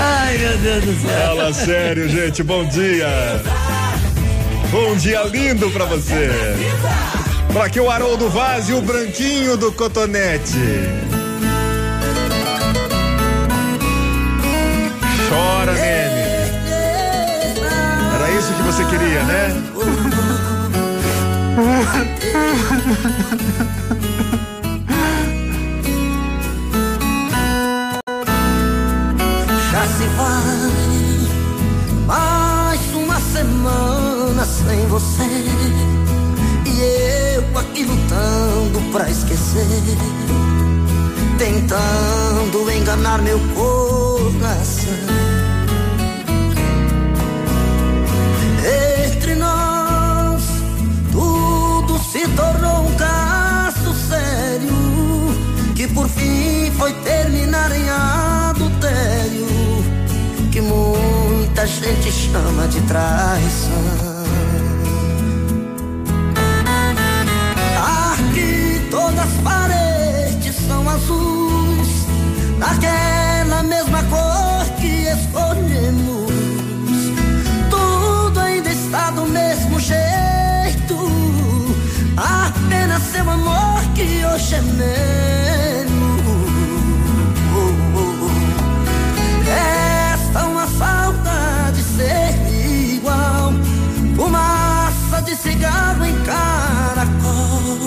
Ai, meu Deus do céu. Fala sério, gente. Bom dia. Bom dia lindo pra você. Pra aqui o Haroldo Vaz e o branquinho do cotonete. Chora, nele. Você queria, né? Já se vai mais uma semana sem você E eu aqui lutando pra esquecer Tentando enganar meu coração tornou um caso sério Que por fim foi terminar em adultério Que muita gente chama de traição. Aqui todas as paredes são azuis Daquela seu amor que hoje é menos Resta uma saudade ser igual Fumaça de cigarro em caracol.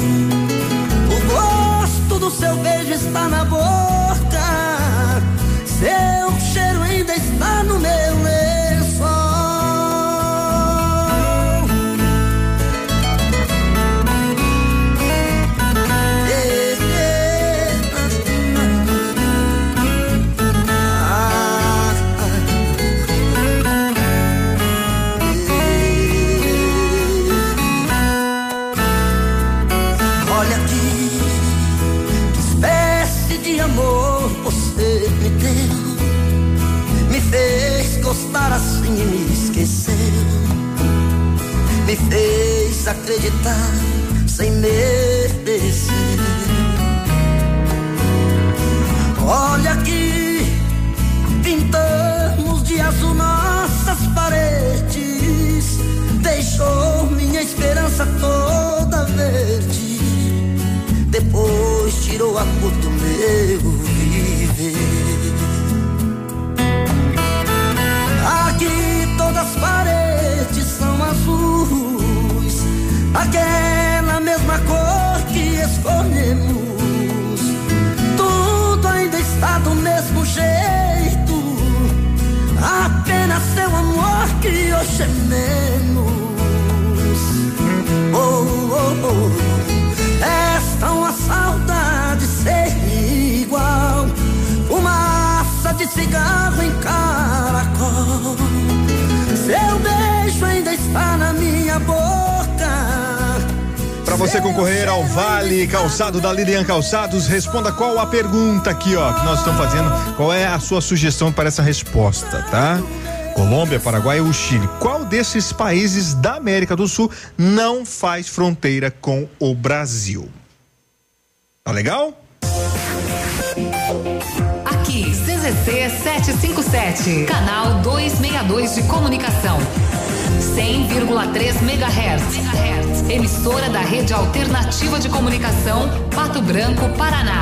O gosto do seu beijo está na boca. Seu cheiro ainda está no meu acreditar sem merecer. Menos. Oh, oh, oh. Esta uma saudade ser igual Fumaça de cigarro em caracol Seu beijo ainda está na minha boca Pra você concorrer ao Vale Calçado da Lilian Calçados, responda qual a pergunta aqui, ó, que nós estamos fazendo. Qual é a sua sugestão para essa resposta, tá? Colômbia, Paraguai ou Chile. Qual desses países da América do Sul não faz fronteira com o Brasil? Tá legal? Aqui, CZC 757, canal 262 de comunicação. 100,3 MHz. Emissora da Rede Alternativa de Comunicação, Pato Branco, Paraná.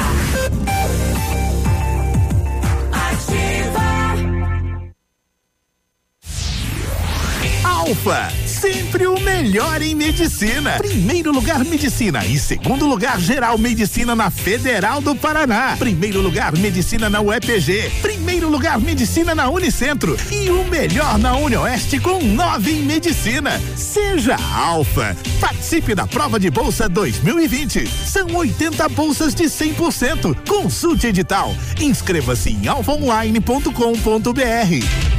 Alfa, sempre o melhor em medicina. Primeiro lugar medicina e segundo lugar geral medicina na Federal do Paraná. Primeiro lugar medicina na UEPG. Primeiro lugar medicina na Unicentro e o melhor na Unioeste com nove em medicina. Seja Alfa. Participe da prova de bolsa 2020. São 80 bolsas de 100%. Consulte edital. Inscreva-se em alfaonline.com.br.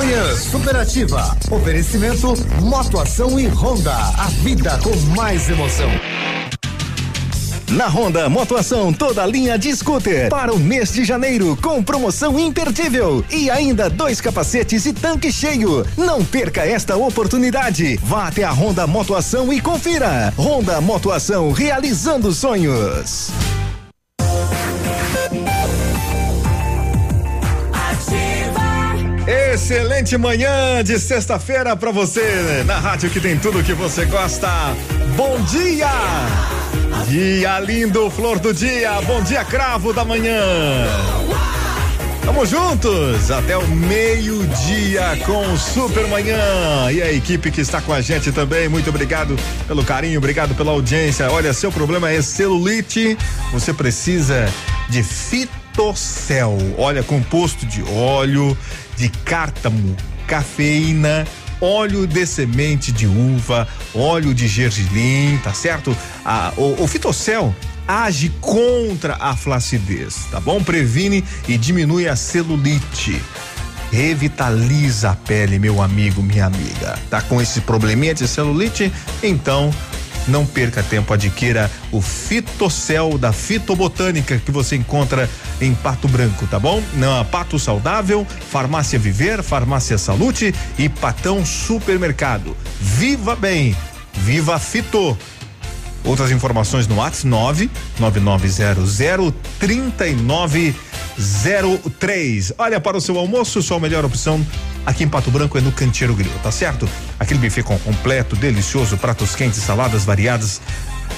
Manhã Superativa. Oferecimento Motoação e Honda. A vida com mais emoção. Na Honda Motoação, toda linha de scooter para o mês de janeiro com promoção imperdível e ainda dois capacetes e tanque cheio. Não perca esta oportunidade. Vá até a Honda Motoação e confira. Honda Motoação realizando sonhos. Excelente manhã de sexta-feira para você na rádio que tem tudo que você gosta. Bom dia! Dia lindo, flor do dia. Bom dia, cravo da manhã. Tamo juntos até o meio-dia com o. E a equipe que está com a gente também, muito obrigado pelo carinho, obrigado pela audiência. Olha, seu problema é celulite, você precisa de fitocel. Olha, composto de óleo, de cártamo, cafeína, óleo de semente de uva, óleo de gergelim, tá certo? Ah, o, o fitocel age contra a flacidez, tá bom? Previne e diminui a celulite. Revitaliza a pele, meu amigo, minha amiga. Tá com esse probleminha de celulite? Então, não perca tempo, adquira o Fitocel da Fitobotânica que você encontra em Pato Branco, tá bom? Na Pato Saudável, Farmácia Viver, Farmácia Salute e Patão Supermercado. Viva bem, viva Fito. Outras informações no WhatsApp 9 9900 3903. Olha, para o seu almoço, sua melhor opção aqui em Pato Branco é no Canteiro Grill, tá certo? Aquele buffet com completo, delicioso, pratos quentes, saladas variadas.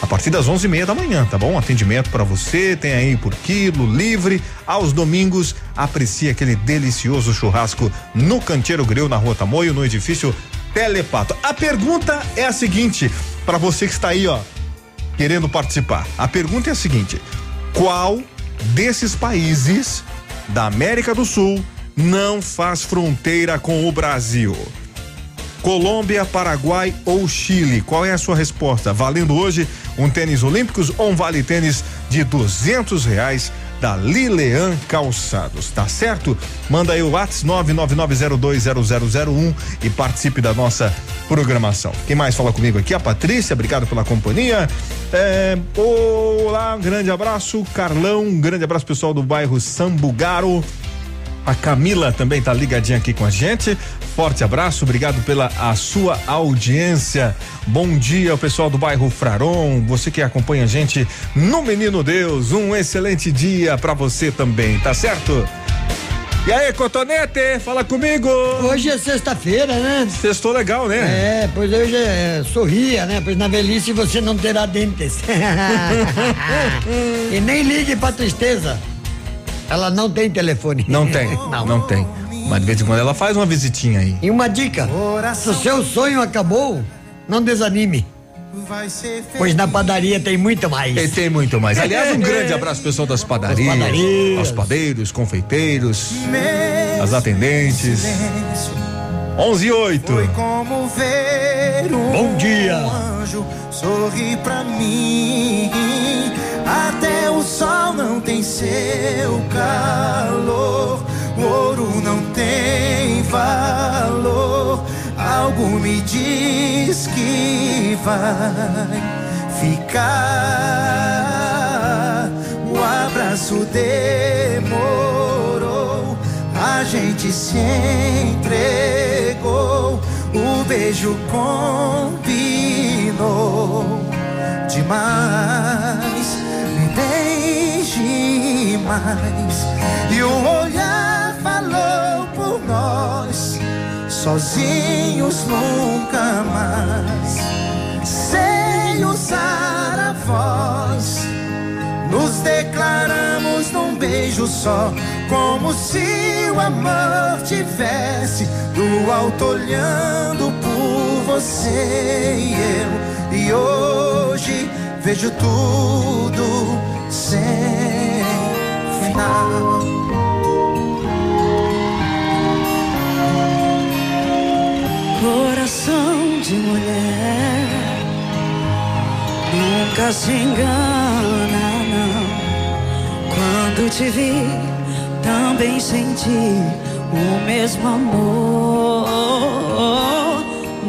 A partir das onze e meia da manhã, tá bom? Atendimento para você, tem aí por quilo, livre. Aos domingos, aprecie aquele delicioso churrasco no Canteiro Grill, na Rua Tamoio, no edifício Telepato. A pergunta é a seguinte, para você que está aí, ó, querendo participar. A pergunta é a seguinte: qual desses países da América do Sul não faz fronteira com o Brasil? Colômbia, Paraguai ou Chile? Qual é a sua resposta? Valendo hoje um tênis olímpicos ou um vale tênis de duzentos reais da Lilean Calçados, tá certo? Manda aí o WhatsApp 999020001 e participe da nossa programação. Quem mais fala comigo aqui? A Patrícia, obrigado pela companhia. É, olá, um grande abraço, Carlão, um grande abraço pessoal do bairro Sambugaro. A Camila também tá ligadinha aqui com a gente. Forte abraço, obrigado pela a sua audiência. Bom dia ao pessoal do bairro Fraron, você que acompanha a gente no Menino Deus. Um excelente dia para você também, tá certo? E aí, Cotonete, fala comigo. Hoje é sexta-feira, né? Sextou legal, né? É, pois hoje é, sorria, né? Pois na velhice você não terá dentes. e nem ligue pra tristeza. Ela não tem telefone. Não tem, Não. não tem. Mas de vez em quando ela faz uma visitinha aí. E uma dica: se o seu sonho acabou, não desanime. Pois na padaria tem muito mais. E tem muito mais. Aliás, um grande abraço pessoal das padarias, padarias. aos padeiros, confeiteiros, as atendentes. 11 e 8. Como ver um Bom dia. anjo sorrir pra mim. Até o sol não tem seu calor, o ouro não tem valor. Algo me diz que vai ficar. O abraço demorou, a gente se entregou, o beijo combinou demais. Mais. E o olhar falou por nós, sozinhos nunca mais. Sem usar a voz, nos declaramos num beijo só, como se o amor tivesse do alto olhando por você e eu. E hoje vejo tudo sem. Coração de mulher nunca se engana, não. Quando te vi, também senti o mesmo amor,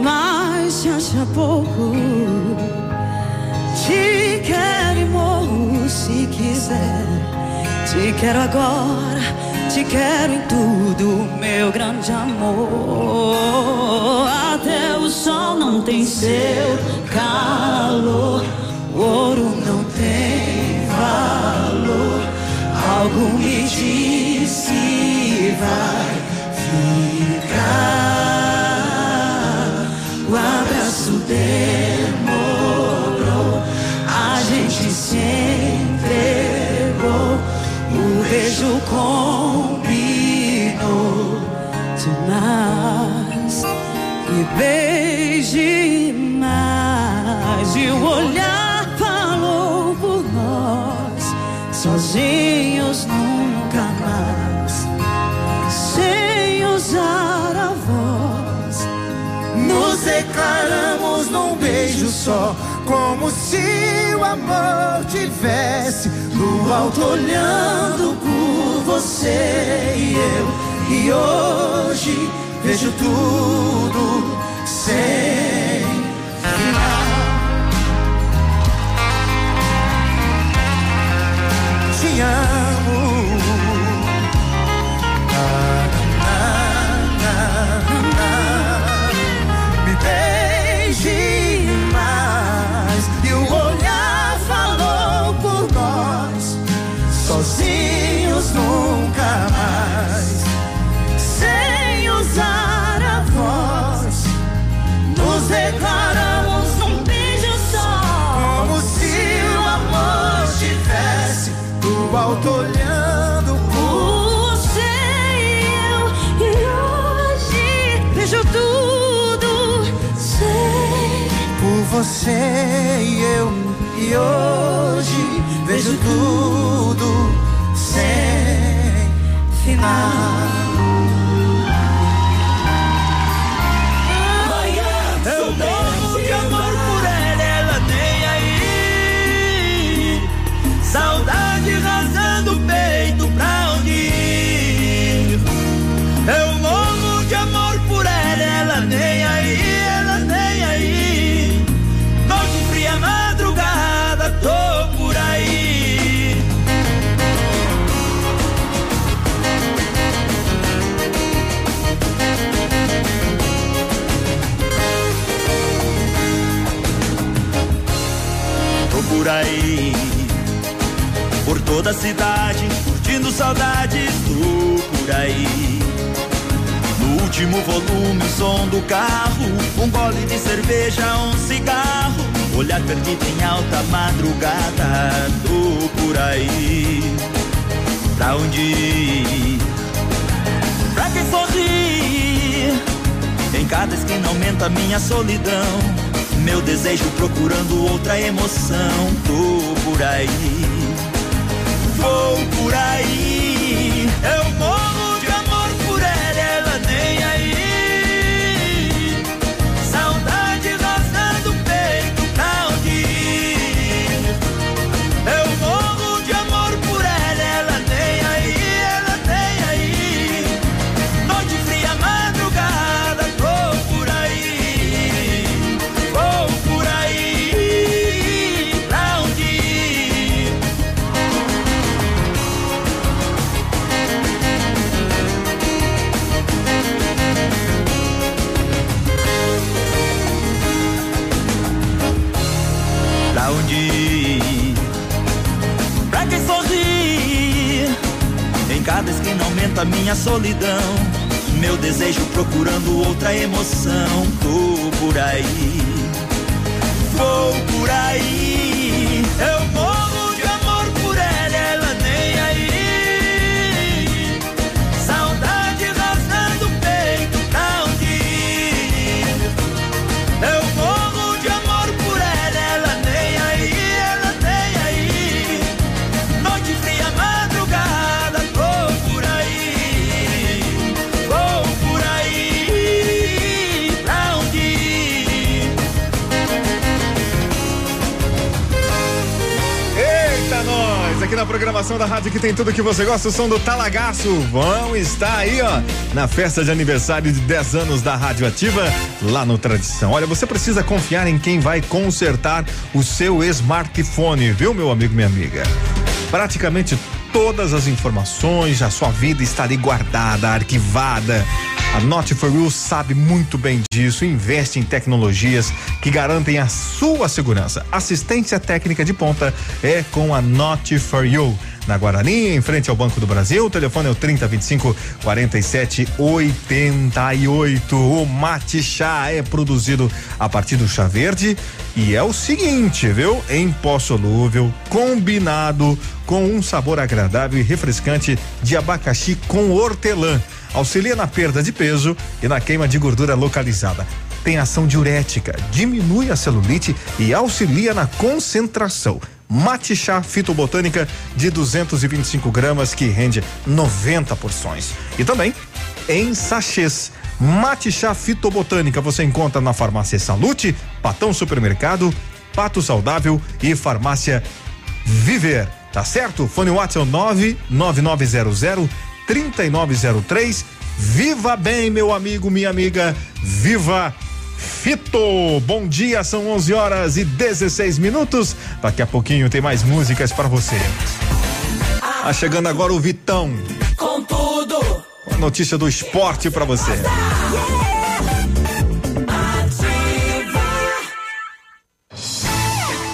mas se acha pouco. Te quero e morro se quiser. Te quero agora, te quero em tudo, meu grande amor. Até o sol não tem seu calor, o ouro não tem valor. Algo me diz que vai ficar. O abraço demorou, combinou demais e mais. E o olhar falou por nós, sozinhos nunca mais, sem usar a voz. Nos declaramos num beijo só, como se o amor tivesse no alto olhando por você e eu. E hoje vejo tudo sem final. Te amo. Você e eu e hoje vejo tudo sem final. Por toda a cidade, curtindo saudades do por aí. No último volume, o som do carro, um gole de cerveja, um cigarro, olhar perdido em alta madrugada do por aí. Pra onde ir? Pra quem sorrir? Em cada esquina aumenta minha solidão. Meu desejo procurando outra emoção. Tô por aí, vou por aí. Solidão. Meu desejo procurando outra emoção. Tô por aí, programação da rádio que tem tudo que você gosta, o som do Talagaço. Vão estar aí, ó, na festa de aniversário de 10 anos da Rádio Ativa, lá no Tradição. Olha, você precisa confiar em quem vai consertar o seu smartphone, viu, meu amigo, minha amiga? Praticamente todas as informações, a sua vida está ali guardada, arquivada. A Not for You sabe muito bem disso, investe em tecnologias que garantem a sua segurança. Assistência técnica de ponta é com a Not for You. Na Guarani, em frente ao Banco do Brasil, o telefone é o 3025 4788. O mate chá é produzido a partir do chá verde e é o seguinte, viu? Em pó solúvel, combinado com um sabor agradável e refrescante de abacaxi com hortelã. Auxilia na perda de peso e na queima de gordura localizada. Tem ação diurética, diminui a celulite e auxilia na concentração. Mate chá fitobotânica de 225 gramas que rende 90 porções. E também em sachês. Mate chá fitobotânica você encontra na farmácia Salute, Patão Supermercado, Pato Saudável e Farmácia Viver. Tá certo? Fone WhatsApp 99900 3903. Viva bem, meu amigo, minha amiga. Viva Fito. Bom dia, são 11 horas e 16 minutos. Daqui a pouquinho tem mais músicas para você. Tá chegando agora o Vitão. Com tudo. Uma notícia do esporte para você.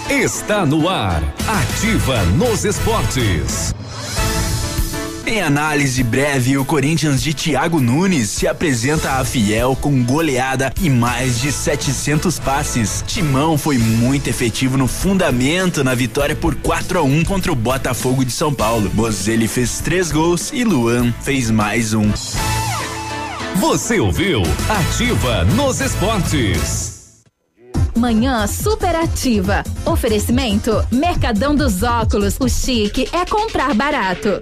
Está no ar. Ativa nos esportes. Em análise breve, o Corinthians de Thiago Nunes se apresenta à Fiel com goleada e mais de 700 passes. Timão foi muito efetivo no fundamento na vitória por 4 a 1 contra o Botafogo de São Paulo. Bozelli fez três gols e Luan fez mais um. Você ouviu? Ativa nos esportes. Manhã superativa. Oferecimento Mercadão dos Óculos. O chique é comprar barato.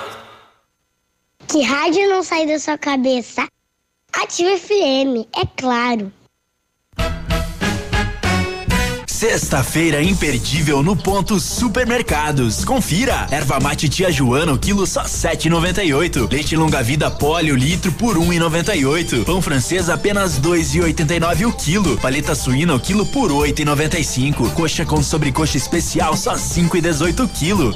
Que rádio não sai da sua cabeça? Ativa FM, é claro. Sexta-feira imperdível no ponto Supermercados. Confira. Erva mate tia Joana, o quilo só 7,98. Leite longa vida pólio litro por 1,98. Pão francês apenas 2,89 o quilo. Paleta suína o quilo por 8,95. Coxa com sobrecoxa especial só 5,18 o quilo.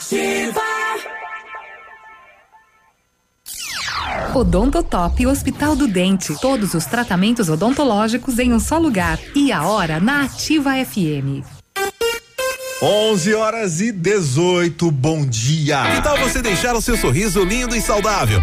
Ativa. Odontotop Hospital do Dente. Todos os tratamentos odontológicos em um só lugar. E a hora na Ativa FM. 11 horas e 18. Bom dia. Que tal você deixar o seu sorriso lindo e saudável?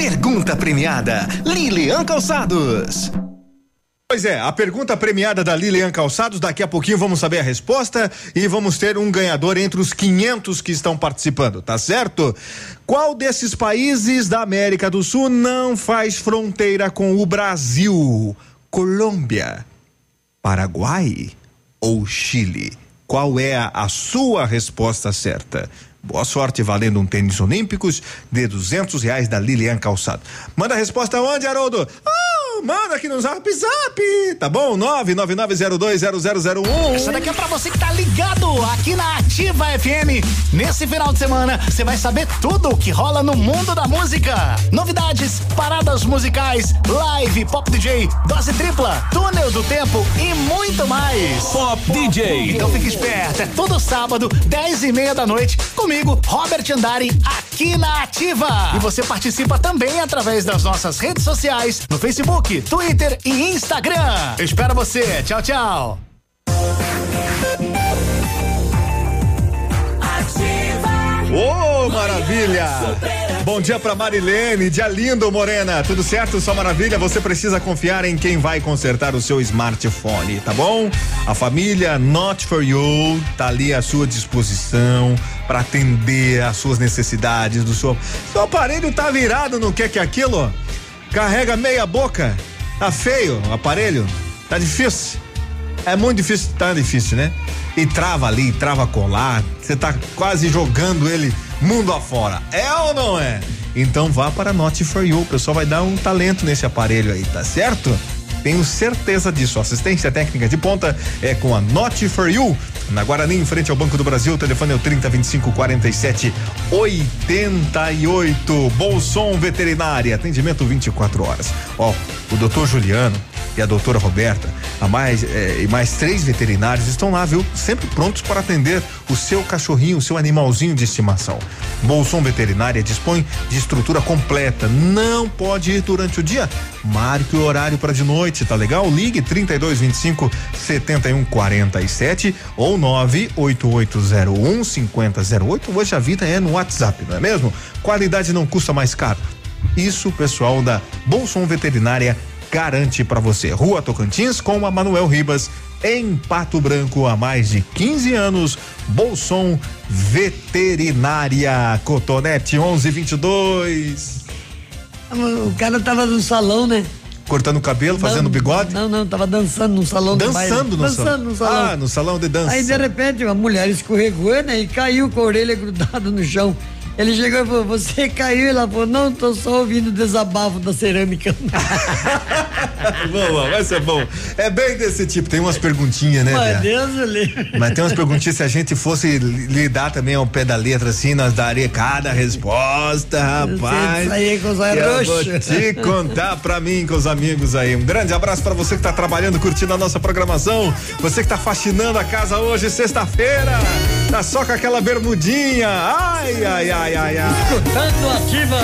Pergunta premiada Lilian Calçados. Pois é, a pergunta premiada da Lilian Calçados, daqui a pouquinho vamos saber a resposta e vamos ter um ganhador entre os 500 que estão participando, tá certo? Qual desses países da América do Sul não faz fronteira com o Brasil? Colômbia, Paraguai ou Chile? Qual é a, sua resposta certa? Boa sorte valendo um tênis olímpicos de duzentos reais da Lilian Calçado. Manda a resposta onde, Haroldo? Ah, manda aqui no zap zap, tá bom? 999020001. Essa daqui é pra você que tá ligado aqui na Ativa FM. Nesse final de semana, você vai saber tudo o que rola no mundo da música. Novidades, paradas musicais, live, pop DJ, dose tripla, túnel do tempo e muito mais. Pop DJ. Então fique esperto, é todo sábado, 10 e meia da noite, comigo, Robert Andari, aqui na Ativa. E você participa também através das nossas redes sociais, no Facebook, Twitter e Instagram. Eu espero você. Tchau, tchau. Ô, maravilha! Bom dia pra Marilene, dia lindo, Morena. Tudo certo, só maravilha? Você precisa confiar em quem vai consertar o seu smartphone, tá bom? A família Not For You tá ali à sua disposição para atender às suas necessidades do seu. Seu aparelho tá virado no que que é aquilo? Carrega meia boca? Tá feio o aparelho? Tá difícil? É muito difícil, tá difícil, né? E trava ali, trava colar, você tá quase jogando ele mundo afora. É ou não é? Então vá para Not For You, o pessoal vai dar um talento nesse aparelho aí, tá certo? Tenho certeza disso. Assistência técnica de ponta é com a Not For You. Na Guarani, em frente ao Banco do Brasil, o telefone é o 30 25 47 88. Bolson Veterinária, atendimento 24 horas. Ó, o doutor Juliano e a doutora Roberta, a mais eh, e mais três veterinários estão lá, viu? Sempre prontos para atender o seu cachorrinho, o seu animalzinho de estimação. Bolson Veterinária dispõe de estrutura completa. Não pode ir durante o dia? Marque o horário para de noite, tá legal? Ligue 3225 7147 ou 98801 5008. Hoje a vida é no WhatsApp, não é mesmo? Qualidade não custa mais caro. Isso pessoal da Bolson Veterinária garante para você. Rua Tocantins com a Manuel Ribas, em Pato Branco há mais de 15 anos. Bolson Veterinária Cotonete 1122. O cara tava no salão, né? Cortando o cabelo, fazendo Não, bigode? Não, não, tava dançando no salão do baile. Dançando no dançando salão. no salão. Ah, no salão de dança. Aí de repente uma mulher escorregou, né? E caiu com a orelha grudada no chão. Ele chegou e falou: Você caiu? Ela falou: Não, tô só ouvindo o desabafo da cerâmica. bom, vai ser bom. É bem desse tipo, tem umas perguntinhas, né? Bia? Deus livre. Mas tem umas perguntinhas, se a gente fosse li- lidar também ao pé da letra, assim, nós daria cada resposta, rapaz. Isso aí com os eu vou te contar pra mim, com os amigos aí. Um grande abraço pra você que tá trabalhando, curtindo a nossa programação. Você que tá faxinando a casa hoje, sexta-feira. Tá só com aquela bermudinha. Ai, ai, ai, ai, ai. Escutando ativa.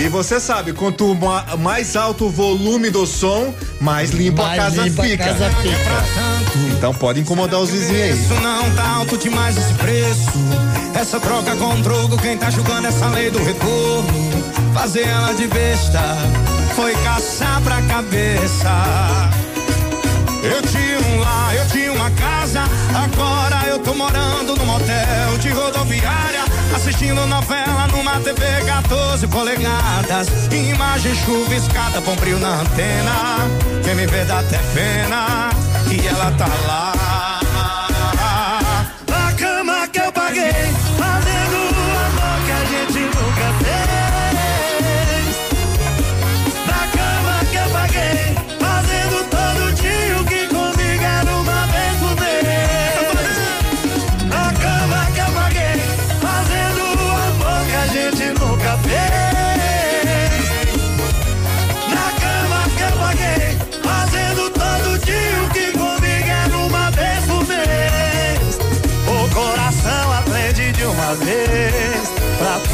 E você sabe, quanto ma- mais alto o volume do som, mais limpo a Mais casa limpa a fica. casa Então pode incomodar os vizinhos aí. Isso não tá alto demais esse preço. Essa troca com troco, quem tá julgando essa lei do retorno? Fazer ela de besta foi caçar pra cabeça. Eu tinha um lar, eu tinha uma casa, agora eu tô morando num motel de rodoviária, assistindo novela numa TV 14 polegadas, imagem chuviscada, bombril na antena, quem me vê dá até pena, e ela tá lá. A cama que eu paguei,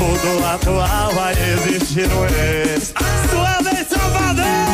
mundo atual vai existir um ex. Sua vez, Salvador!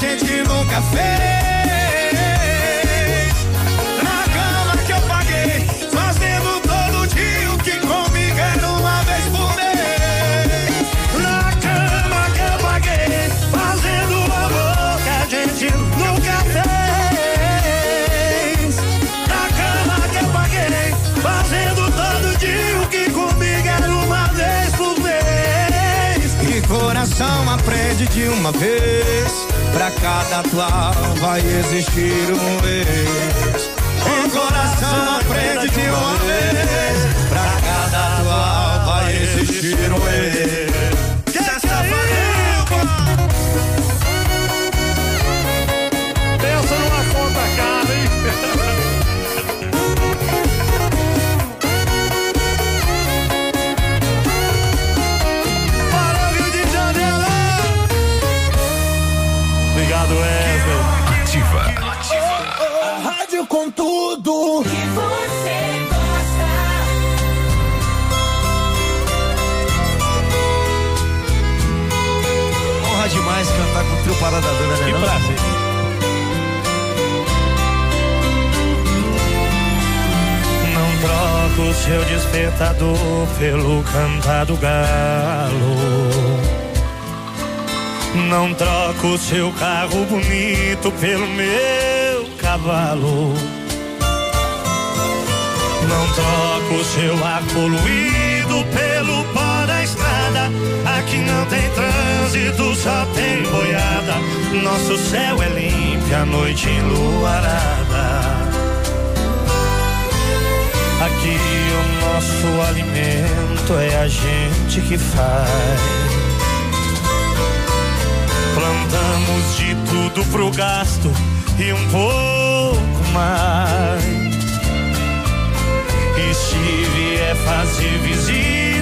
Gente nunca fez. Na cama que eu paguei, fazendo todo dia o que comigo era uma vez por mês. Na cama que eu paguei, fazendo amor que a gente nunca fez. Na cama que eu paguei, fazendo todo dia o que comigo era uma vez por mês. E coração aprende de uma vez. Pra cada atual vai existir um ex. O coração aprende de uma vez. Parada Dura, né? Que não? prazer. Não troco o seu despertador pelo cantar do galo. Não troco o seu carro bonito pelo meu cavalo. Não troco o seu ar poluído pelo da estrada. Aqui não tem trânsito, só tem boiada. Nosso céu é limpo, a noite enluarada. Aqui o nosso alimento é a gente que faz. Plantamos de tudo pro gasto e um pouco mais. E se vier fazer visita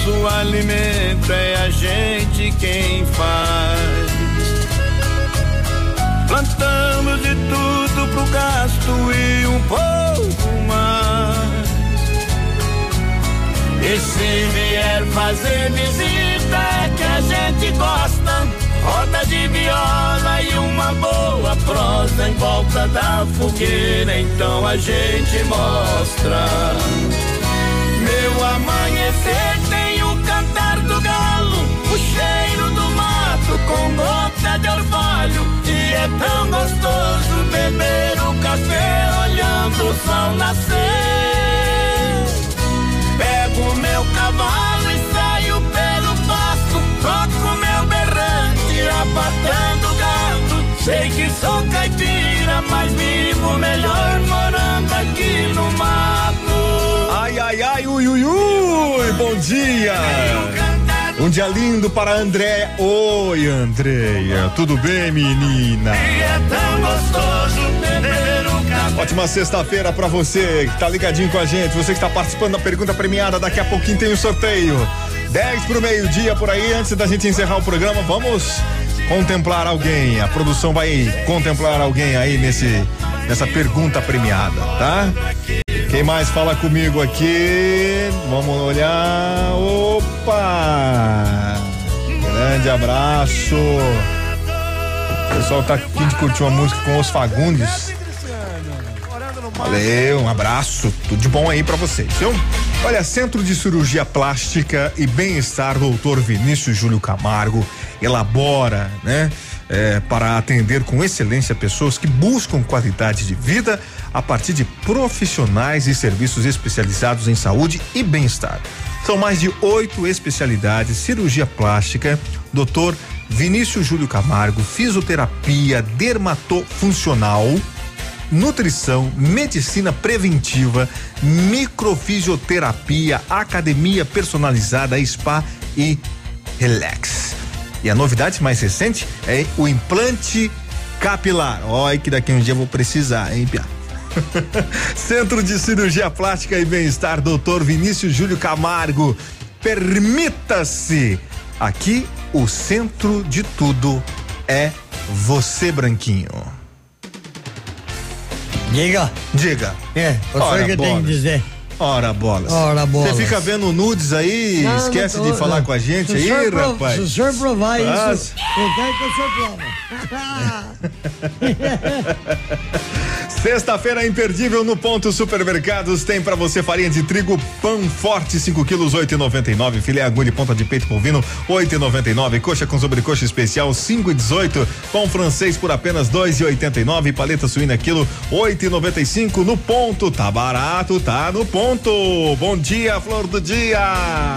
nosso alimento é a gente quem faz. Plantamos de tudo pro gasto e um pouco mais. E se vier fazer visita é que a gente gosta. Roda de viola e uma boa prosa em volta da fogueira, então a gente mostra. Meu amanhecer com gota de orvalho. E é tão gostoso beber o café olhando o sol nascer. Pego meu cavalo e saio pelo pasto, toco meu berrante, abatendo gato. Sei que sou caipira, mas vivo melhor morando aqui no mato. Ai, ai, ai, ui, ui, ui, bom dia! Um dia lindo para André. Oi, Andréia. Tudo bem, menina? É tão gostoso beber um café. Ótima sexta-feira pra você que tá ligadinho com a gente. Você que tá participando da pergunta premiada. Daqui a pouquinho tem o sorteio. 10 pro meio-dia por aí. Antes da gente encerrar o programa, vamos contemplar alguém. A produção vai contemplar alguém aí nesse nessa pergunta premiada, tá? Quem mais fala comigo aqui? Vamos olhar. Opa! Grande abraço. O pessoal tá aqui de curtir uma música com os Fagundes. Valeu, um abraço, tudo de bom aí pra vocês, viu? Olha, Centro de Cirurgia Plástica e Bem-Estar, doutor Vinícius Júlio Camargo, elabora, né? é, para atender com excelência pessoas que buscam qualidade de vida a partir de profissionais e serviços especializados em saúde e bem-estar. São mais de oito especialidades: cirurgia plástica, doutor Vinícius Júlio Camargo, fisioterapia dermatofuncional, nutrição, medicina preventiva, microfisioterapia, academia personalizada, spa e relax. E a novidade mais recente é o implante capilar. Olha que daqui a um dia eu vou precisar, hein, Pia? Centro de Cirurgia Plástica e Bem-Estar, doutor Vinícius Júlio Camargo. Permita-se. Aqui o centro de tudo é você, Branquinho. Diga. Diga. É, o que tem que dizer. Ora bolas. Ora bolas. Você fica vendo nudes aí, Não, esquece não tô, de falar não. com a gente aí, rapaz. Se o senhor provar Ah, isso, eu quero que o senhor prova. Sexta-feira imperdível no Ponto Supermercados. Tem pra você farinha de trigo pão forte 5 quilos 8,99 filé agulha ponta de peito bovino 8,99 coxa com sobrecoxa especial 5,18 pão francês por apenas 2,89 paleta suína quilo 8,95 no ponto tá barato tá no ponto. Bom dia flor do dia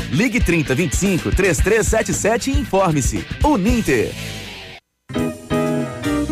Ligue 30 25 3377 e informe-se. Uninter.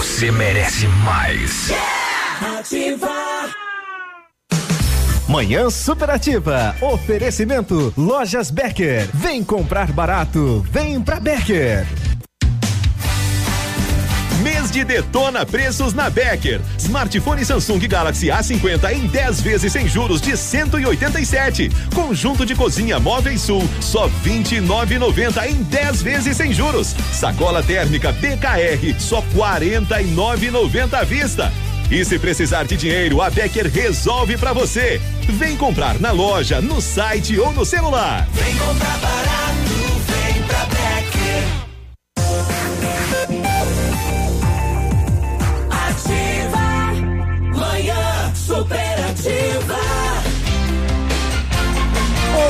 Você merece mais. Manhã Superativa. Oferecimento Lojas Becker. Vem comprar barato. Vem pra Becker. De detona preços na Becker. Smartphone Samsung Galaxy A50 em 10 vezes sem juros de 187. Conjunto de cozinha Móveis Sul só 29,90 em 10 vezes sem juros. Sacola térmica BKR só 49,90 à vista. E se precisar de dinheiro, a Becker resolve pra você. Vem comprar na loja, no site ou no celular. Vem comprar barato, vem pra Becker. Superativa.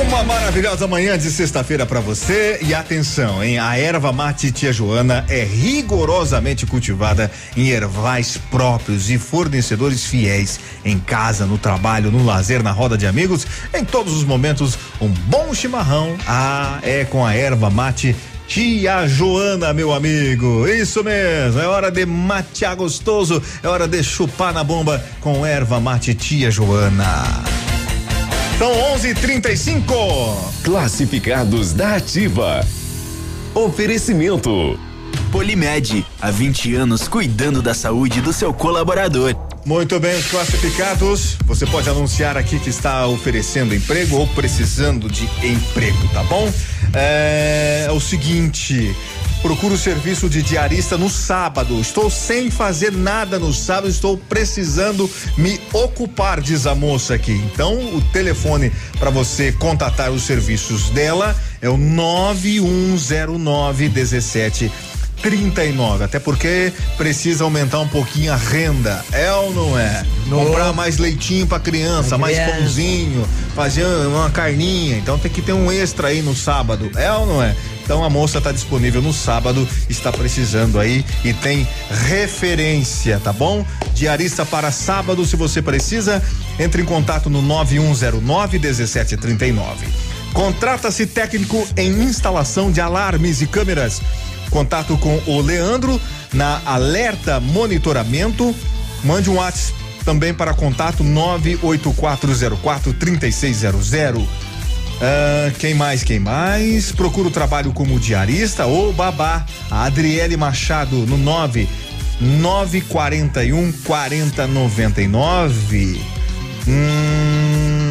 Uma maravilhosa manhã de sexta-feira para você e atenção, hein? A erva mate tia Joana é rigorosamente cultivada em ervais próprios e fornecedores fiéis em casa, no trabalho, no lazer, na roda de amigos, em todos os momentos, um bom chimarrão. Ah, é com a erva mate Tia Joana, meu amigo. Isso mesmo, é hora de matear gostoso, é hora de chupar na bomba com erva mate Tia Joana. São 11:35. Classificados da Ativa. Oferecimento. Polimed, há 20 anos cuidando da saúde do seu colaborador. Muito bem, os classificados. Você pode anunciar aqui que está oferecendo emprego ou precisando de emprego, tá bom? É, é o seguinte. Procuro o serviço de diarista no sábado. Estou sem fazer nada no sábado, estou precisando me ocupar, diz a moça aqui. Então, o telefone para você contatar os serviços dela é o 9109 17 39, até porque precisa aumentar um pouquinho a renda, é ou não é? Comprar mais leitinho pra criança, mais pãozinho, fazer uma carninha, então tem que ter um extra aí no sábado, é ou não é? Então a moça está disponível no sábado, está precisando aí e tem referência, tá bom? Diarista para sábado, se você precisa, entre em contato no 9109 1739. Contrata-se técnico em instalação de alarmes e câmeras. Contato com o Leandro na Alerta Monitoramento. Mande um WhatsApp também para contato 98404 3600. Ah, quem mais? Quem mais? Procura o trabalho como diarista ou babá. A Adriele Machado no 9 941 4099. Hum,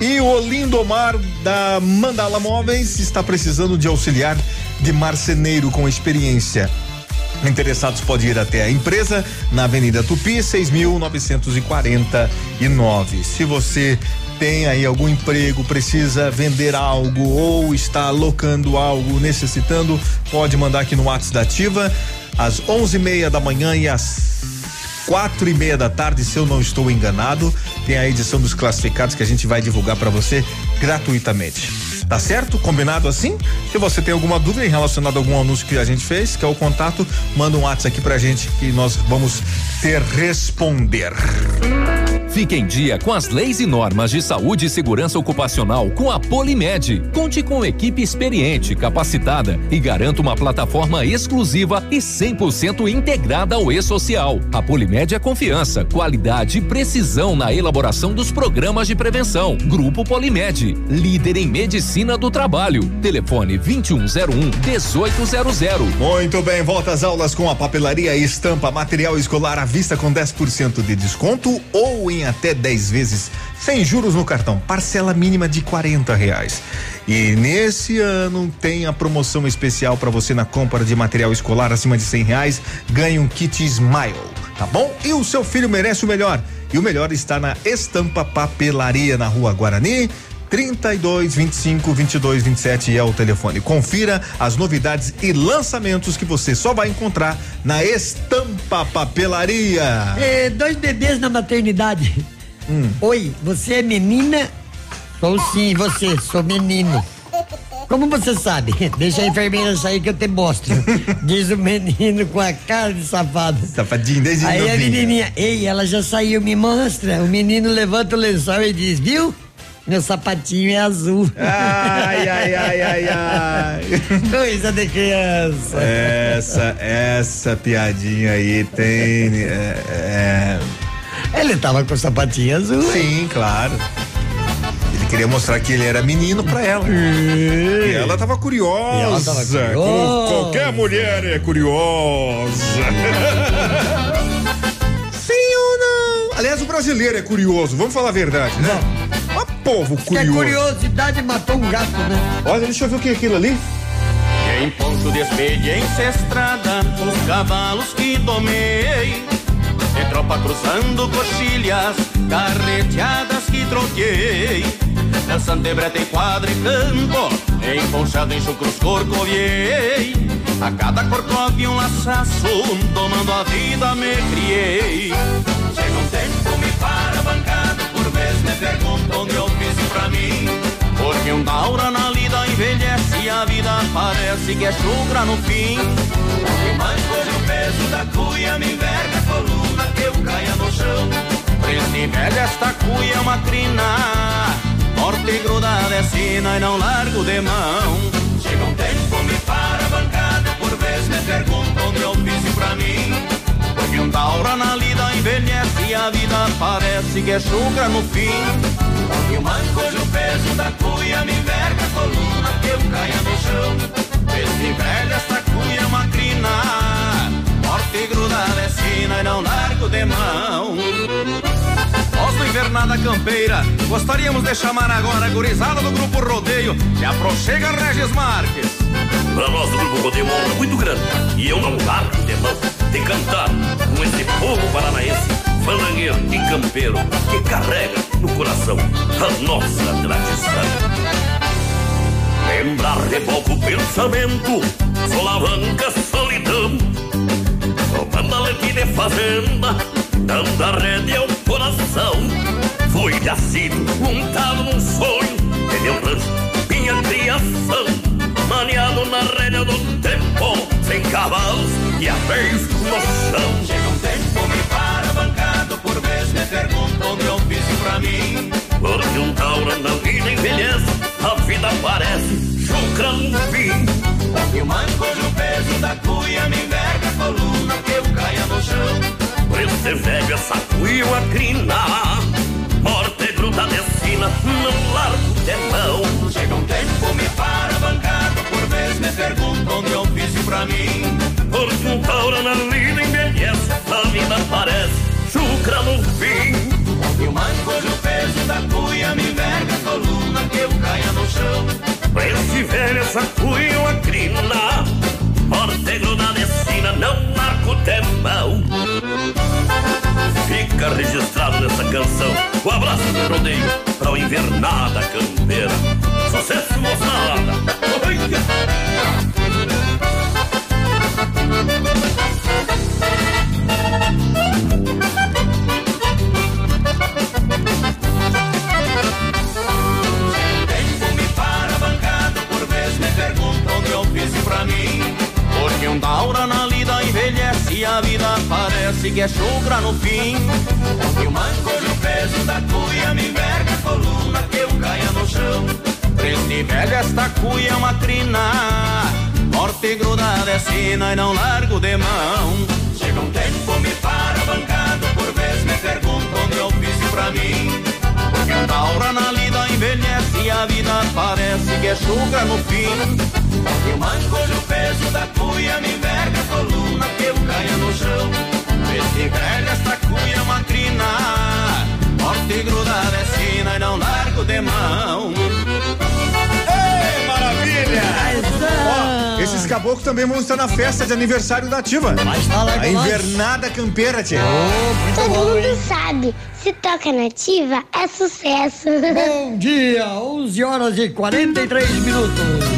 e o Lindomar da Mandala Móveis está precisando de auxiliar de marceneiro com experiência. Interessados podem ir até a empresa na Avenida Tupi, 6.949. Se você tem aí algum emprego, precisa vender algo ou está alocando algo, necessitando, pode mandar aqui no WhatsApp da Ativa às onze e meia da manhã e às quatro e meia da tarde, se eu não estou enganado, tem a edição dos classificados que a gente vai divulgar para você gratuitamente. Tá certo? Combinado assim? Se você tem alguma dúvida em relacionado a algum anúncio que a gente fez, que é o contato, manda um WhatsApp aqui pra gente que nós vamos ter responder. Fique em dia com as leis e normas de saúde e segurança ocupacional com a Polimed. Conte com equipe experiente, capacitada e garanta uma plataforma exclusiva e 100% integrada ao e-social. A Polimed é confiança, qualidade e precisão na elaboração dos programas de prevenção. Grupo Polimed, líder em medicina do trabalho. Telefone 2101 1800. Muito bem, volta às aulas com a papelaria Estampa, material escolar à vista com 10% de desconto ou em até 10 vezes sem juros no cartão, parcela mínima de 40 reais. E nesse ano tem a promoção especial para você na compra de material escolar acima de 100 reais, ganha um kit Smile, tá bom? E o seu filho merece o melhor. E o melhor está na Estampa Papelaria na Rua Guarani. 32 25 22 27 é o telefone. Confira as novidades e lançamentos que você só vai encontrar na Estampa Papelaria. É, dois bebês na maternidade. Oi, você é menina? Sou sim, você, sou menino. Como você sabe? Deixa a enfermeira sair que eu te mostro. Diz o menino com a cara de safado. Safadinho, desde Aí a novinho. menininha, ei, ela já saiu, me mostra. O menino levanta o lençol e diz, viu? Meu sapatinho é azul. Ai, ai, ai, ai, ai. Coisa de criança. Essa, essa piadinha aí tem. É, é... Ele tava com o sapatinho azul. Sim, claro. Ele queria mostrar que ele era menino pra ela. E ela tava curiosa. E ela tava curiosa. Como qualquer mulher é curiosa. Sim ou não? Aliás, o brasileiro é curioso, vamos falar a verdade, né? Mas povo Que a curioso. curiosidade matou um gato, né? Olha, deixa eu ver o que é aquilo ali. Em ponto de experiência estrada, os cavalos que domei. De tropa cruzando coxilhas, carreteadas que troquei. Dançante breta em quadra e campo, emponchado em chucros corcoviei. A cada corcove um laçaço, tomando a vida me criei. Chega um tempo, me para bancada, perguntam onde eu fiz pra mim. Porque um daura na lida envelhece e a vida parece que é chucra no fim. E mais hoje o peso da cuia me enverga a coluna que eu caia no chão. Preste velha esta cuia é uma crina, forte grudada é sina e não largo de mão. Chega um tempo, me para a bancada, por vez me perguntam de ofício pra mim. Porque um taura na lida envelhece a vida parece que é chucra no fim. E o manco hoje o peso da cuia me enverga a coluna que eu caia no chão. Esse velho, esta cuia é uma crina, forte grudada é sina e não largo de mão. Nós do Invernada Campeira gostaríamos de chamar agora a gurizada do Grupo Rodeio que aproxega Regis Marques. Para nós do Grupo Rodeio é muito grande e eu não largo de mão de cantar com esse povo paranaense, fandangueiro e campeiro que carrega no coração a nossa tradição. Lembrar revolve o pensamento, solavanca solidão. Tomando a de fazenda, dando a rede ao coração. Fui nascido, montado num sonho, que meu rancho, minha criação. Maniado na rédea do tempo, sem cavalos e a vez no chão. Chega um tempo, me para bancado, por vez me perguntam de ofício pra mim. Porque um taura na vida envelhece, a vida parece chucra no fim. E o manco o peso da cuia me enverga a coluna que eu caia no chão. Esse velho essa cuia uma crina, morte gruda de sina, não largo de mão. Chega um tempo, me para bancado, por vez me perguntam de ofício pra mim. Porque um taura na vida envelhece, a vida parece chucra no fim. E o manco o peso da cuia me enverga a coluna que eu caia no chão. Esse velho, essa cuia uma crina, morte grudada não marco temão. Fica registrado nessa canção o abraço do rodeio pra o invernada campeira. Sucesso, moçada! Tempo que é chucra no fim. E o manco o peso da cuia me enverga a coluna que eu caia no chão. Preste velha esta cuia é uma crina, morte grudada é sina e não largo de mão. Chega um tempo, me para bancado, por vez me perguntam de ofício pra mim. Porque um daura na lida envelhece e a vida parece que é chucra no fim. E o peso da cuia me enverga a coluna que eu caia no chão. Preste velha esta cuia uma crina, morte grudada é sina e não largo de mão. Esses caboclos também vão estar na festa de aniversário da Ativa. fala A invernada campeira, tia. Todo mundo sabe, se toca nativa é sucesso. Bom dia, 11 horas e 43 minutos.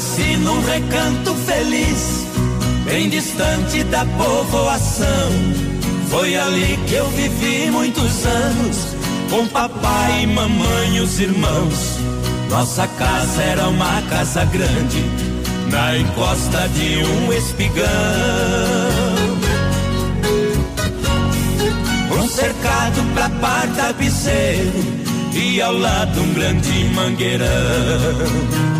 Nasci num recanto feliz, bem distante da povoação. Foi ali que eu vivi muitos anos, com papai e mamãe e os irmãos. Nossa casa era uma casa grande, na encosta de um espigão. Um cercado pra par tapeceiro e ao lado um grande mangueirão.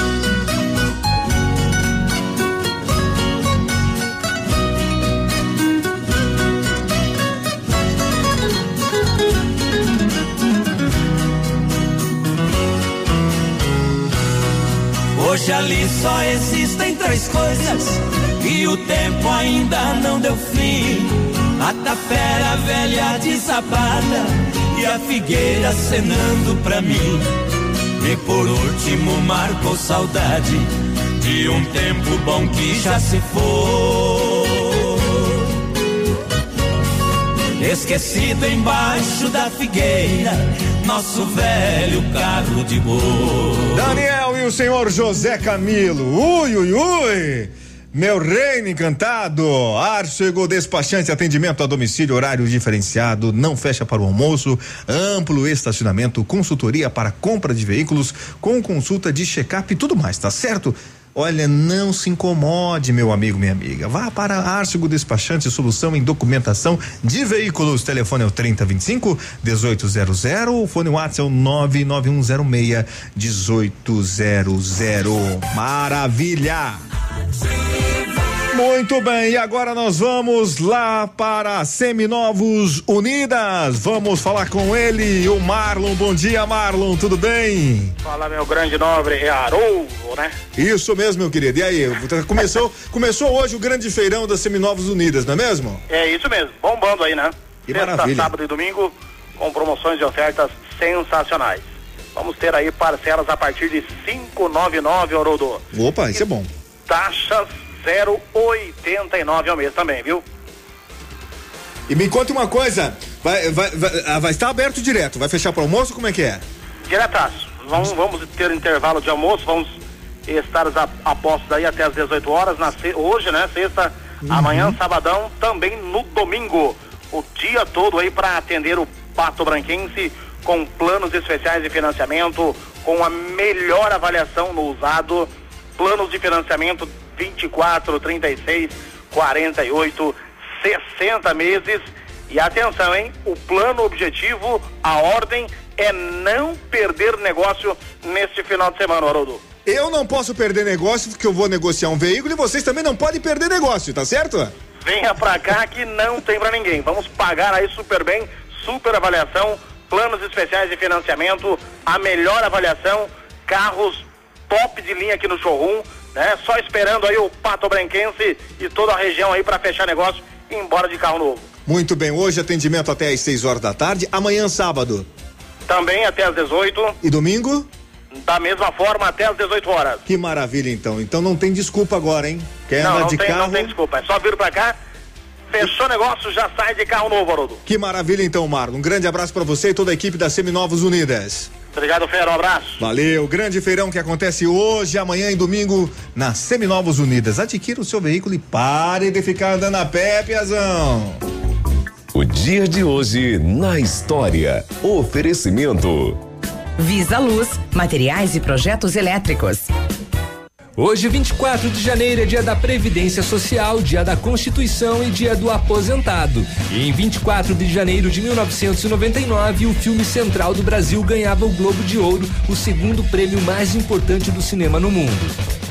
Hoje ali só existem três coisas e o tempo ainda não deu fim. A tapera velha desabada e a figueira cenando pra mim. E por último marcou saudade de um tempo bom que já se foi. Esquecido embaixo da figueira, nosso velho carro de boi. Daniel e o senhor José Camilo. Ui, ui, ui. Meu reino encantado, Arcego Despachante, atendimento a domicílio, horário diferenciado, não fecha para o almoço, amplo estacionamento, consultoria para compra de veículos, com consulta de check-up e tudo mais, tá certo? Olha, não se incomode, meu amigo, minha amiga. Vá para Arcego Despachante, solução em documentação de veículos. Telefone é o 3025 1800, o fone WhatsApp é o 99106 1800. Maravilha! Muito bem, e agora nós vamos lá para Seminovos Unidas. Vamos falar com ele, o Marlon. Bom dia, Marlon, tudo bem? Fala, meu grande nobre, é Haroldo, né? Isso mesmo, meu querido. E aí, começou, começou hoje o grande feirão das Seminovos Unidas, não é mesmo? É isso mesmo, bombando aí, né? Que Sexta, maravilha. sábado e domingo, com promoções e ofertas sensacionais. Vamos ter aí parcelas a partir de 599, Haroldo. Opa, isso é bom. Taxas 0,89 ao mês também, viu? E me conta uma coisa, vai, vai, vai, ah, vai estar aberto direto, vai fechar para almoço, como é que é? Diretaço. Vamos, vamos ter intervalo de almoço, vamos estar a, a postos aí até as 18 horas, na, hoje, né? Sexta, amanhã, sabadão, também no domingo. O dia todo aí para atender o Pato Branquense com planos especiais de financiamento, com a melhor avaliação no usado, planos de financiamento 24, 36, 48, 60 meses. E atenção, hein? O plano objetivo, a ordem é não perder negócio neste final de semana, Haroldo. Eu não posso perder negócio porque eu vou negociar um veículo e vocês também não podem perder negócio, tá certo? Venha pra cá que não tem pra ninguém. Vamos pagar aí super bem, super avaliação, planos especiais de financiamento, a melhor avaliação, carros top de linha aqui no showroom, né? Só esperando aí o Pato Branquense e toda a região aí pra fechar negócio e ir embora de carro novo. Muito bem, hoje atendimento até às 6 horas da tarde, amanhã sábado. Também até às 18, E domingo? da mesma forma até às 18 horas. Que maravilha então. Então não tem desculpa agora, hein? Quer não, não de tem, carro? não tem desculpa, é só vir pra cá, fechou negócio, já sai de carro novo, Haroldo. Que maravilha então, Marlon. Um grande abraço pra você e toda a equipe da Seminovos Unidas. Obrigado, Fera, um abraço. Valeu, grande feirão que acontece hoje, amanhã e domingo na Seminovos Unidas. Adquira o seu veículo e pare de ficar andando a pé, Piazão. O dia de hoje na história. Oferecimento. Visa Luz, materiais e projetos elétricos. Hoje, 24 de janeiro, é dia da Previdência Social, dia da Constituição e dia do Aposentado. E em 24 de janeiro de 1999, o filme Central do Brasil ganhava o Globo de Ouro, o segundo prêmio mais importante do cinema no mundo.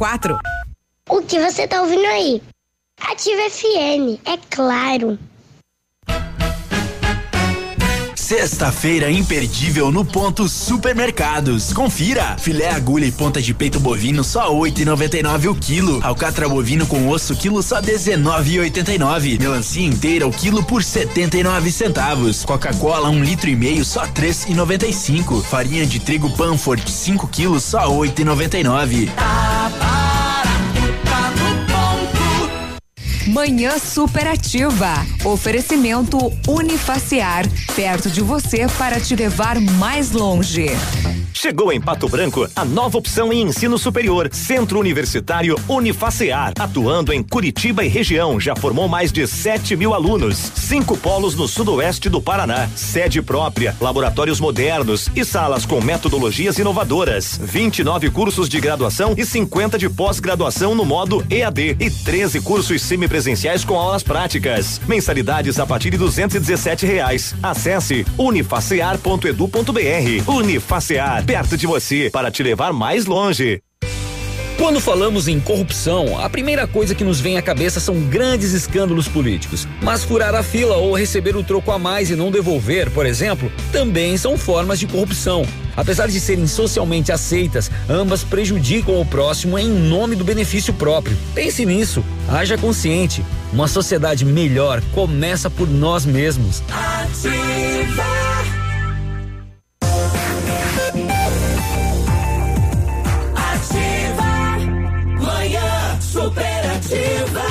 O que você tá ouvindo aí? Ativa FM, é claro. Sexta-feira imperdível no ponto Supermercados. Confira. Filé agulha e ponta de peito bovino só 8,99 o quilo. Alcatra bovino com osso quilo só 19,89. Melancia inteira o quilo por 79 centavos. Coca-Cola um litro e meio só 3,95. Farinha de trigo Panford 5 quilos só 8,99. Manhã superativa. Oferecimento Unifaciar. Perto de você para te levar mais longe. Chegou em Pato Branco a nova opção em ensino superior, Centro Universitário Unifacear, atuando em Curitiba e região, já formou mais de 7 mil alunos, cinco polos no sudoeste do Paraná, sede própria, laboratórios modernos e salas com metodologias inovadoras, 29 cursos de graduação e 50 de pós-graduação no modo EAD e 13 cursos semipresenciais com aulas práticas. Mensalidades a partir de 217 reais. Acesse unifacear.edu.br. Unifacear, perto de você, para te levar mais longe. Quando falamos em corrupção, a primeira coisa que nos vem à cabeça são grandes escândalos políticos. Mas furar a fila ou receber o troco a mais e não devolver, por exemplo, também são formas de corrupção. Apesar de serem socialmente aceitas, ambas prejudicam o próximo em nome do benefício próprio. Pense nisso, haja consciente. Uma sociedade melhor começa por nós mesmos. Manhã superativa.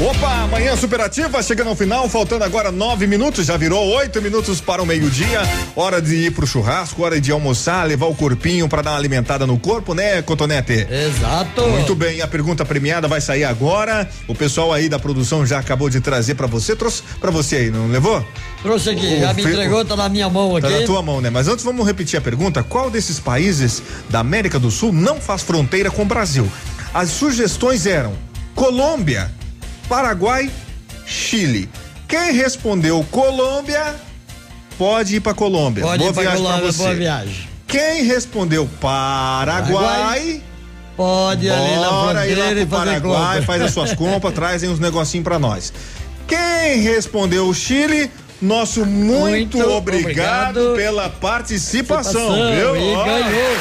Opa, manhã superativa, chegando ao final, faltando agora nove minutos, já virou oito minutos para o meio-dia. Hora de ir pro churrasco, hora de almoçar, levar o corpinho para dar uma alimentada no corpo, né, Cotonete? Exato. Muito bem, a pergunta premiada vai sair agora. O pessoal aí da produção já acabou de trazer para você, trouxe para você aí, não levou? Trouxe aqui, já me entregou, tá na minha mão aqui. Tá na tua mão, né? Mas antes vamos repetir a pergunta: qual desses países da América do Sul não faz fronteira com o Brasil? As sugestões eram Colômbia, Paraguai, Chile. Quem respondeu Colômbia pode ir para Colômbia. Pode boa ir pra viagem pra Colômbia, você. boa viagem. Quem respondeu Paraguai, Paraguai, Pode ir ali na bora ir lá pro Paraguai, compra. faz as suas compras, trazem uns negocinhos pra nós. Quem respondeu o Chile, nosso muito, Muito obrigado, obrigado. pela participação, Participação, viu? e ganhou.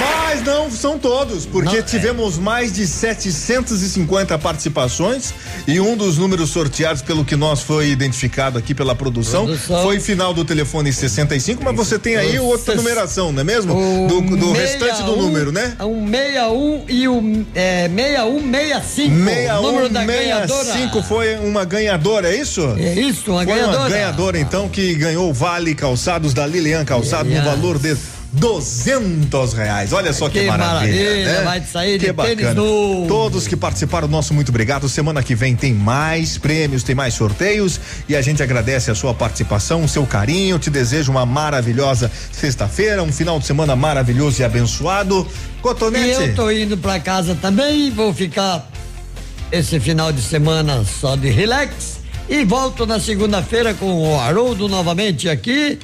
Mas não são todos, porque Não, é. tivemos mais de 750 participações e um dos números sorteados pelo que nós foi identificado aqui pela produção, Produção. foi final do telefone 65, mas você tem aí outra numeração, não é mesmo? O Do, do 61, restante do número, né? Um 61 e o é, 6165. número da ganhadora. 6165 foi uma ganhadora, é isso? É isso, uma foi ganhadora. uma ganhadora, então, que ganhou o Vale Calçados da Lilian Calçado no Lilian. valor de 200 reais. Olha só que, Que maravilha. maravilha, né? vai sair de que tênis bacana. Todos que participaram, nosso muito obrigado. Semana que vem tem mais prêmios, tem mais sorteios e a gente agradece a sua participação, o seu carinho. Te desejo uma maravilhosa sexta-feira, um final de semana maravilhoso e abençoado. E Cotonete. eu tô indo pra casa também, vou ficar esse final de semana só de relax e volto na segunda-feira com o Haroldo novamente aqui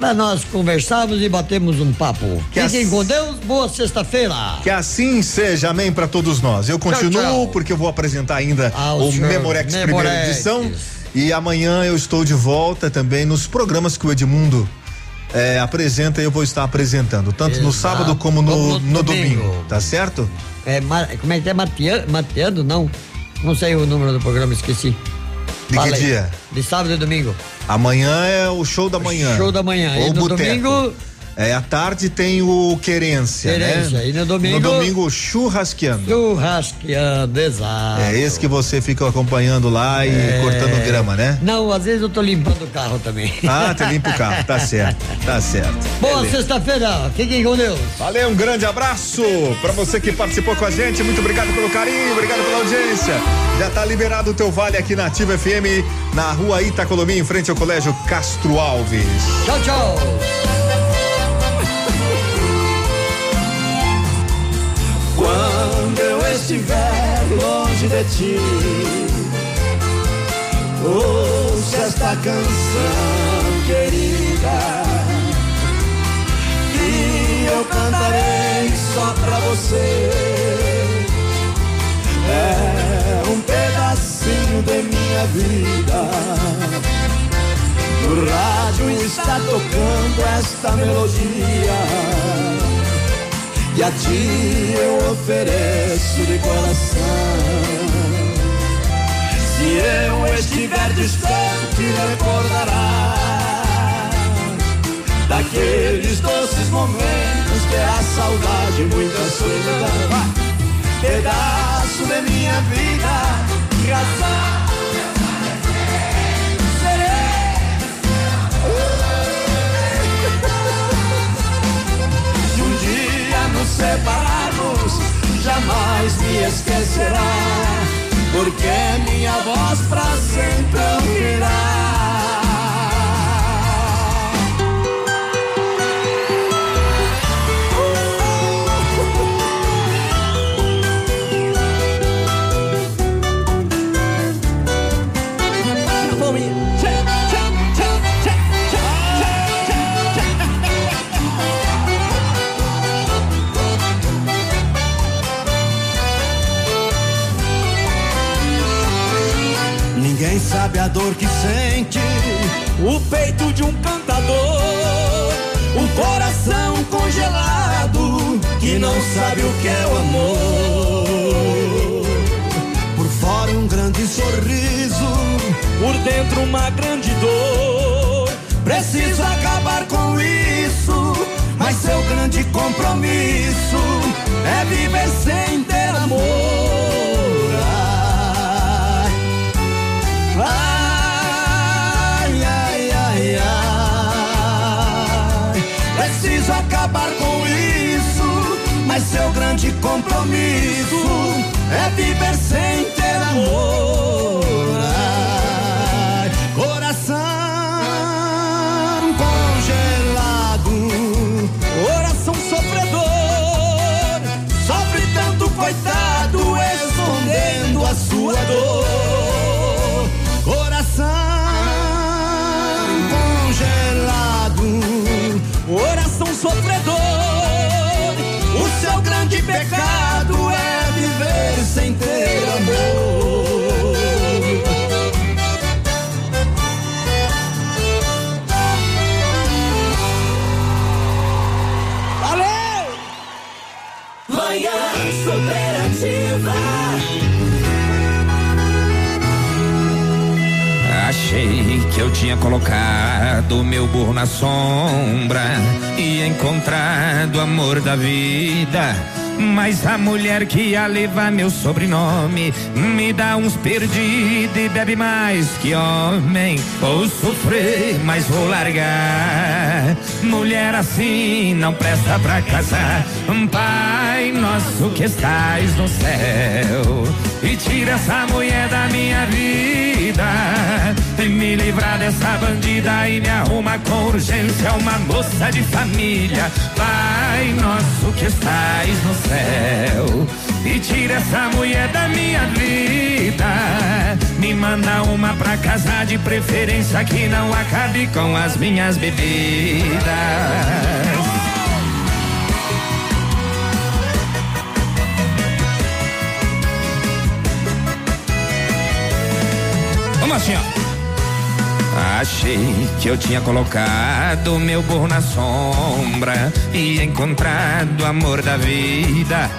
para nós conversarmos e batermos um papo. Que Fiquem as- com Deus, boa sexta-feira. Que assim seja, amém para todos nós. Eu continuo tchau. porque eu vou apresentar ainda Ah, o o senhor Memorex primeira Memorex. edição e amanhã eu estou de volta também nos programas que o Edmundo eh, apresenta e eu vou estar apresentando, tanto no Exato. sábado como no, Como no no domingo. domingo. tá certo? É, como é que é? Mateando? Não. Não sei o número do programa, esqueci. De Fala que aí. dia? De sábado e domingo. Amanhã é o show da manhã. Show da manhã. Ou e no boteco. domingo, É, à tarde tem o Querência, Querência, né? e no domingo- No domingo, churrasqueando. Churrasqueando, exato. É esse que você fica acompanhando lá e É. cortando grama, né? Não, às vezes eu tô limpando o carro também. Ah, você limpa o carro, tá certo, tá certo. Boa sexta-feira, fiquem com Deus. Valeu, um grande abraço pra você que participou com a gente. Muito obrigado pelo carinho, obrigado pela audiência. Já tá liberado o teu vale aqui na Ativa FM, na rua Itacolomi, em frente ao Colégio Castro Alves. Tchau, tchau. Quando eu estiver longe de ti, ouça esta canção querida. Que eu cantarei só pra você. É um pedacinho de minha vida. No rádio está tocando esta melodia. E a ti eu ofereço de coração. Se eu estiver distante, recordará daqueles doces momentos que a saudade, muita solidão. Pedaço de minha vida, razão. Separarmos, jamais me esquecerá, porque minha voz pra sempre ouvirá. A dor que sente o peito de um cantador, um coração congelado que não sabe o que é o amor. Por fora um grande sorriso, por dentro uma grande dor. Preciso acabar com isso, mas seu grande compromisso é viver sem ter amor. Acabar com isso, mas seu grande compromisso é viver sem ter amor. Achei que eu tinha colocado meu burro na sombra e encontrado o amor da vida. Mas a mulher que ia levar meu sobrenome me dá uns perdidos e bebe mais que homem. Vou sofrer, mas vou largar. Mulher assim não presta pra casar. Pai nosso que estás no céu e tira essa mulher da minha vida. E me livrar dessa bandida e me arruma com urgência uma moça de família. Pai nosso que estás no céu e tira essa mulher da minha vida. Me manda uma pra casar de preferência que não acabe com as minhas bebidas. Assim, ó. Achei que eu tinha colocado meu burro na sombra e encontrado o amor da vida.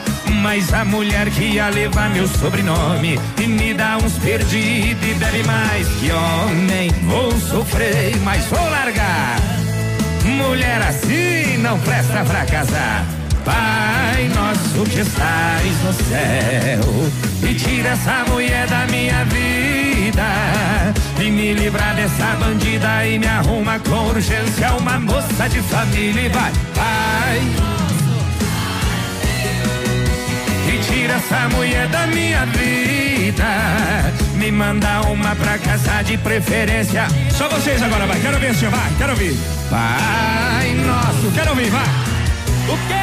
Mas a mulher que ia levar meu sobrenome e me dá uns perdidos e bebe mais que homem. Vou sofrer, mas vou largar. Mulher assim não presta pra casar. Pai nosso que estás no céu, e tira essa mulher da minha vida. E me livrar dessa bandida e me arruma com urgência uma moça de família e vai, pai. E tira essa mulher da minha vida. Me manda uma pra casar de preferência. Só vocês agora, vai. Quero ver, senhor, vai. Quero ouvir. Pai nosso, quero ouvir, vai. O quê?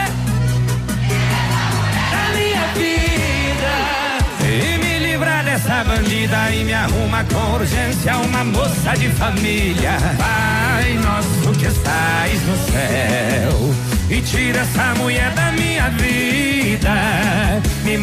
Dessa bandida e me arruma com urgência uma moça de família. Pai nosso que estás no céu. E tira essa mulher da minha vida. Me